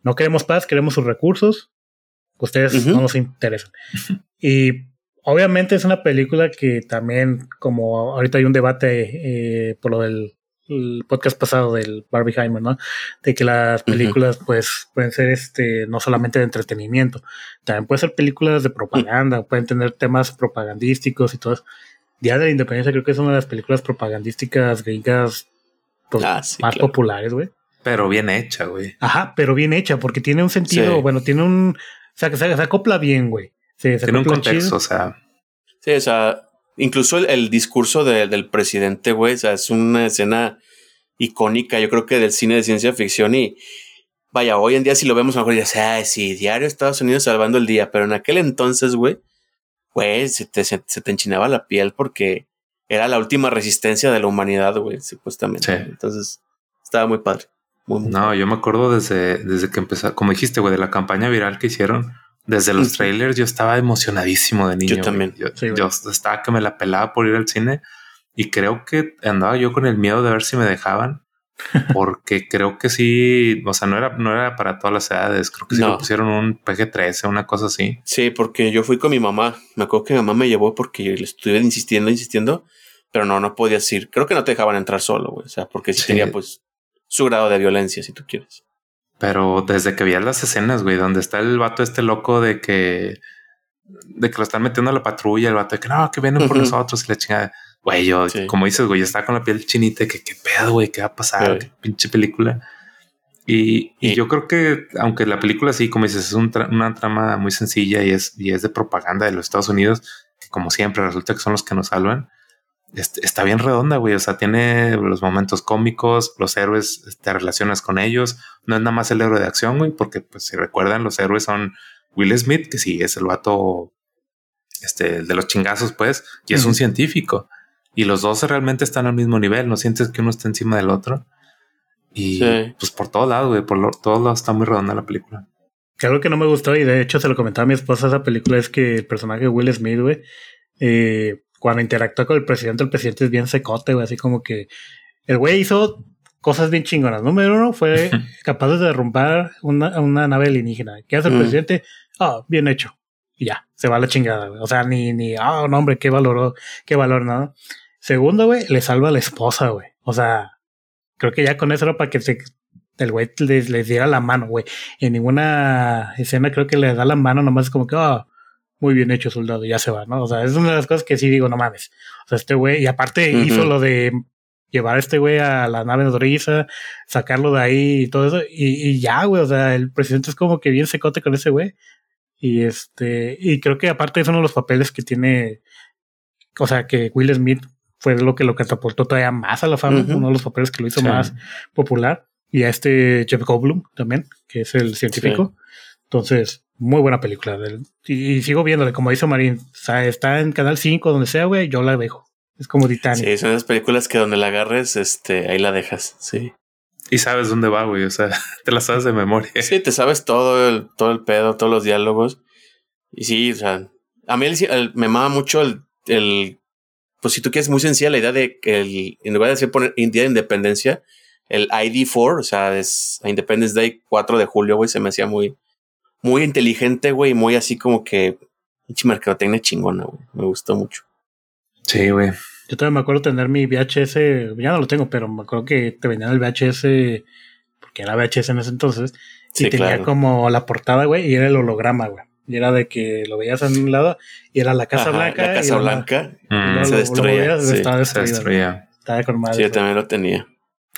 No queremos paz, queremos sus recursos. Ustedes no nos interesan. y obviamente es una película que también, como ahorita hay un debate eh, por lo del podcast pasado del Barbieheimer, ¿no? De que las películas, pues, pueden ser este, no solamente de entretenimiento, también pueden ser películas de propaganda, pueden tener temas propagandísticos y todo eso. Día de la Independencia creo que es una de las películas propagandísticas gringas pues, ah, más populares, güey. Pero bien hecha, güey. Ajá, pero bien hecha, porque tiene un sentido, bueno, tiene un. O sea, que se, acopla bien, güey. tiene un contexto, o sea. Sí, o sea, incluso el, discurso del presidente, güey, o sea, es una escena icónica, yo creo que del cine de ciencia ficción y vaya, hoy en día si lo vemos mejor dices, ah, sí, diario Estados Unidos salvando el día, pero en aquel entonces, güey, güey, se te, se, te enchinaba la piel porque era la última resistencia de la humanidad, güey, supuestamente. Entonces, estaba muy padre. no, yo me acuerdo desde, desde que empezó, como dijiste, güey, de la campaña viral que hicieron desde los trailers yo estaba emocionadísimo de niño. Yo también. Yo, estaba que me la pelaba por ir al cine y creo que andaba yo con el miedo de ver si me dejaban. Porque creo que sí, o sea, no era, no era para todas las edades. Creo que sí me pusieron un PG-13, una cosa así. Sí, porque yo fui con mi mamá. Me acuerdo que mi mamá me llevó porque le estuve insistiendo, insistiendo, pero no, no podías ir. Creo que no te dejaban entrar solo, güey. O sea, porque sí, tenía pues su grado de violencia, si tú quieres. Pero desde que vi las escenas, güey, donde está el vato este loco de que de que lo están metiendo a la patrulla, el vato de que no, que vienen por nosotros y la chingada. Güey, yo, como dices, güey, está con la piel chinita, que qué pedo, güey, qué va a pasar, qué pinche película. Y, y, yo creo que, aunque la película sí, como dices, es una trama muy sencilla y es, y es de propaganda de los Estados Unidos, que como siempre resulta que son los que nos salvan, está bien redonda, güey. O sea, tiene los momentos cómicos, los héroes te relacionas con ellos. No es nada más el héroe de acción, güey, porque pues si recuerdan, los héroes son Will Smith, que sí es el vato este, de los chingazos, pues, y es un científico. Y los dos realmente están al mismo nivel, no sientes que uno está encima del otro. Y pues por todos lados, güey, por todos lados está muy redonda la película. Que algo que no me gustó, y de hecho se lo comentaba a mi esposa esa película, es que el personaje de Will Smith, güey, eh, cuando interactúa con el presidente, el presidente es bien secote, güey, así como que el güey hizo cosas bien chingonas. Número uno, fue capaz de derrumbar una, una nave alienígena. ¿Qué hace el presidente? Ah, bien hecho. Y ya, se va a la chingada, güey. O sea, ni, ni, ah, oh, no, hombre, qué valor, qué valor, nada. Segundo, güey, le salva a la esposa, güey. O sea, creo que ya con eso era para que se, el güey les, diera la mano, güey. En ninguna escena creo que le da la mano, nomás es como que, ah, muy bien hecho, soldado, ya se va, ¿no? O sea, es una de las cosas que sí digo, no mames. O sea, este güey, y aparte hizo lo de llevar a este güey a la nave nodriza, sacarlo de ahí y todo eso, y, ya, güey, o sea, el presidente es como que bien secote con ese güey. Y este, y creo que aparte es uno de los papeles que tiene, o sea, que Will Smith fue lo que lo catapultó todavía más a la fama, uno de los papeles que lo hizo más popular. Y a este Jeff Goldblum también, que es el científico. Entonces, muy buena película. Y, sigo viéndole, como dice Marín. O sea, está en Canal 5, donde sea, güey, yo la dejo. Es como Titanic. Sí, son esas películas que donde la agarres, este, ahí la dejas. Sí. Y sabes dónde va, güey. O sea, te la sabes de memoria. Sí, te sabes todo el, todo el pedo, todos los diálogos. Y sí, o sea, a mí me mama mucho el, el, pues si tú quieres, muy sencilla la idea de que el, en lugar de decir poner Día de Independencia, el ID4, o sea, es Independence Day 4 de julio, güey, se me hacía muy, muy inteligente, güey, muy así como que pinche mercadotecnia chingona, güey. Me gustó mucho. Sí, güey. Yo todavía me acuerdo tener mi VHS, ya no lo tengo, pero me acuerdo que te venían el VHS, porque era VHS en ese entonces, y tenía como la portada, güey, y era el holograma, güey. Y era de que lo veías en un lado y era la Casa Blanca. La Casa Blanca mm. se destruía. sí, estaba destruida. Se destruía. Estaba con madre. Sí, yo también lo tenía.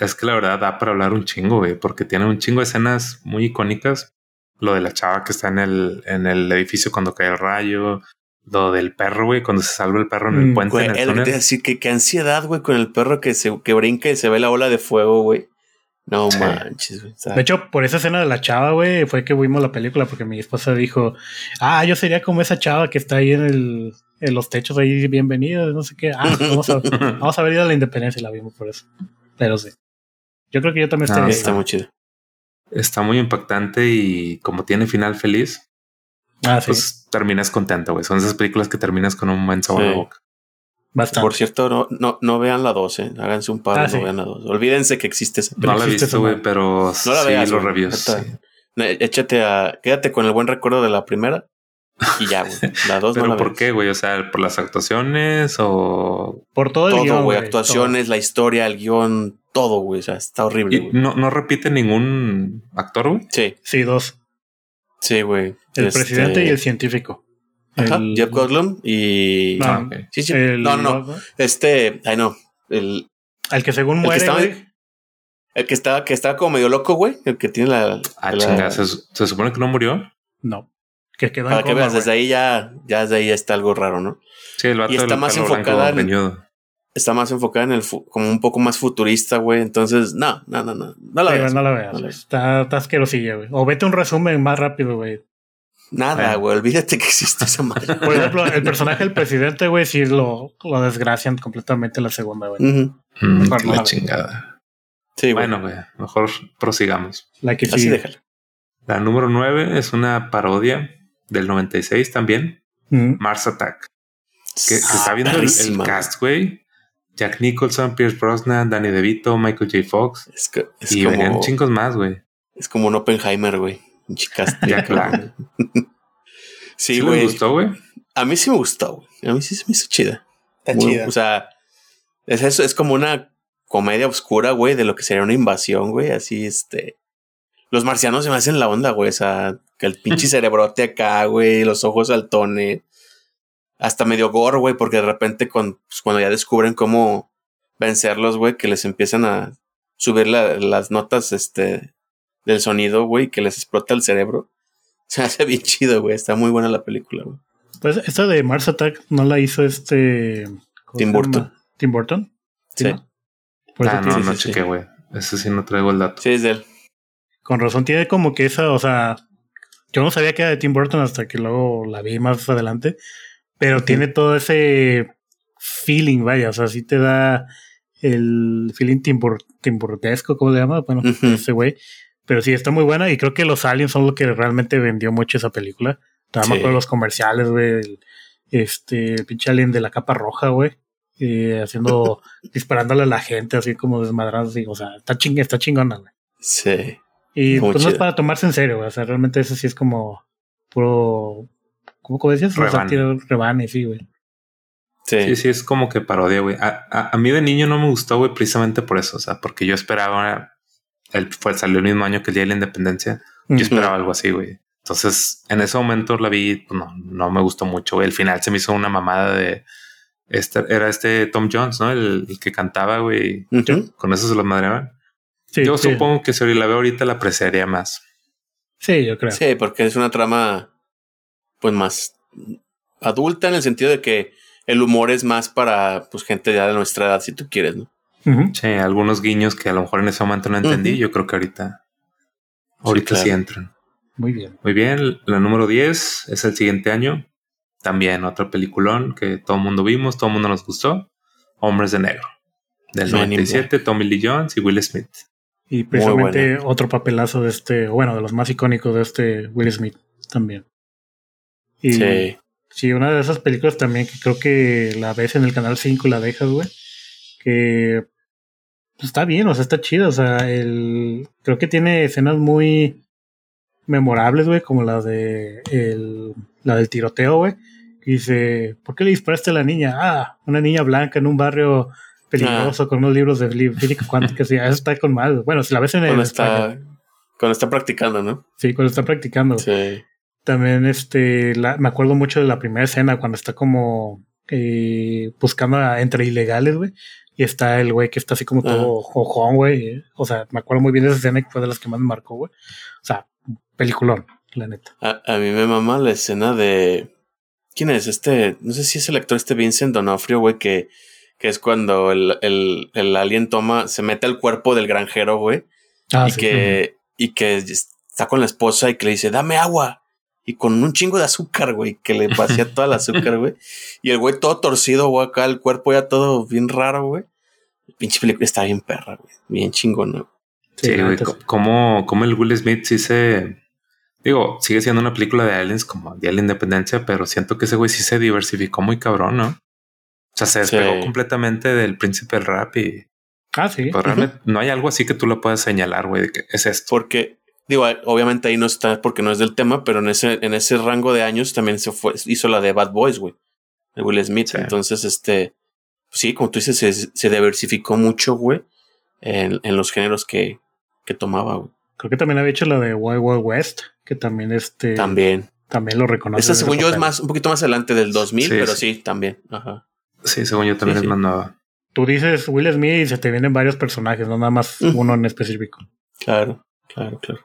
Es que la verdad da para hablar un chingo, güey, porque tiene un chingo de escenas muy icónicas lo de la chava que está en el, en el edificio cuando cae el rayo, lo del perro, güey, cuando se salva el perro en el mm, puente. Güey, en el decir que qué ansiedad, güey, con el perro que se que brinca y se ve la ola de fuego, güey. No Sí. manches, güey. De hecho, por esa escena de la chava, güey, fue que vimos la película porque mi esposa dijo, ah, yo sería como esa chava que está ahí en, el, en los techos ahí, bienvenida, no sé qué. Ah, vamos a, vamos a ver ir a la independencia y la vimos por eso. Pero sí. Yo creo que yo también Ah, estaría está ahí. muy chido. Está muy impactante y como tiene final feliz, Ah, sí, pues terminas contento, güey. Son esas películas que terminas con un buen sabor Sí. de boca. Bastante. Por cierto, no, no, no vean la 2, eh. Háganse un paro, Ah, no sí. vean la 2. Olvídense que existe esa No la he visto, güey, pero No la sí veas, los reviews. sí. Échate a. Quédate con el buen recuerdo de la primera. Y ya, güey. La 2 no Pero la ¿por veas. qué, güey? O sea, por las actuaciones o Por todo el Todo, guion, güey. Actuaciones, la historia, el guion, todo, güey. O sea, está horrible, y güey. no, no repite ningún actor, güey. Sí. Sí, dos. sí, güey. El Este, presidente y el científico. Ajá, El- Jeff Goldblum y. No, Ah, ok. Sí, sí. el- no, no, no. Este. Ay, no. El, El que según El que muere, estaba- güey. el que estaba, que estaba como medio loco, güey. El que tiene la. Ah, la- chinga, ¿se, se supone que no murió. No. Que quedó Para en que coma, veas, desde ahí ya, ya desde ahí está algo raro, ¿no? Sí, el vato Y está más enfocada en-. Está más enfocada en el como un poco más futurista, güey. Entonces, no, no, no, no. No la Sí, veas. no la veas. no la veas. Está, está asquerosilla, güey. O vete un resumen más rápido, güey. Nada, Bueno. güey. Olvídate que existe esa madre. Por ejemplo, el personaje del presidente, güey, sí lo, lo desgracian completamente en la segunda, güey. Mm, no la chingada. Sí. Bueno, güey, mejor prosigamos. La que Así sí. déjala. La número 9 es una parodia del 96 también, Mm. Mars Attack. Que, que Ah, está viendo el, cast, güey. Jack Nicholson, Pierce Brosnan, Danny DeVito, Michael J. Fox. Es, que- es y venían como, chingos más, güey. es como un Oppenheimer, güey. Ya, claro. sí, ¿Sí les güey. gustó, güey? A mí sí me gustó, güey. A mí sí se me hizo chida. Está Muy- chida. O sea, es eso, es como una comedia oscura, güey, de lo que sería una invasión, güey. Así, este. Los marcianos se me hacen la onda, güey. O sea, que el pinche cerebrote acá, güey, los ojos saltones. Hasta medio gore, güey, porque de repente con, pues, cuando ya descubren cómo vencerlos, güey, que les empiezan a subir la- las notas, este, del sonido, güey, que les explota el cerebro. Se hace bien chido, güey. Está muy buena la película, güey. Pues esta de Mars Attack no la hizo este. ¿cómo Tim Burton. Tim Burton. Sí. ¿no? Por eso Ah, no, no sí, chequé, güey. Ese sí no traigo el dato. Sí, es de él. Con razón tiene como que esa, o sea, yo no sabía que era de Tim Burton hasta que luego la vi más adelante, pero tiene todo ese feeling, vaya, o sea, sí te da el feeling timbur, timburtesco, ¿cómo se llama? Bueno, Ujú. ese güey. Pero sí, está muy buena y creo que los aliens son lo que realmente vendió mucho esa película. Todavía me Sí. acuerdo de los comerciales, güey. el- Este, el pinche alien de la capa roja, güey. eh, haciendo, disparándole a la gente, así como desmadrando, así. O sea, está, ching, está chingona, güey. Sí. Y pues no es para tomarse en serio, güey. O sea, realmente eso sí es como puro. ¿Cómo, cómo decías? Rebane. Rebane, sí, güey. Sí. Sí, sí, es como que parodia, güey. A, a- a mí de niño no me gustó, güey, precisamente por eso. O sea, porque yo esperaba. Él fue, salió el mismo año que el día de la independencia. Yo esperaba algo así, güey. Entonces, en ese momento la vi, pues no, no me gustó mucho, güey. El final se me hizo una mamada de. Este, era este Tom Jones, ¿no? El, el que cantaba, güey. Con eso se los madreaban. Sí, Yo sí. supongo que si la veo ahorita la apreciaría más. Sí, yo creo. Sí, porque es una trama, pues más adulta en el sentido de que el humor es más para pues gente ya de nuestra edad, si tú quieres, ¿no? Sí, algunos guiños que a lo mejor en ese momento no entendí. Yo creo que ahorita. Ahorita sí, claro. entran. Muy bien. Muy bien, la número 10 es el siguiente año. También otro peliculón que todo el mundo vimos, todo el mundo nos gustó. Hombres de Negro. Del Men in 97, Tommy Lee Jones y Will Smith. Y precisamente otro papelazo de este, bueno, de los más icónicos de este Will Smith también. Y Sí. sí, una de esas películas también que creo que la ves en el canal 5 y la dejas, güey. Que pues, está bien, o sea, está chido. O sea, el, creo que tiene escenas muy memorables, güey, como la de el, la del tiroteo, güey. Y dice, ¿por qué le disparaste a la niña? Ah, una niña blanca en un barrio peligroso con unos libros de física cuántica. Sí, eso está con mal. Bueno, si la ves en el Cuando español. está, cuando está practicando, ¿no? Sí, cuando está practicando. Sí. También este, la- me acuerdo mucho de la primera escena cuando está como eh, buscando a- entre ilegales, güey. Y está el güey que está así como todo jojón, güey. O sea, me acuerdo muy bien de esa escena que fue de las que más me marcó, güey. O sea, peliculón, la neta. A, a mí me mama la escena de. ¿Quién es? Este. No sé si es el actor este Vincent Donofrio, güey, que, que es cuando el, el, el alien toma. Se mete al cuerpo del granjero, güey. Ah, y que, y que está con la esposa y que le dice, dame agua. Y con un chingo de azúcar, güey, que le vacía toda el azúcar, güey. Y el güey todo torcido, güey, acá el cuerpo ya todo bien raro, güey. El pinche película está bien perra, güey. Bien chingón, güey. Sí, güey, como, como el Will Smith sí se... Digo, sigue siendo una película de aliens como Día de la Independencia, pero siento que ese güey sí se diversificó muy cabrón, ¿no? O sea, se despegó completamente del príncipe del rap y... Ah, sí. Pero realmente no hay algo así que tú lo puedas señalar, güey, de que es esto. Porque Digo, obviamente ahí no está porque no es del tema, pero en ese, en ese rango de años también se fue, hizo la de Bad Boys, güey. De Will Smith. Entonces, este, sí, como tú dices, se, se diversificó mucho, güey, en, en, los géneros que, que tomaba, güey. Creo que también había hecho la de Wild Wild West, que también este. También. También lo reconoce. Esa, según yo, es más, un poquito más adelante del 2000, pero sí. también. Ajá. Sí, según yo también es más nueva. Tú dices Will Smith y se te vienen varios personajes, no nada más uno en específico. Claro, claro, claro.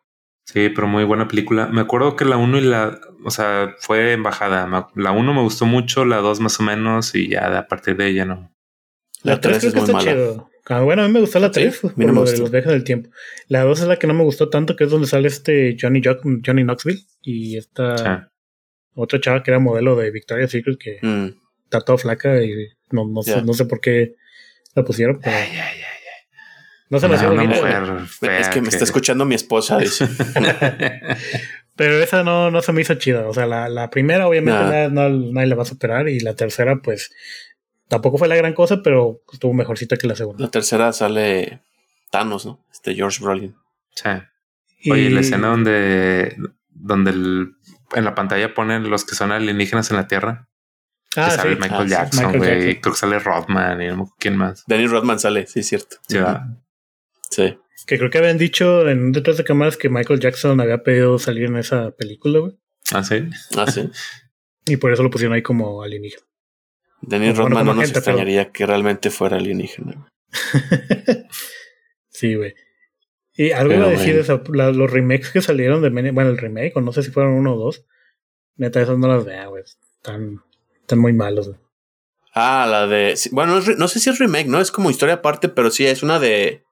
Sí, pero muy buena película. Me acuerdo que la 1 y la, o sea, fue embajada. La 1 me gustó mucho, la 2 más o menos, y ya a partir de ella no. La 3 es muy mala. Ah, bueno, a mí me gustó la 3, por lo de los viajes del tiempo. La 2 es la que no me gustó tanto, que es donde sale este Johnny, Johnny Knoxville y esta otra chava que era modelo de Victoria's Secret que mm. está toda flaca y no, no, sé, no sé por qué la pusieron, pero... Ay, ay, no se me hacía Es que me está escuchando mi esposa, dice. Pero esa no, no se me hizo chida. O sea, la, la primera, obviamente, no, nadie la va a superar. Y la tercera, pues, tampoco fue la gran cosa, pero estuvo mejorcita que la segunda. La tercera sale Thanos, ¿no? Este George Brolin. Sí. Oye, la escena donde, donde en la pantalla ponen los que son alienígenas en la Tierra. Ah, que sale Michael ah, Jackson, güey. Creo que sale Rodman y no quién más. Danny Rodman sale, sí, es cierto. Ya. Sí. Que creo que habían dicho en detrás de cámaras que Michael Jackson había pedido salir en esa película, güey. Ah, sí. Ah, sí. y por eso lo pusieron ahí como alienígena. Danny Rodman no nos extrañaría que realmente fuera alienígena. sí, güey. Y algo iba a decir de eso, los remakes que salieron de bueno, el remake, o no sé si fueron uno o dos. Neta, esas no las vea, güey. Están, están muy malos, güey. Ah, la de. Bueno, no sé si es remake, ¿no? Es como historia aparte, pero sí, es una de.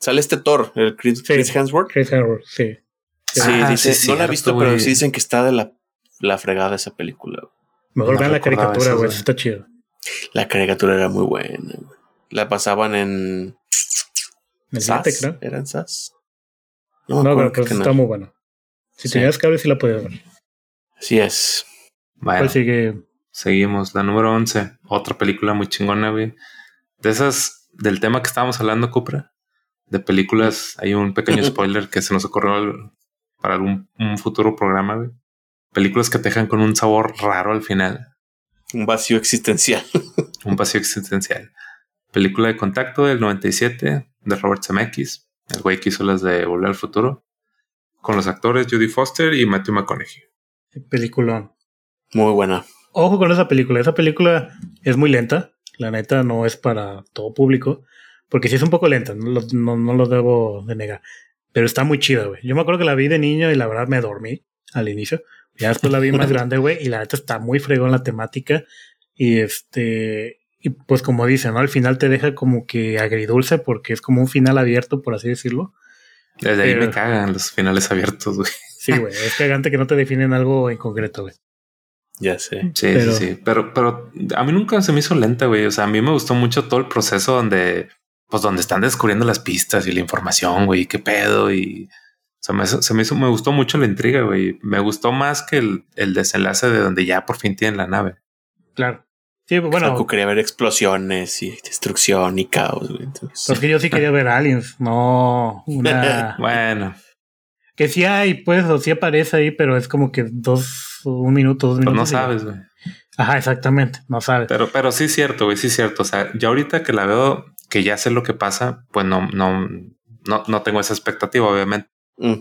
Sale este Thor, el Chris, Chris Hemsworth. Chris Hemsworth, sí. Sí, ah, dice, no la he visto, pero sí dicen que está de la, la fregada esa película. Mejor vean la caricatura, güey, está chido. La caricatura era muy buena, güey. La pasaban en. ¿En SAS? creo. ¿Era en SAS? No, no pero, que está muy bueno. Si tenías cable, sí la podías ver. Así es. Bueno, sigue? Seguimos. La número 11. Otra película muy chingona, güey. De esas, del tema que estábamos hablando, Cupra de películas. Hay un pequeño spoiler que se nos ocurrió para algún un futuro programa, güey. Películas que te dejan con un sabor raro al final. Un vacío existencial. un vacío existencial. Película de contacto del 97 de Robert Zemeckis, el güey que hizo las de Volver al Futuro, con los actores Judy Foster y Matthew McConaughey. Película. Muy buena. Ojo con esa película. Esa película es muy lenta. La neta no es para todo público. Porque sí es un poco lenta, no lo, no, lo debo de negar. Pero está muy chida, güey. Yo me acuerdo que la vi de niño y la verdad me dormí al inicio. Ya después la vi más grande, güey, y la neta está muy fregón la temática. Y este, y pues como dicen, ¿no? Al final te deja como que agridulce porque es como un final abierto, por así decirlo. Desde ahí me cagan los finales abiertos, güey. Sí, güey, es cagante que no te definen algo en concreto, güey. Ya sé. Sí, sí, sí. Pero, pero a mí nunca se me hizo lenta, güey. O sea, a mí me gustó mucho todo el proceso donde pues donde están descubriendo las pistas y la información, güey, qué pedo. Y o sea, me, se me, hizo, me gustó mucho la intriga, güey. Me gustó más que el, el, desenlace de donde ya por fin tienen la nave. Claro. Sí, bueno. Quería ver explosiones y destrucción y caos, güey. Porque yo sí quería ver aliens, no una. bueno. Que sí hay, pues, o sí aparece ahí, pero es como que dos, un minuto, dos minutos. Pues no sabes, güey. Ajá, exactamente, no sabes. Pero, pero sí es cierto, güey, sí es cierto. O sea, yo ahorita que la veo, que ya sé lo que pasa, pues no, no, no, no tengo esa expectativa, obviamente.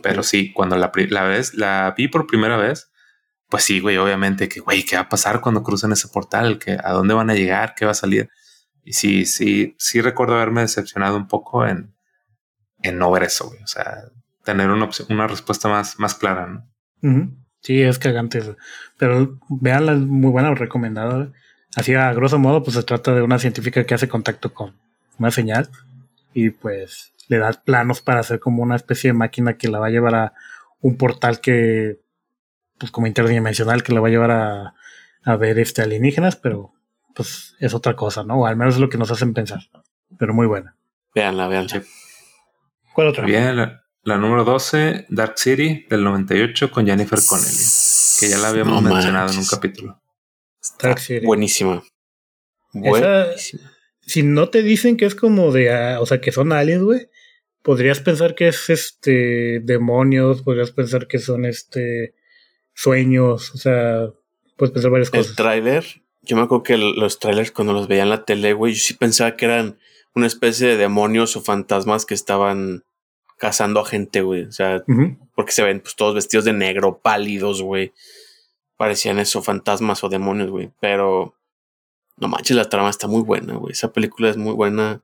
Pero sí, cuando la, la, vez, la vi por primera vez, pues sí, güey, obviamente que, güey, ¿qué va a pasar cuando cruzan ese portal? ¿Que, ¿A dónde van a llegar? ¿Qué va a salir? Y sí, sí, sí recuerdo haberme decepcionado un poco en, en no ver eso, güey. O sea, tener una, una respuesta más, más clara, ¿no? Sí, es cagante. Pero veanla, es muy buena, recomendada. Así, a grosso modo, pues se trata de una científica que hace contacto con una señal y pues le da planos para hacer como una especie de máquina que la va a llevar a un portal que, pues como interdimensional, que la va a llevar a, a ver este alienígenas, pero pues es otra cosa, ¿no? O al menos es lo que nos hacen pensar. Pero muy buena. Veanla, veanla. ¿Cuál otra? Bien, la, la número 12, Dark City del 98 con Jennifer Connelly, que ya la habíamos No mencionado en un capítulo. Dark City. Buenísima. Esa- Buenísima. Si no te dicen que es como de, ah, o sea, que son aliens, güey, podrías pensar que es este demonios, podrías pensar que son este sueños, o sea, puedes pensar varias El cosas. tráiler, yo me acuerdo que los trailers cuando los veía en la tele, güey, yo sí pensaba que eran una especie de demonios o fantasmas que estaban cazando a gente, güey. O sea, porque se ven pues todos vestidos de negro, pálidos, güey. Parecían eso, fantasmas o demonios, güey. Pero no manches, la trama está muy buena, güey. Esa película es muy buena.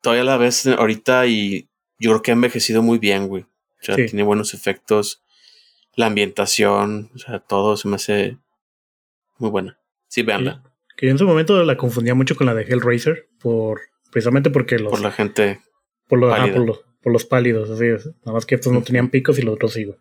Todavía la ves ahorita y yo creo que ha envejecido muy bien, güey. O sea, Sí. tiene buenos efectos. La ambientación, o sea, todo se me hace muy buena. Sí, véanla. Que yo en su momento la confundía mucho con la de Hellraiser, por precisamente porque los Por la gente. por los, por los, por los pálidos, así es. Nada más que estos no tenían picos y los otros sí, güey.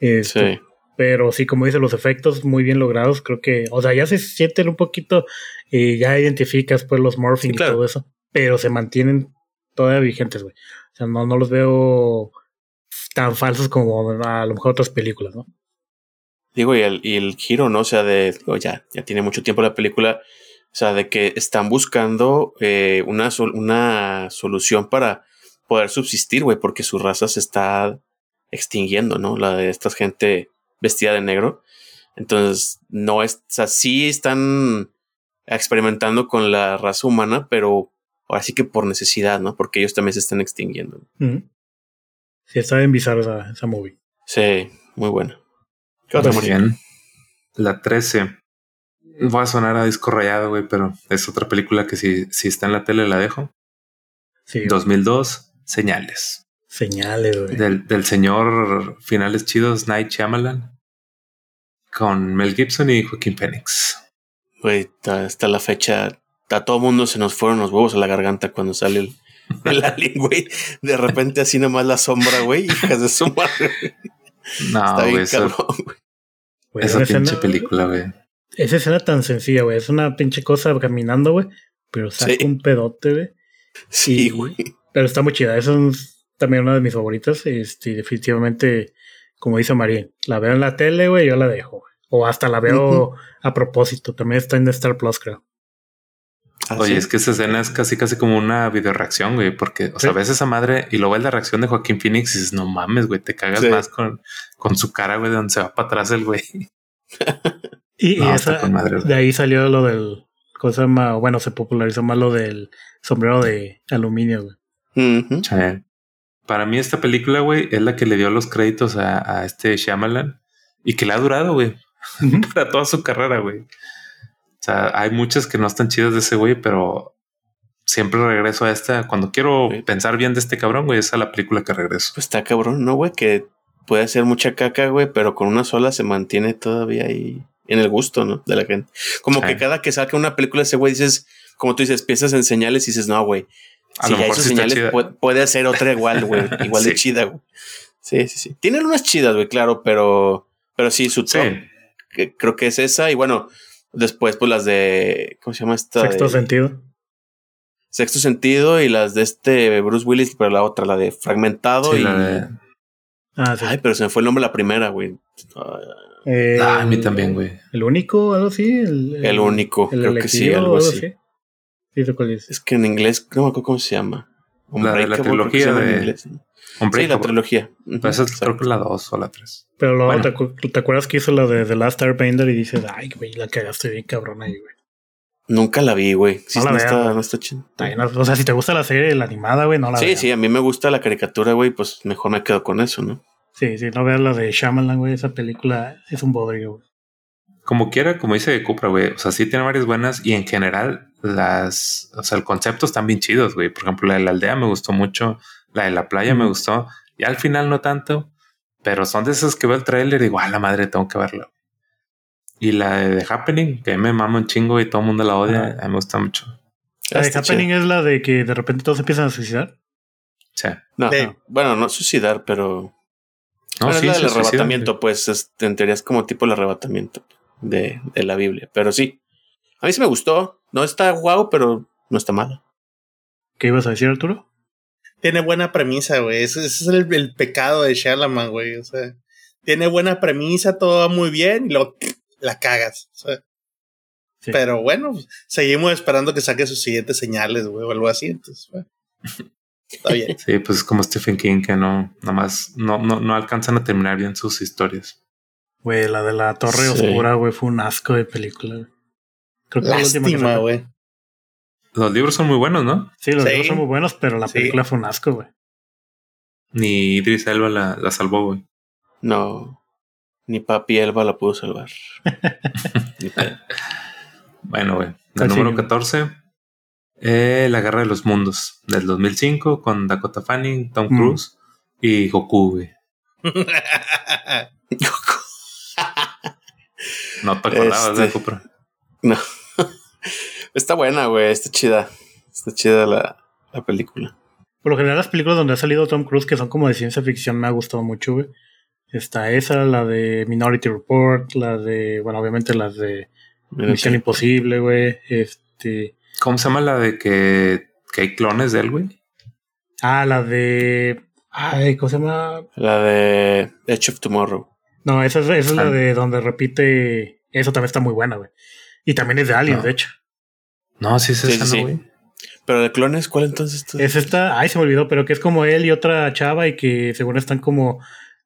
Este, Sí. Pero sí, como dice, los efectos muy bien logrados, creo que, o sea, ya se sienten un poquito, y ya identificas pues los morphing Sí, claro. y todo eso, pero se mantienen todavía vigentes, güey. O sea, no, no los veo tan falsos como a lo mejor otras películas, ¿no? Digo, y el, y el giro, ¿no? O sea, de. digo, ya, ya tiene mucho tiempo la película. O sea, de que están buscando eh, una, sol- una solución para poder subsistir, güey, porque su raza se está extinguiendo, ¿no? La de esta gente vestida de negro. Entonces, no es. O sea, sí están experimentando con la raza humana, pero ahora sí que por necesidad, ¿no? Porque ellos también se están extinguiendo. Sí, está bien bizarro esa, esa movie. Sí, muy buena. ¿Qué otra, bien. La 13. Voy a sonar a disco rayado, güey, pero es otra película que si, si está en la tele la dejo. Sí, 2002, Señales. señales, güey. Del, del señor Finales Chidos, Night Shyamalan. Con Mel Gibson y Joaquín Phoenix. Güey, ta- hasta la fecha, a todo mundo se nos fueron los huevos a la garganta cuando sale el, el alien, güey. De repente así nomás la sombra, güey, hijas de su madre. No, Está güey, bien esa, cabrón, güey. Esa pinche escena- película, güey. Esa escena tan sencilla, güey. Es una pinche cosa caminando, güey. Pero saca Sí. un pedote, güey. Sí, güey. Pero está muy chida. Esa es también una de mis favoritas. Este, definitivamente, como dice María, la veo en la tele, güey, yo la dejo. güey. O hasta la veo a propósito. También está en Star Plus, creo. Ah, Oye, sí. es que esa escena es casi casi como una videoreacción, güey, porque, o sea, Sí. ves esa madre y luego ves la reacción de Joaquín Phoenix y dices, no mames, güey, te cagas Sí. más con, con su cara, güey, de donde se va para atrás el güey. Y, No, esa, madre, de ahí salió lo del. ¿Cómo se llama? Bueno, se popularizó más lo del sombrero de aluminio, güey. Ujú. Sí. Para mí esta película, güey, es la que le dio los créditos a, a este Shyamalan y que le ha durado, güey, para toda su carrera, güey. O sea, hay muchas que no están chidas de ese güey, pero siempre regreso a esta. Cuando quiero Sí. pensar bien de este cabrón, güey, esa es la película que regreso. Pues está cabrón, ¿no, güey? Que puede hacer mucha caca, güey, pero con una sola se mantiene todavía ahí en el gusto, ¿no? De la gente. Como Sí. que cada que saca una película ese güey dices, como tú dices, piensas en señales y dices, no, güey. A Si lo ya mejor hizo sí señales, puede, puede hacer otra igual, güey. Igual de Sí. chida, güey. Sí, sí, sí. Tienen unas chidas, güey, claro, pero, pero sí, su Sí. top, que creo que es esa. Y bueno, después, pues las de, ¿cómo se llama esta? Sexto de- sentido. Sexto sentido y las de este Bruce Willis, pero la otra, la de Fragmentado Sí, y... la de- Ah, sí. Ay, pero se me fue el nombre la primera, güey. Ah, Eh, Ah, a mí también, güey. El único, algo así. El, El único, el creo que sí, algo así. Sí, sé cuál es. Es que en inglés, no me acuerdo cómo se llama. La de la trilogía de- inglés, Sí, la trilogía. Pues esa es- exacto. creo que la 2 o la 3. Pero luego Bueno. te, acu- te acuerdas que hizo la de The Last Airbender y dices, ay, güey, la cagaste bien cabrón ahí, güey. Nunca la vi, güey. Sí, No está, no está chido. No, o sea, si te gusta la serie, la animada, güey, no la Sí, sí, a mí me gusta la caricatura, güey, pues mejor me quedo con eso, ¿no? Sí, sí, no veas la de Shyamalan, güey, esa película es un bodrio, güey. Como quiera, como dice Cupra, güey. O sea, sí tiene varias buenas y en general las, o sea, el concepto están bien chidos, güey. Por ejemplo, la de la aldea me gustó mucho, la de la playa me gustó y al final no tanto, pero son de esas que veo el tráiler y digo, a la madre, tengo que verlo. Y la de The Happening, que me mama un chingo y todo el mundo la odia, Ajá. a mí me gusta mucho. La de Happening chido. es la de que de repente todos empiezan a suicidar. Sí. No, De- no. bueno, no suicidar, pero. No, bueno, sí, es la del suicida, arrebatamiento, pues es, en teoría es como tipo el arrebatamiento de, de la Biblia. Pero sí. A mí sí me gustó. No está guau, pero no está mal. ¿Qué ibas a decir, Arturo? Tiene buena premisa, güey. Ese, ese es el, el pecado de Shyamalan, güey. O sea, tiene buena premisa, todo va muy bien y luego la cagas. o sea. Sí. Pero bueno, pues, seguimos esperando que saque sus siguientes señales, güey, o algo así. Entonces, está bien. Sí, pues es como Stephen King que no, nada más no, no, no alcanzan a terminar bien sus historias. Güey, la de la Torre Sí. Oscura, güey, fue un asco de película. güey. Creo que Lástima, güey. Los libros son muy buenos, ¿no? Sí, los Sí. dos son muy buenos, pero la Sí. película fue un asco, güey. Ni Idris Elba la, la salvó, güey. No. Ni Papi Elba la pudo salvar. Bueno, güey. ¿Cuál El número sigue? 14. eh, la Guerra de los Mundos. Del 2005 con Dakota Fanning, Tom Mm. Cruise y Goku, güey. No te acordabas de Este. Goku, pero- no. está buena, güey. Está chida. Está chida la, la película. Por lo general, las películas donde ha salido Tom Cruise, que son como de ciencia ficción, me ha gustado mucho, güey. Está esa, la de Minority Report, la de, bueno, obviamente las de Misión. Imposible, güey. Este. ¿Cómo se llama la de que, que hay clones de él, güey? Ah, la de. Ay, ¿cómo se llama? La de Edge of Tomorrow. No, esa es, esa es Ah. la de donde repite. Eso también está muy buena, güey. Y también es de Aliens, No. de hecho. No, sí es Sí, esa, sí, ¿no, sí. güey? Pero de clones, ¿cuál entonces? tú? Es esta. Ay, se me olvidó, pero que es como él y otra chava y que según están como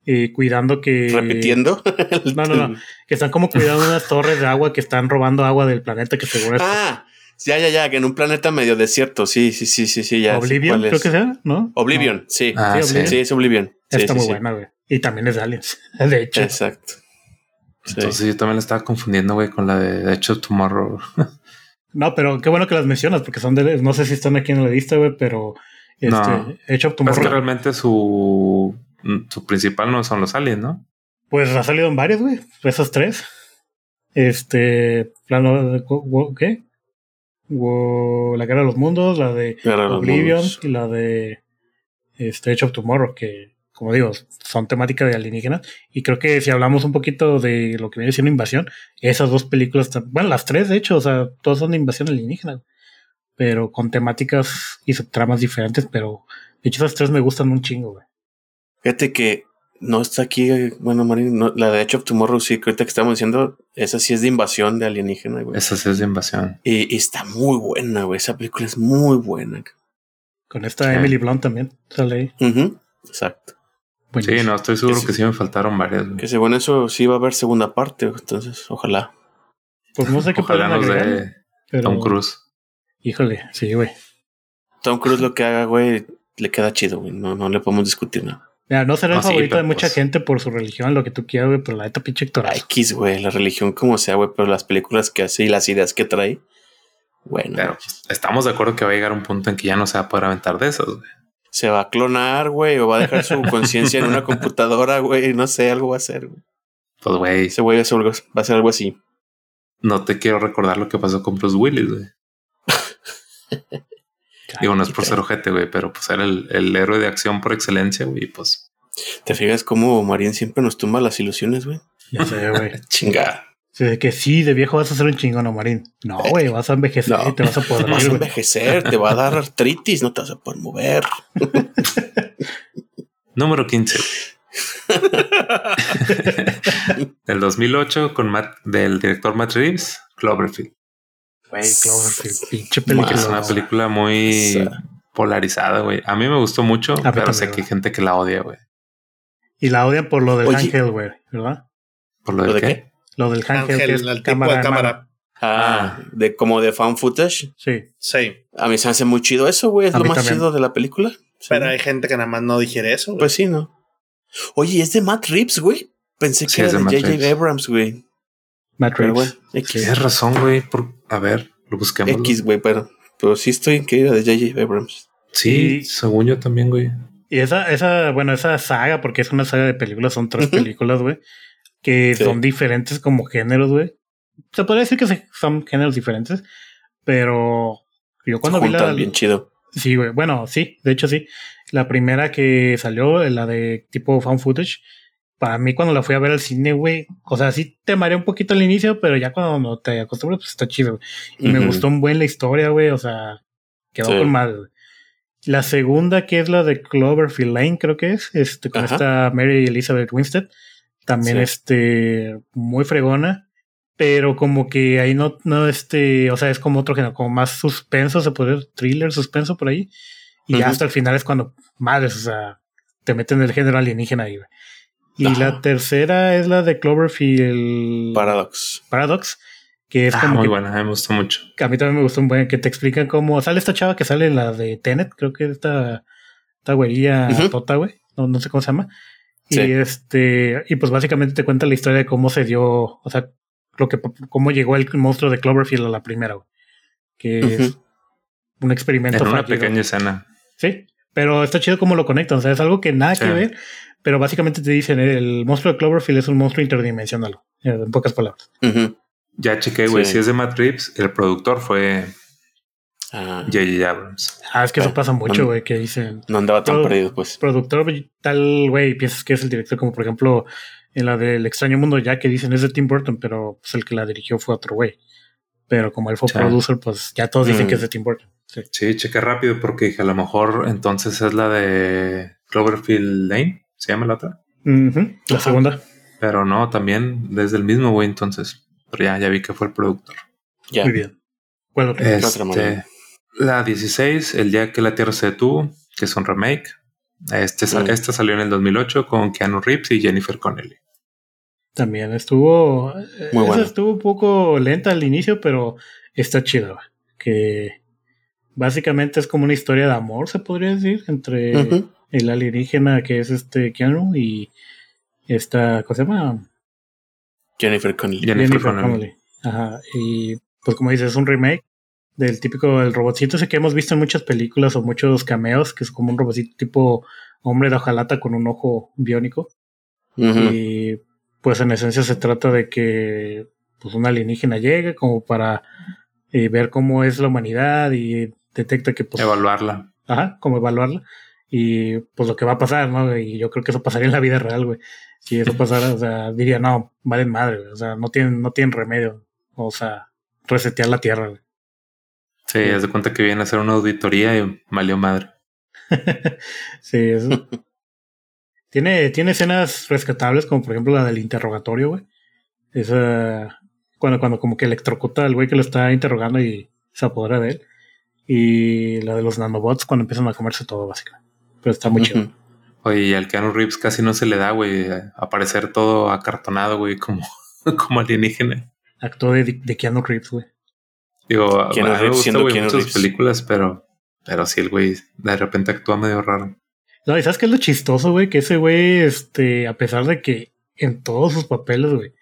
eh, cuidando que. Repitiendo. No, no, no. Que están como cuidando unas torres de agua que están robando agua del planeta que según es Ah, ya, ya, ya, que en un planeta medio desierto. Sí, sí, sí, sí, sí, ya. Oblivion, creo que sea, ¿no? Oblivion, sí. Ah, Sí, sí. Oblivion. Sí, es Oblivion. Sí, Está sí, muy sí. buena, güey. Y también es de Aliens. De hecho. Exacto. Sí. Entonces yo también la estaba confundiendo, güey, con la de The Edge of Tomorrow. No, pero qué bueno que las mencionas, porque son de. No sé si están aquí en la lista, güey, pero. Este, No. Hecho Pues Tomorrow. que realmente su, su principal no son los aliens, ¿no? Pues ha salido en varias, güey. Esas tres. Este. Plano ¿Qué? La Guerra de los Mundos, la de Oblivion y la de. Este, Edge of Tomorrow, que, como digo, son temática de alienígenas. Y creo que si hablamos un poquito de lo que viene siendo invasión, esas dos películas. Bueno, las tres, de hecho, o sea, todas son de invasión alienígena. Pero con temáticas y subtramas diferentes, pero. De hecho, esas tres me gustan un chingo, güey. Fíjate que no está aquí, bueno, Marín, no, la de Edge of Tomorrow, sí, que ahorita que estamos diciendo, esa sí es de invasión de alienígena, güey. Esa sí es de invasión. Y, y está muy buena, güey. Esa película es muy buena. Con esta Sí. Emily Blunt también sale ahí. Ujú, Exacto. Sí, no, estoy seguro Que sí. que sí me faltaron varias. güey. Que según eso sí va a haber segunda parte, entonces ojalá. Pues no sé qué Ojalá pueden nos agregar, de pero Tom Cruise. híjole, sí, güey. Tom Cruise lo que haga, güey, le queda chido, güey. No, no le podemos discutir nada. Mira, no será No, el sí, favorito de mucha pues- gente por su religión, lo que tú quieras, güey, pero la neta pinche actorazo. X, güey, la religión como sea, güey, pero las películas que hace y las ideas que trae, bueno, Pero pues, estamos de acuerdo que va a llegar un punto en que ya no se va a poder aventar de esos. güey. Se va a clonar, güey, o va a dejar su conciencia en una computadora, güey, no sé, algo va a hacer, güey. Pues, güey, Ese güey va a hacer algo- así. no te quiero recordar lo que pasó con Bruce Willis, güey. Digo, no es por ser ojete, güey, pero pues era el, el héroe de acción por excelencia, güey. Pues ¿Te fijas cómo Marín siempre nos tumba las ilusiones, güey? Ya sé, güey. Chinga. Sí, de que sí, de viejo vas a ser un chingón, ¿no, Marín. No, güey, vas a envejecer No. y te vas a poder Vas a envejecer, te va a dar artritis, no te vas a poder mover. número 15. Del 2008 con Matt, del director Matt Reeves, Cloverfield. Güey, Cloverfield, pinche Es película. una película muy Esa. polarizada, güey. A mí me gustó mucho, pero también, sé que hay gente que la odia, güey. Y la odian por lo del Oye. ángel, güey, ¿verdad? ¿Por lo, ¿Lo de de qué? qué? Lo del ángel, que Ángel, es el tipo cámara de en mano. cámara. Ah, de como de fan footage. Sí. Sí. A mí se me hace muy chido eso, güey. Es A lo más también. chido de la película. Sí. Pero hay gente que nada más no digiere eso. güey. Pues sí, ¿no? Oye, es de Matt Reeves, güey. Pensé que era de de J.J. Abrams, güey. Matt Reeves. bueno. Tienes razón, güey. Por... A ver, lo busquemos. X, güey, pero, pero sí estoy en que era de J.J. Abrams. Sí, Y- según yo también, güey. Y esa, esa, bueno, esa saga, porque es una saga de películas, son tres películas, güey, que Sí. son diferentes como géneros, güey. Se podría decir que son géneros diferentes, pero yo cuando vi la, bien chido. Sí, güey. Bueno, sí, de hecho sí. La primera que salió, la de tipo found footage, para mí cuando la fui a ver al cine, güey, o sea, sí te mareé un poquito al inicio, pero ya cuando te acostumbras, pues está chido. Güey. Y me gustó un buen la historia, güey, o sea, quedó Sí. con mal, güey. La segunda, que es la de Cloverfield Lane, creo que es, este, con Ajá. esta Mary Elizabeth Winstead, también Sí. este, muy fregona, pero como que ahí no, no, este, o sea, es como otro género, como más suspenso, se puede decir, thriller, suspenso por ahí, y hasta el final es cuando, madres, o sea, te meten el género alienígena ahí, güey. Y Ajá. la tercera es la de Cloverfield Paradox. Paradox, que es Ah, como muy que buena, me gustó mucho. que a mí también me gustó un buen que te explican cómo sale esta chava que sale en la de Tenet, creo que esta, esta güerilla tota, güey, no, no sé cómo se llama. Sí. Y este, y pues básicamente te cuenta la historia de cómo se dio, o sea, lo que cómo llegó el monstruo de Cloverfield a la primera, güey. Que es un experimento En una fallido. pequeña escena. Sí, pero está chido cómo lo conectan, o sea, es algo que nada Sí. que ver, pero básicamente te dicen, el monstruo de Cloverfield es un monstruo interdimensional, en pocas palabras. Ya chequé, güey. Sí. Si es de Reeves, el productor fue Ah, J.J. Abrams. Ah, es que eso pasa mucho, mm. güey, que dicen, no andaba tan Todo- perdido, pues. productor tal, güey, piensas que es el director, como por ejemplo en la del extraño mundo ya que dicen es de Tim Burton, pero pues el que la dirigió fue otro güey. Pero como él fue Sí. producer, pues ya todos dicen Mm. que es de Tim Burton. Sí. Sí, chequé rápido porque dije, a lo mejor entonces es la de Cloverfield Lane. ¿Se llama la otra? La Ajá. segunda. Pero no, también desde el mismo, güey, entonces. Pero ya, ya vi que fue el productor. Ya. Muy bien. ¿Cuál otra? ¿Qué otra? La 16, El día que la Tierra se detuvo, que es un remake. Este, sa- Mm. Esta salió en el 2008 con Keanu Reeves y Jennifer Connelly. También estuvo. eh, Muy esa estuvo un poco lenta al inicio, pero está chido. güey. Que básicamente es como una historia de amor, se podría decir, entre el alienígena que es este Keanu y esta, ¿cómo se llama? Jennifer Connelly. Jennifer Connelly. Ajá. Y pues como dices, es un remake del típico el robotcito ese que hemos visto en muchas películas o muchos cameos, que es como un robotcito tipo hombre de hojalata con un ojo biónico. Y pues en esencia se trata de que pues un alienígena llega como para eh, ver cómo es la humanidad y detecta que pues Evaluarla. ajá, como evaluarla y pues lo que va a pasar, ¿no? Y yo creo que eso pasaría en la vida real, güey. Si eso pasara, o sea, diría, no, valen madre, güey. O sea, no tienen, no tienen remedio. O sea, resetear la tierra, güey. Sí, haz de cuenta que viene a hacer una auditoría y valió madre. sí, eso. tiene, tiene escenas rescatables, como por ejemplo la del interrogatorio, güey. Esa, cuando, cuando como que electrocuta al güey que lo está interrogando y se apodera de él. Y la de los nanobots cuando empiezan a comerse todo, básicamente. Pero está muy chido. Oye, y al Keanu Reeves casi no se le da, güey, aparecer todo acartonado, güey, como, como alienígena. Actuó de, de Keanu Reeves, güey. Digo, a- Keanu a mí me gusta, siendo güey, muchas Reeves. películas, pero, pero sí, el güey de repente actúa medio raro. No, y sabes qué es lo chistoso, güey, que ese güey, este, a pesar de que en todos sus papeles, güey,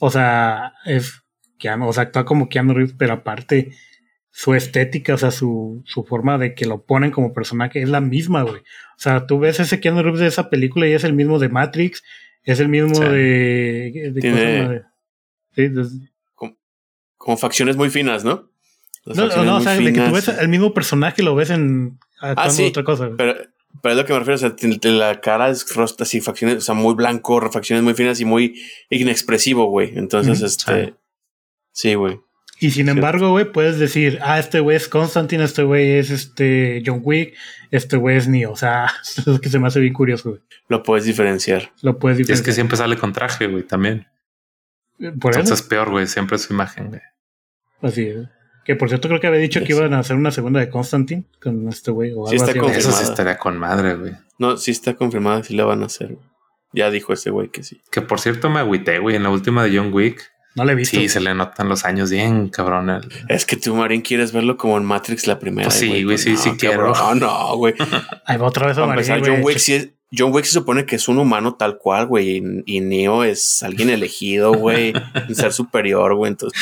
o sea, es Keanu, o sea, actúa como Keanu Reeves, pero aparte, su estética, o sea, su, su forma de que lo ponen como personaje es la misma, güey. O sea, tú ves ese Keanu Reeves de esa película y es el mismo de Matrix, es el mismo Sí. de, de, ¿cómo se Tiene- llama? De- sí, de- Como facciones muy finas, ¿no? Las no, facciones no, o sea, de que tú ves el mismo personaje y lo ves en actuando sí, otra cosa. güey. Pero, pero es lo que me refiero, o sea, la cara es rostro así, facciones, o sea, muy blanco, facciones muy finas y muy inexpresivo, güey. Entonces, este, sí, güey. Y sin embargo, güey, puedes decir, ah, este güey es Constantine, este güey es este John Wick, este güey es Neo. O sea, es que se me hace bien curioso, güey. Lo puedes diferenciar. Lo puedes Y es que diferenciar. siempre sale con traje, güey, también. Por eso, Entonces peor, güey, siempre su imagen, güey. así es. Que por cierto, creo que había dicho que Sí. iban a hacer una segunda de Constantine con este güey o Sí, algo está así. confirmado. Eso sí Confirmada. estaría con madre, güey. No, sí está confirmado, sí la van a hacer. güey. Ya dijo ese güey que sí. Que por cierto me agüité, güey, en la última de John Wick. No le he visto. Sí, se le notan los años bien, cabrón. el- Es que tú, Marín, quieres verlo como en Matrix la primera. Pues sí, güey, sí, no, sí quiero. No, no, güey. Ahí va otra vez a Marín. John Wick, sí es- John Wick se supone que es un humano tal cual, güey. Y, y Neo es alguien elegido, güey. un ser superior, güey. Entonces,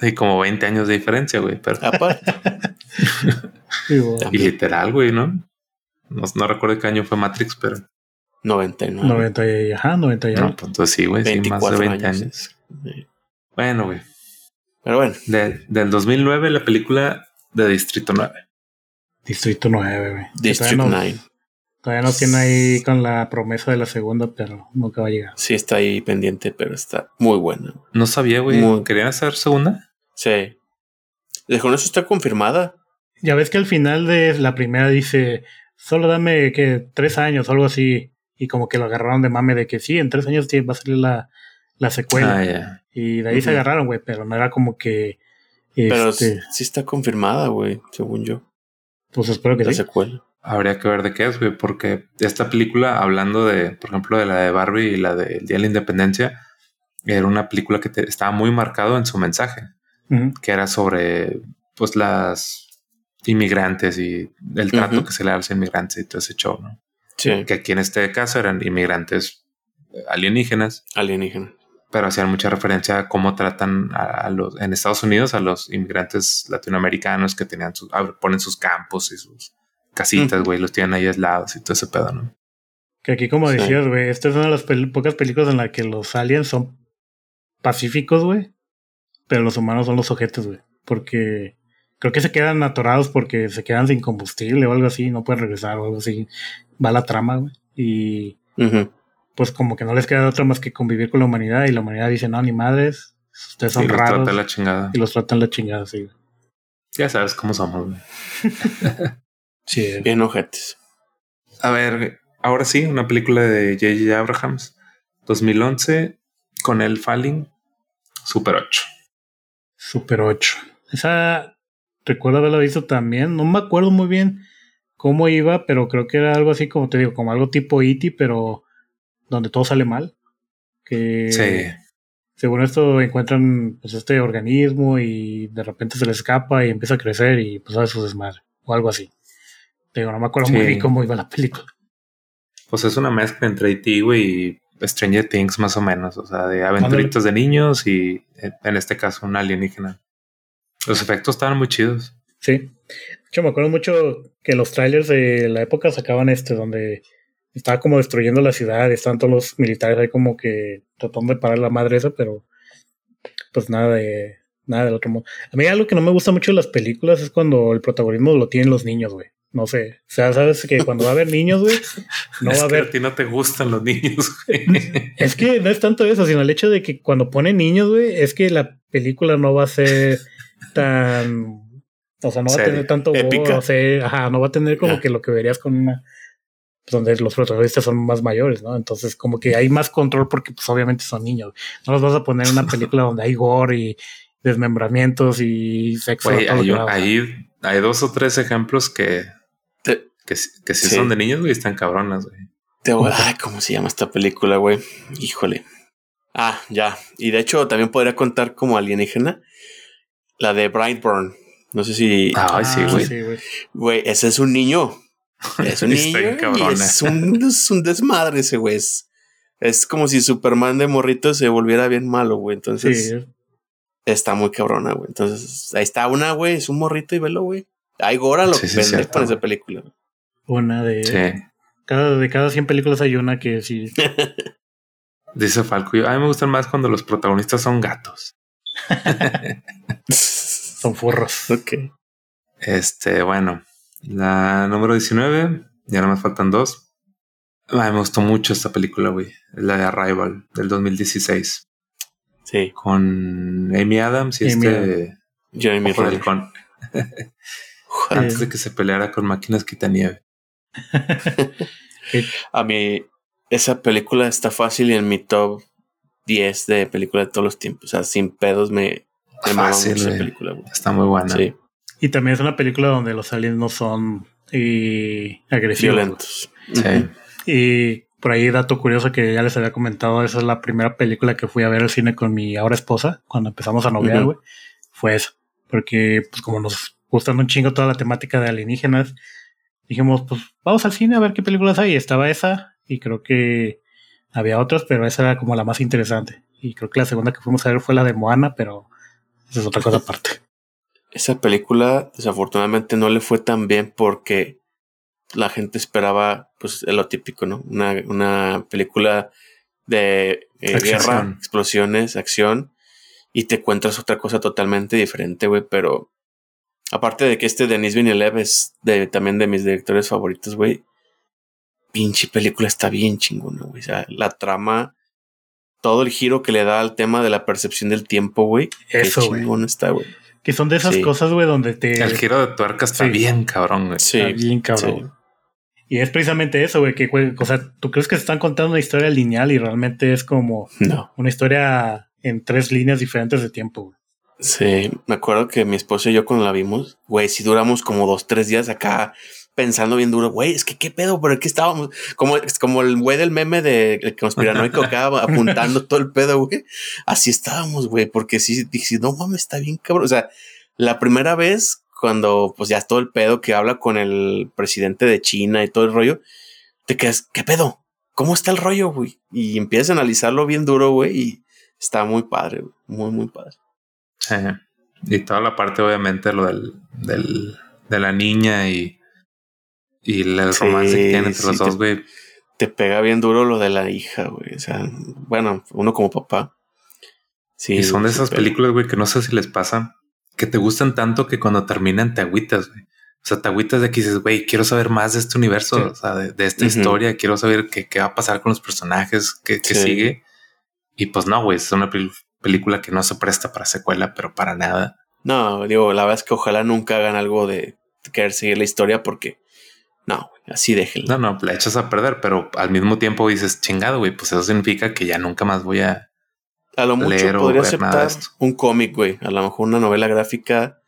Sí, como 20 años de diferencia, güey. Pero aparte. Sí, güey. y literal, güey, ¿no? ¿no? No recuerdo qué año fue Matrix, pero 99. 90 y, ajá, 90 y no, pues entonces sí, güey, sí, más de 24 20 años. años. Sí. Bueno, güey. Pero bueno, De- del 2009, la película de Distrito 9. Distrito 9, güey. No- 9. Todavía nos tiene ahí con la promesa de la segunda, pero nunca va a llegar. Sí, está ahí pendiente, pero está muy buena. No sabía, güey. Muy- ¿Querían hacer segunda? Sí. De con eso está confirmada. Ya ves que al final de la primera dice, solo dame que tres años o algo así. Y como que lo agarraron de mame de que sí, en tres años va a salir la, la secuela. Ah, ya. Y de ahí se agarraron, güey, pero no era como que... Pero Este, sí sí está confirmada, güey, según yo. pues espero que La sí. secuela. Habría que ver de qué es, güey, porque esta película, hablando de, por ejemplo, de la de Barbie y la del Día de la Independencia, era una película que te- estaba muy marcado en su mensaje, que era sobre, pues, las inmigrantes y el trato que se le da a los inmigrantes y todo ese show, ¿no? Sí. Que aquí en este caso eran inmigrantes alienígenas, Alienígena. pero hacían mucha referencia a cómo tratan a, a los, en Estados Unidos a los inmigrantes latinoamericanos que tenían sus, ponen sus campos y sus casitas, güey, los tienen ahí aislados y todo ese pedo, ¿no? Que aquí, como Sí. decías, güey, esta es una de las pel- pocas películas en las que los aliens son pacíficos, güey. Pero los humanos son los objetos, güey. Porque creo que se quedan atorados porque se quedan sin combustible o algo así, no pueden regresar o algo así. Va la trama, güey. Y pues como que no les queda otra más que convivir con la humanidad. Y la humanidad dice, no, ni madres, ustedes son y los raros. trata la chingada. Y los tratan la chingada, sí. güey. Ya sabes cómo somos, güey. Sí, Bien ojetes. A ver, ahora sí, una película de J.J. Abrahams, 2011, con el Falling, Super 8. Super 8. Esa recuerdo haberla visto también. No me acuerdo muy bien cómo iba, pero creo que era algo así como te digo, como algo tipo E.T., pero donde todo sale mal. Que Sí. según esto encuentran pues, este organismo y de repente se le escapa y empieza a crecer y pues hace su desmadre. O algo así. Digo, no me acuerdo muy bien cómo iba la película. Pues es una mezcla entre E.T., güey, y Stranger Things, más o menos. O sea, de aventuritas de niños y eh, en este caso un alienígena. Los efectos estaban muy chidos. Sí. De hecho, me acuerdo mucho que los trailers de la época sacaban este, donde estaba como destruyendo la ciudad, estaban todos los militares ahí como que tratando de parar la madre esa, pero pues nada de nada del otro modo. A mí algo que no me gusta mucho de las películas es cuando el protagonismo lo tienen los niños, güey. No sé. O sea, sabes que cuando va a haber niños, güey, no es va a que haber a ti no te gustan los niños, güey. es que no es tanto eso, sino el hecho de que cuando ponen niños, güey, es que la película no va a ser tan. O sea, no va a tener tanto épica. gore, o sea, ajá, no va a tener como que lo que verías con una. Donde los protagonistas son más mayores, ¿no? Entonces, como que hay más control porque, pues, obviamente son niños. No los vas a poner en una película donde hay gore y desmembramientos y sexo. lo hay, que hay, hay dos o tres ejemplos que, que, que Sí. son de niños, güey, están cabronas, güey. te voy- Ay, ¿cómo se llama esta película, güey? Híjole. Ah, ya. Y de hecho, también podría contar como alienígena la de Brightburn. No sé si. Sí, Ah, güey. sí, güey. Güey, ese es un niño. Es un niño. y es, un, es un desmadre ese güey. Es, es como si Superman de morrito se volviera bien malo, güey. Entonces Sí, está muy cabrona, güey. Entonces ahí está una, güey. Es un morrito y velo, güey. Hay gora lo Sí, que sí, vende cierto, con esa güey. película. Una de. Sí. Cada, de cada 100 películas hay una que sí. Dice Falco, a mí me gustan más cuando los protagonistas son gatos. Son furros. ok. Este, bueno, la número 19, ya no me faltan dos. Ay, me gustó mucho esta película, güey. La de Arrival del 2016 Sí. con Amy Adams y Amy este Jeremy Ojo de Renner. Halcón, Ojalá. antes de que se peleara con máquinas quitanieve. A mí, esa película está fácil y en mi top 10 de películas de todos los tiempos. O sea, sin pedos me, me Fácil, mucho esa güey. película, güey. Está muy buena. Sí, Y también es una película donde los aliens no son eh, agresivos. violentos. Sí. Y por ahí, dato curioso que ya les había comentado, esa es la primera película que fui a ver al cine con mi ahora esposa, cuando empezamos a noviar, güey. Fue eso. Porque, pues, como nos gustan un chingo toda la temática de alienígenas, dijimos, pues, vamos al cine a ver qué películas hay. Estaba esa, y creo que había otras, pero esa era como la más interesante. Y creo que la segunda que fuimos a ver fue la de Moana, pero esa es otra cosa aparte. Esa película, desafortunadamente, no le fue tan bien porque la gente esperaba, pues, lo típico, ¿no? Una, una película de eh, guerra, explosiones, acción, y te encuentras otra cosa totalmente diferente, güey, pero Aparte de que este Denis Villeneuve es de, también de mis directores favoritos, güey. Pinche película está bien chingona, güey. O sea, la trama, todo el giro que le da al tema de la percepción del tiempo, güey. Eso, güey. chingón está, güey. Que son de esas Sí. cosas, güey, donde te. El giro de tuerca está Sí. bien cabrón, güey. Sí. Está bien cabrón. Y es precisamente eso, güey, que, güey, o sea, tú crees que se están contando una historia lineal y realmente es como. No. una historia en tres líneas diferentes de tiempo, güey. Sí, me acuerdo que mi esposo y yo cuando la vimos, güey, si duramos como dos, tres días acá pensando bien duro, güey, es que qué pedo, pero aquí estábamos, como, como el güey del meme de el conspiranoico acá apuntando todo el pedo, güey. Así estábamos, güey, porque sí, dije, no mames, está bien cabrón. O sea, la primera vez cuando pues ya todo el pedo que habla con el presidente de China y todo el rollo, te quedas, ¿qué pedo? ¿Cómo está el rollo, güey? Y empiezas a analizarlo bien duro, güey, y está muy padre, güey, muy, muy padre. Sí. Y toda la parte, obviamente, lo del, del de la niña y, y el Sí, romance que tienen entre sí, los dos, güey. te pega bien duro lo de la hija, güey. O sea, bueno, uno como papá. Sí, Y son de esas películas, güey, que no sé si les pasa, que te gustan tanto que cuando terminan te agüitas, güey. O sea, te agüitas de que dices, güey, quiero saber más de este universo, Sí. o sea, de, de esta historia, quiero saber qué, qué va a pasar con los personajes, qué, qué sigue. Y pues no, güey, es una pel- película que no se presta para secuela, pero para nada. No, digo, la verdad es que ojalá nunca hagan algo de querer seguir la historia porque no, güey, así déjenla. No, no, la echas a perder, pero al mismo tiempo dices, chingado, güey, pues eso significa que ya nunca más voy a... A lo mucho leer o podría ver nada de aceptar esto. un cómic, güey. A lo mejor una novela gráfica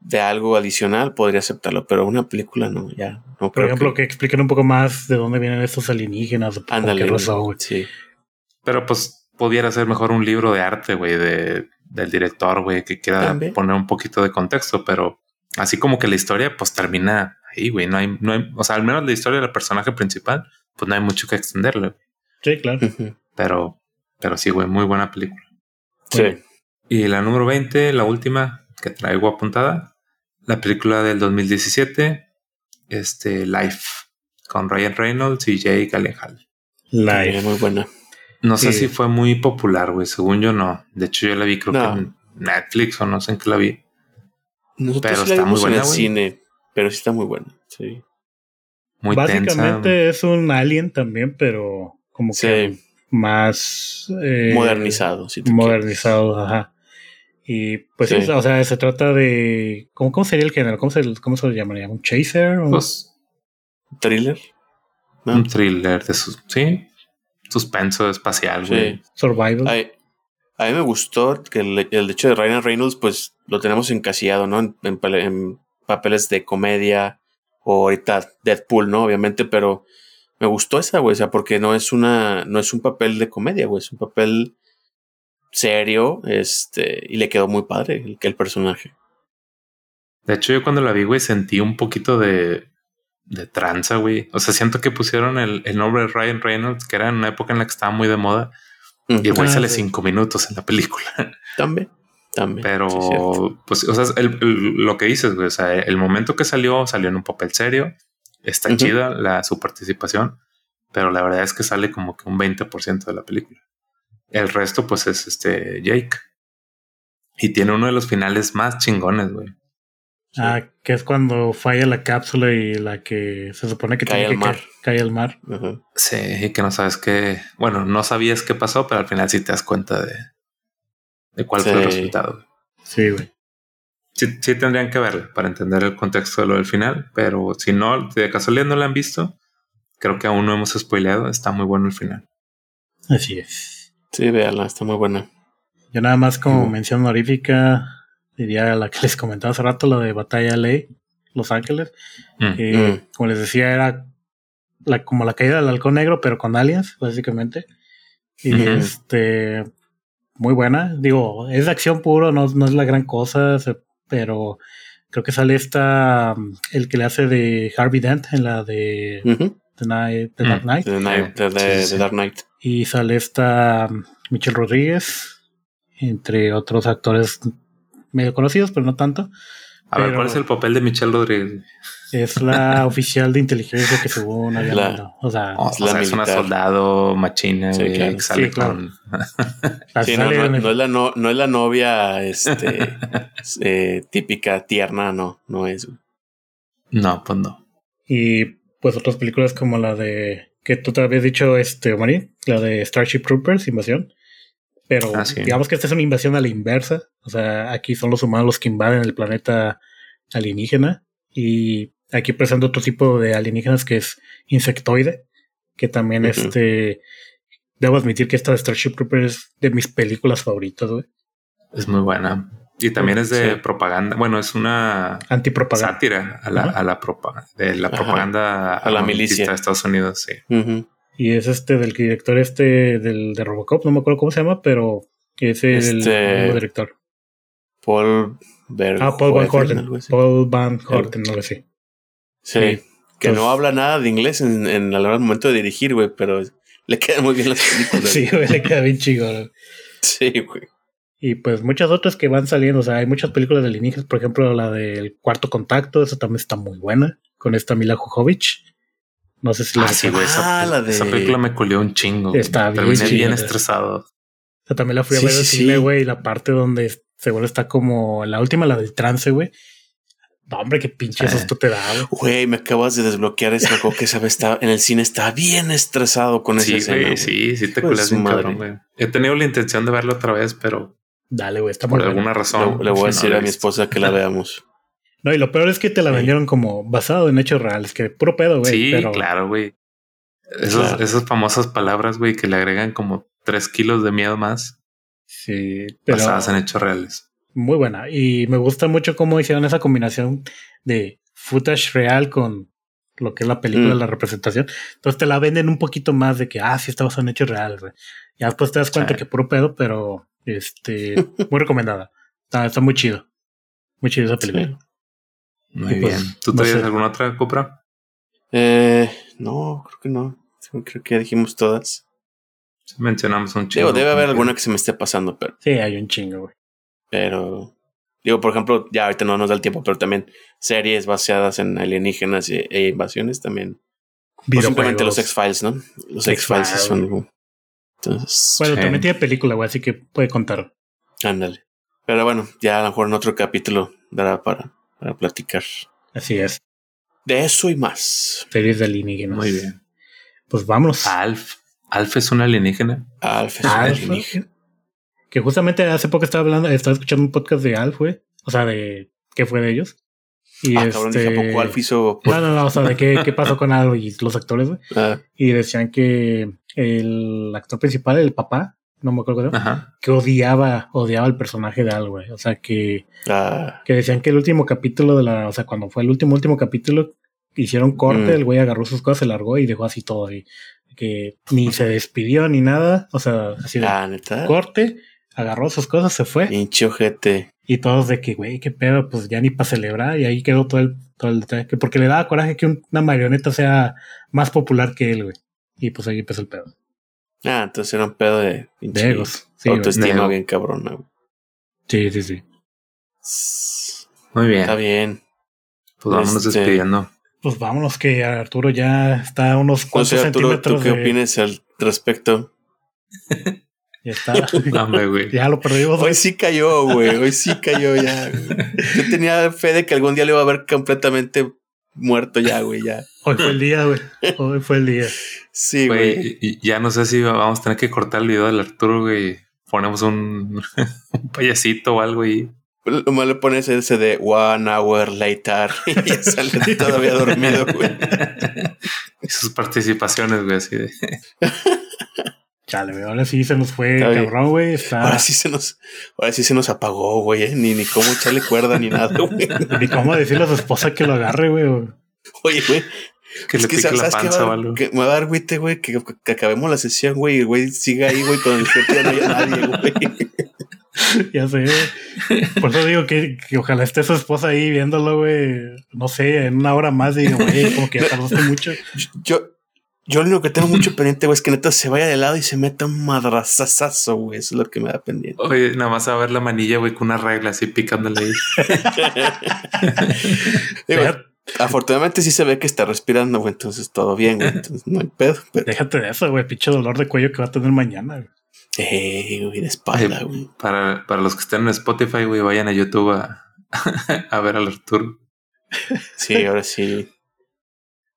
de algo adicional podría aceptarlo, pero una película no, ya. No Por creo ejemplo, que... expliquen un poco más de dónde vienen estos alienígenas, Ándale, qué güey. razón, güey. Sí. Pero pues pudiera ser mejor un libro de arte, güey, de, del director, güey, que quiera También. poner un poquito de contexto, pero así como que la historia pues termina ahí, güey, no hay, no hay, o sea, al menos la historia del personaje principal, pues no hay mucho que extenderle. Sí, claro. Pero, pero sí, güey, muy buena película. Sí. Y la número 20, la última que traigo apuntada, la película del 2017, este, Life, con Ryan Reynolds y Jake Gyllenhaal. Live. Eh, muy buena. No sé Sí. si fue muy popular, güey. Según yo, no. De hecho, yo la vi, creo No. que en Netflix o no sé en qué la vi. Nosotros Pero sí la está muy buena, en el cine, pero sí está muy buena. Sí. Muy Básicamente tensa. es un alien también, pero como que Sí. más eh, Modernizado. Si modernizado, ajá. Y pues sí. O sea, se trata de ¿cómo, cómo sería el género? ¿Cómo se, cómo se lo llamaría? ¿Un chaser? ¿Un Pues. Thriller. ¿no? un thriller de sus, sí, suspenso espacial, güey. Sí. survival? Ay, a mí me gustó que el, el hecho de Ryan Reynolds, pues lo tenemos encasillado, ¿no? En, en pale- en papeles de comedia o ahorita Deadpool, ¿no? Obviamente, pero me gustó esa, güey, o sea, porque no es una, no es un papel de comedia, güey, es un papel serio, este, y le quedó muy padre el, el personaje. De hecho, yo cuando la vi, güey, sentí un poquito de, de tranza, güey. O sea, siento que pusieron el, el nombre de Ryan Reynolds, que era en una época en la que estaba muy de moda, y el güey Ah, sale sí. cinco minutos en la película. También, también. Pero, sí, pues, o sea, el- el- lo que dices, güey, o sea, el momento que salió, salió en un papel serio. Está chida la, su participación, pero la verdad es que sale como que un 20% de la película. El resto, pues, es este Jake. Y tiene uno de los finales más chingones, güey. Ah, que es cuando falla la cápsula y la que se supone que Cae tiene al que mar. ca- cae al mar. Sí, y que no sabes qué, bueno, no sabías qué pasó, pero al final sí te das cuenta de, de cuál fue el resultado. Sí, güey. Sí, sí tendrían que verla para entender el contexto de lo del final, pero si no, de casualidad no la han visto, creo que aún no hemos spoileado, está muy bueno el final. Así es. Sí, véanla, está muy buena. Yo nada más como Ujú. mención honorífica diría la que les comentaba hace rato, la de Batalla Ley, Los Ángeles. Mm. que, Mm. Como les decía, era la, como la caída del halcón negro, pero con aliens, básicamente. Y este, muy buena. Digo, es de acción puro, no, no es la gran cosa, se- pero creo que sale esta, um, el que le hace de Harvey Dent en la de Ujú. The, Night- The Mm. Dark Knight. The, Night- the- the- Sí, sí, the sí. Dark Knight. Y sale esta Michelle Rodríguez, entre otros actores medio conocidos, pero no tanto, A ver, ¿cuál es el papel de Michelle Rodríguez? Es la oficial de inteligencia que según había La-. O sea, O Es la sea, es una soldado machina, Sí, güey, claro. que sale Sí, claro. con... Sí, no, es la no, no es la novia este, eh, típica tierna, no, no es. No, pues no. Y pues otras películas como la de que tú te habías dicho, este, Mari, la de Starship Troopers, Invasión. Pero Ah, sí. digamos que esta es una invasión a la inversa. O sea, aquí son los humanos los que invaden el planeta alienígena. Y aquí presenta otro tipo de alienígenas que es insectoide. Que también este. Debo admitir que esta de Starship Troopers es de mis películas favoritas, güey. Es muy buena. Y también es de Sí. propaganda. Bueno, es una Antipropaganda. sátira a la, Ajá. a la propa- de la propaganda A la milicia. de Estados Unidos, sí. Ujú. Y es este del director este del de Robocop, no me acuerdo cómo se llama, pero es el Este- mismo director. Paul Verhoeven. Ah, Paul Van Horten. Paul Van Horten, no lo sé. Sí, sí. que Pues- no habla nada de inglés en, en a la hora del momento de dirigir, güey, pero le quedan muy bien las películas. Sí, güey, le queda bien chido. Sí, güey. Y pues muchas otras que van saliendo. O sea, hay muchas películas de alienígenas. Por ejemplo, la del Cuarto Contacto. Esa también está muy buena. Con esta Mila Jovovich. No sé si la Ah, sí, güey. Esa, Ah, la de- esa película me culió un chingo. Está bien Terminé bien estresado. O sea, también la fui a Sí, ver al sí, cine, güey. Y la parte donde seguro está como la última, la del trance, güey. No, hombre, qué pinche Eh. susto te da, güey. Me acabas de desbloquear ese juego que esa vez estaba en el cine, estaba bien estresado con esa Sí, escena. sí, sí te culas madre. cabrón, güey. He tenido la intención de verlo otra vez, pero Dale, güey, está por buena. alguna razón. Le, le voy a decir a mi esposa que la veamos. No, y lo peor es que te la Sí. vendieron como basado en hechos reales, que puro pedo, güey. Sí, pero claro, güey. Esos- Claro. Esas famosas palabras, güey, que le agregan como tres kilos de miedo más Sí, pero basadas en hechos reales. muy buena. Y me gusta mucho cómo hicieron esa combinación de footage real con lo que es la película, Mm. la representación. Entonces te la venden un poquito más de que, ah, sí, está basado en hechos reales, güey. Ya después te das cuenta Sí. que puro pedo, pero este, muy recomendada. Está, está muy chido. Muy chido esa película. Muy Y pues, bien. ¿Tú traías alguna otra, Cupra? Eh, no, creo que no. Creo que ya dijimos todas. Mencionamos un chingo. Digo, debe haber alguna que se me esté pasando, pero, Sí, hay un chingo, güey. pero digo, por ejemplo, ya ahorita no nos da el tiempo, pero también series basadas en alienígenas e, e invasiones también. O simplemente los. X-Files, ¿no? Los X-Files son. Entonces, Bueno, también tiene película, güey, así que puede contar. ándale. Pero bueno, ya a lo mejor en otro capítulo dará para, para platicar Así es. de eso y más. Series de alienígenas. Muy bien. Pues vámonos. Alf. Alf es un alienígena. Alf es un alienígena. Que justamente hace poco estaba hablando, estaba escuchando un podcast de Alf, güey. O sea, de qué fue de ellos. Y Ah, cabrón, dije, ¿a este- poco Alf hizo? No, no, no, o sea, de qué, qué pasó con Alf y los actores, güey. Ah, Y decían que el actor principal, el papá, no me acuerdo, Ajá. que odiaba, odiaba el personaje de Alf, güey. O sea, que, ah, que decían que el último capítulo de la, o sea, cuando fue el último, último capítulo, hicieron corte, Mm. el güey agarró sus cosas, se largó y dejó así todo. Y que ni se despidió ni nada. O sea, así de ah, neta. corte, agarró sus cosas, se fue. Pinche ojete. Y todos de que, güey, qué pedo, pues ya ni para celebrar. Y ahí quedó todo el, todo el detalle. Que porque le daba coraje que un- una marioneta sea más popular que él, güey. Y pues ahí empezó el pedo. Ah, entonces era un pedo de De egos. Sí, autoestima ego. bien cabrona. güey. sí, sí, sí. Muy bien. Está bien. Pues vámonos Este- despidiendo. Pues vámonos, que Arturo ya está a unos No cuantos sé, Arturo, ¿tú centímetros. qué de- opinas al respecto? Ya está. No, hombre, güey. ya lo perdimos. Hoy sí cayó, güey. Hoy sí cayó ya. güey. Yo tenía fe de que algún día le iba a ver completamente muerto ya, güey. Ya. Hoy fue el día, güey. Hoy fue el día. Sí, güey. Güey, y- y ya no sé si vamos a tener que cortar el video del Arturo, güey. Ponemos un, un payasito o algo y Lo malo le pones ese de one hour later y ya sale todavía dormido, güey. y sus participaciones, güey, así de. Chale, güey. Ahora sí se nos fue Está cabrón, güey. Está. Ahora sí se nos, ahora sí se nos apagó, güey. eh. Ni, ni cómo echarle cuerda ni nada, güey. Ni cómo decirle a su esposa que lo agarre, güey. Oye, güey. Que es le que pique la panza Va- que me va a dar güite, güey, que, que acabemos la sesión, güey, y el güey siga ahí, güey, con el jefe ya no haya nadie, güey. Ya sé. Por eso digo que, que ojalá esté su esposa ahí viéndolo, güey. No sé, en una hora más. Digo, güey, como que ya tardaste mucho. Yo, Yo lo único que tengo mucho pendiente, güey, es que neta se vaya de lado y se meta un madrazazazo, güey. Eso es lo que me da pendiente. Oye, nada más a ver la manilla, güey, con una regla así picándole ahí. Digo, afortunadamente sí se ve que está respirando, güey. Entonces todo bien, güey. Entonces no hay pedo. Pero... Déjate de eso, güey. Pinche dolor de cuello que va a tener mañana, güey. Eh, güey, de espalda, güey. Para, para los que estén en Spotify, güey, vayan a YouTube a, a ver al Arturo. Sí, ahora sí.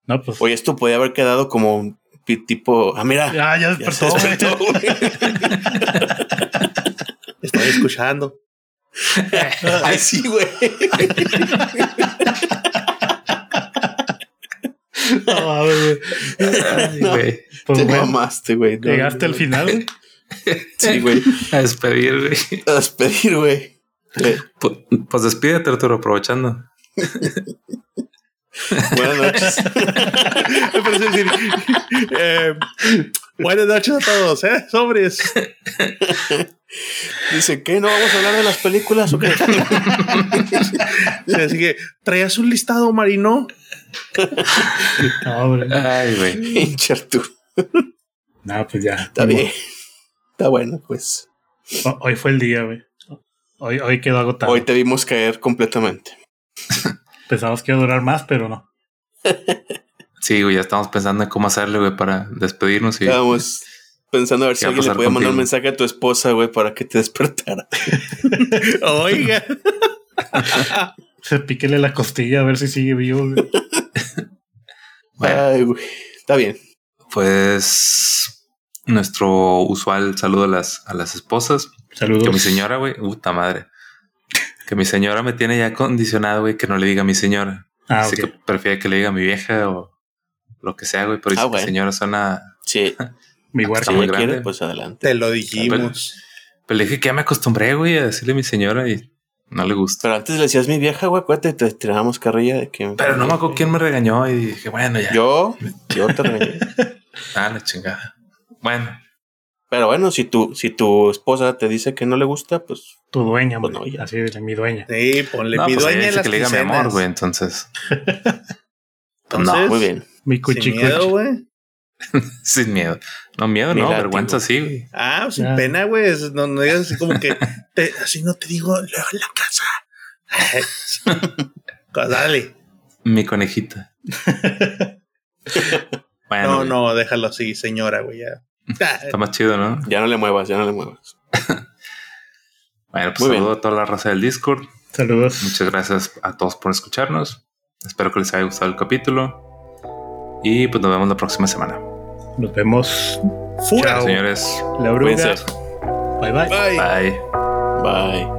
No, pues. Oye, esto podía haber quedado como tipo. Ah, mira. Ya, ya ya despertó, güey. despertó. Estoy escuchando. Ay, sí, güey. No, mames, güey. Pues Te mamaste, güey. No, llegaste al final, güey. Sí, güey. A despedir, güey. A despedir, güey. Eh, Pu- Pues despídete, Arturo, aprovechando. Buenas noches. Me parece decir, eh, buenas noches a todos, ¿eh? Sobres. Dice, ¿qué? ¿No vamos a hablar de las películas o qué? Sí, Así que, ¿traías un listado, Marino? No, hombre. Ay, güey. No, pues ya. Está bien. Está bueno, pues. Ho- Hoy fue el día, güey. Hoy, hoy quedó agotado. Hoy te vimos caer completamente. Pensamos que iba a durar más, pero no. Sí, güey, ya estamos pensando en cómo hacerle, güey, para despedirnos y Estábamos pensando a ver si ¿Qué va a alguien le podía mandar un mensaje a tu esposa, güey, para que te despertara. Oiga. Píquele la costilla a ver si sigue vivo, güey. Bueno. Ay, güey. Está bien. pues nuestro usual saludo a las, a las esposas. Saludos. Que mi señora, güey, puta madre. Que mi señora me tiene ya condicionado, güey, que no le diga a mi señora. Ah, Así que prefiere que le diga a mi vieja o lo que sea, güey. Pero Ah, que bueno. señora suena. Sí. Mi huerta. Si muy grande. quiere, pues adelante. Te lo dijimos. Pero le dije que ya me acostumbré, güey, a decirle a mi señora y no le gusta. Pero antes le decías mi vieja, güey, acuérdate, te tirábamos carrilla de que. Pero no me acuerdo quién me regañó y dije, bueno, ya. Yo, yo te regañé. Ah, la chingada. Bueno, Pero bueno, si tu, si tu esposa te dice que no le gusta, pues Tu dueña, Pues güey. no, ya. Así de mi dueña. Sí, ponle no, mi pues dueña dice las que le diga mi amor, güey, entonces. Pues no, Entonces, muy bien. Mi Sin cuchi miedo, cuchi. güey. sin miedo. No, miedo, Ni no, látigo. vergüenza sí, güey. Ah, sin Ya. pena, güey. No, no digas así como que te- así no te digo luego en la casa. Pues Dale. Mi conejita. bueno, No, güey, no, déjalo así, señora, güey. Ya. Está más chido, ¿no? Ya no le muevas, ya no le muevas. Bueno, pues Muy bien. saludo a toda la raza del Discord. Saludos. Muchas gracias a todos por escucharnos. Espero que les haya gustado el capítulo. Y pues nos vemos la próxima semana. Nos vemos. Fuera. Chao. Señores, La. Bye bye. Bye. bye. Bye.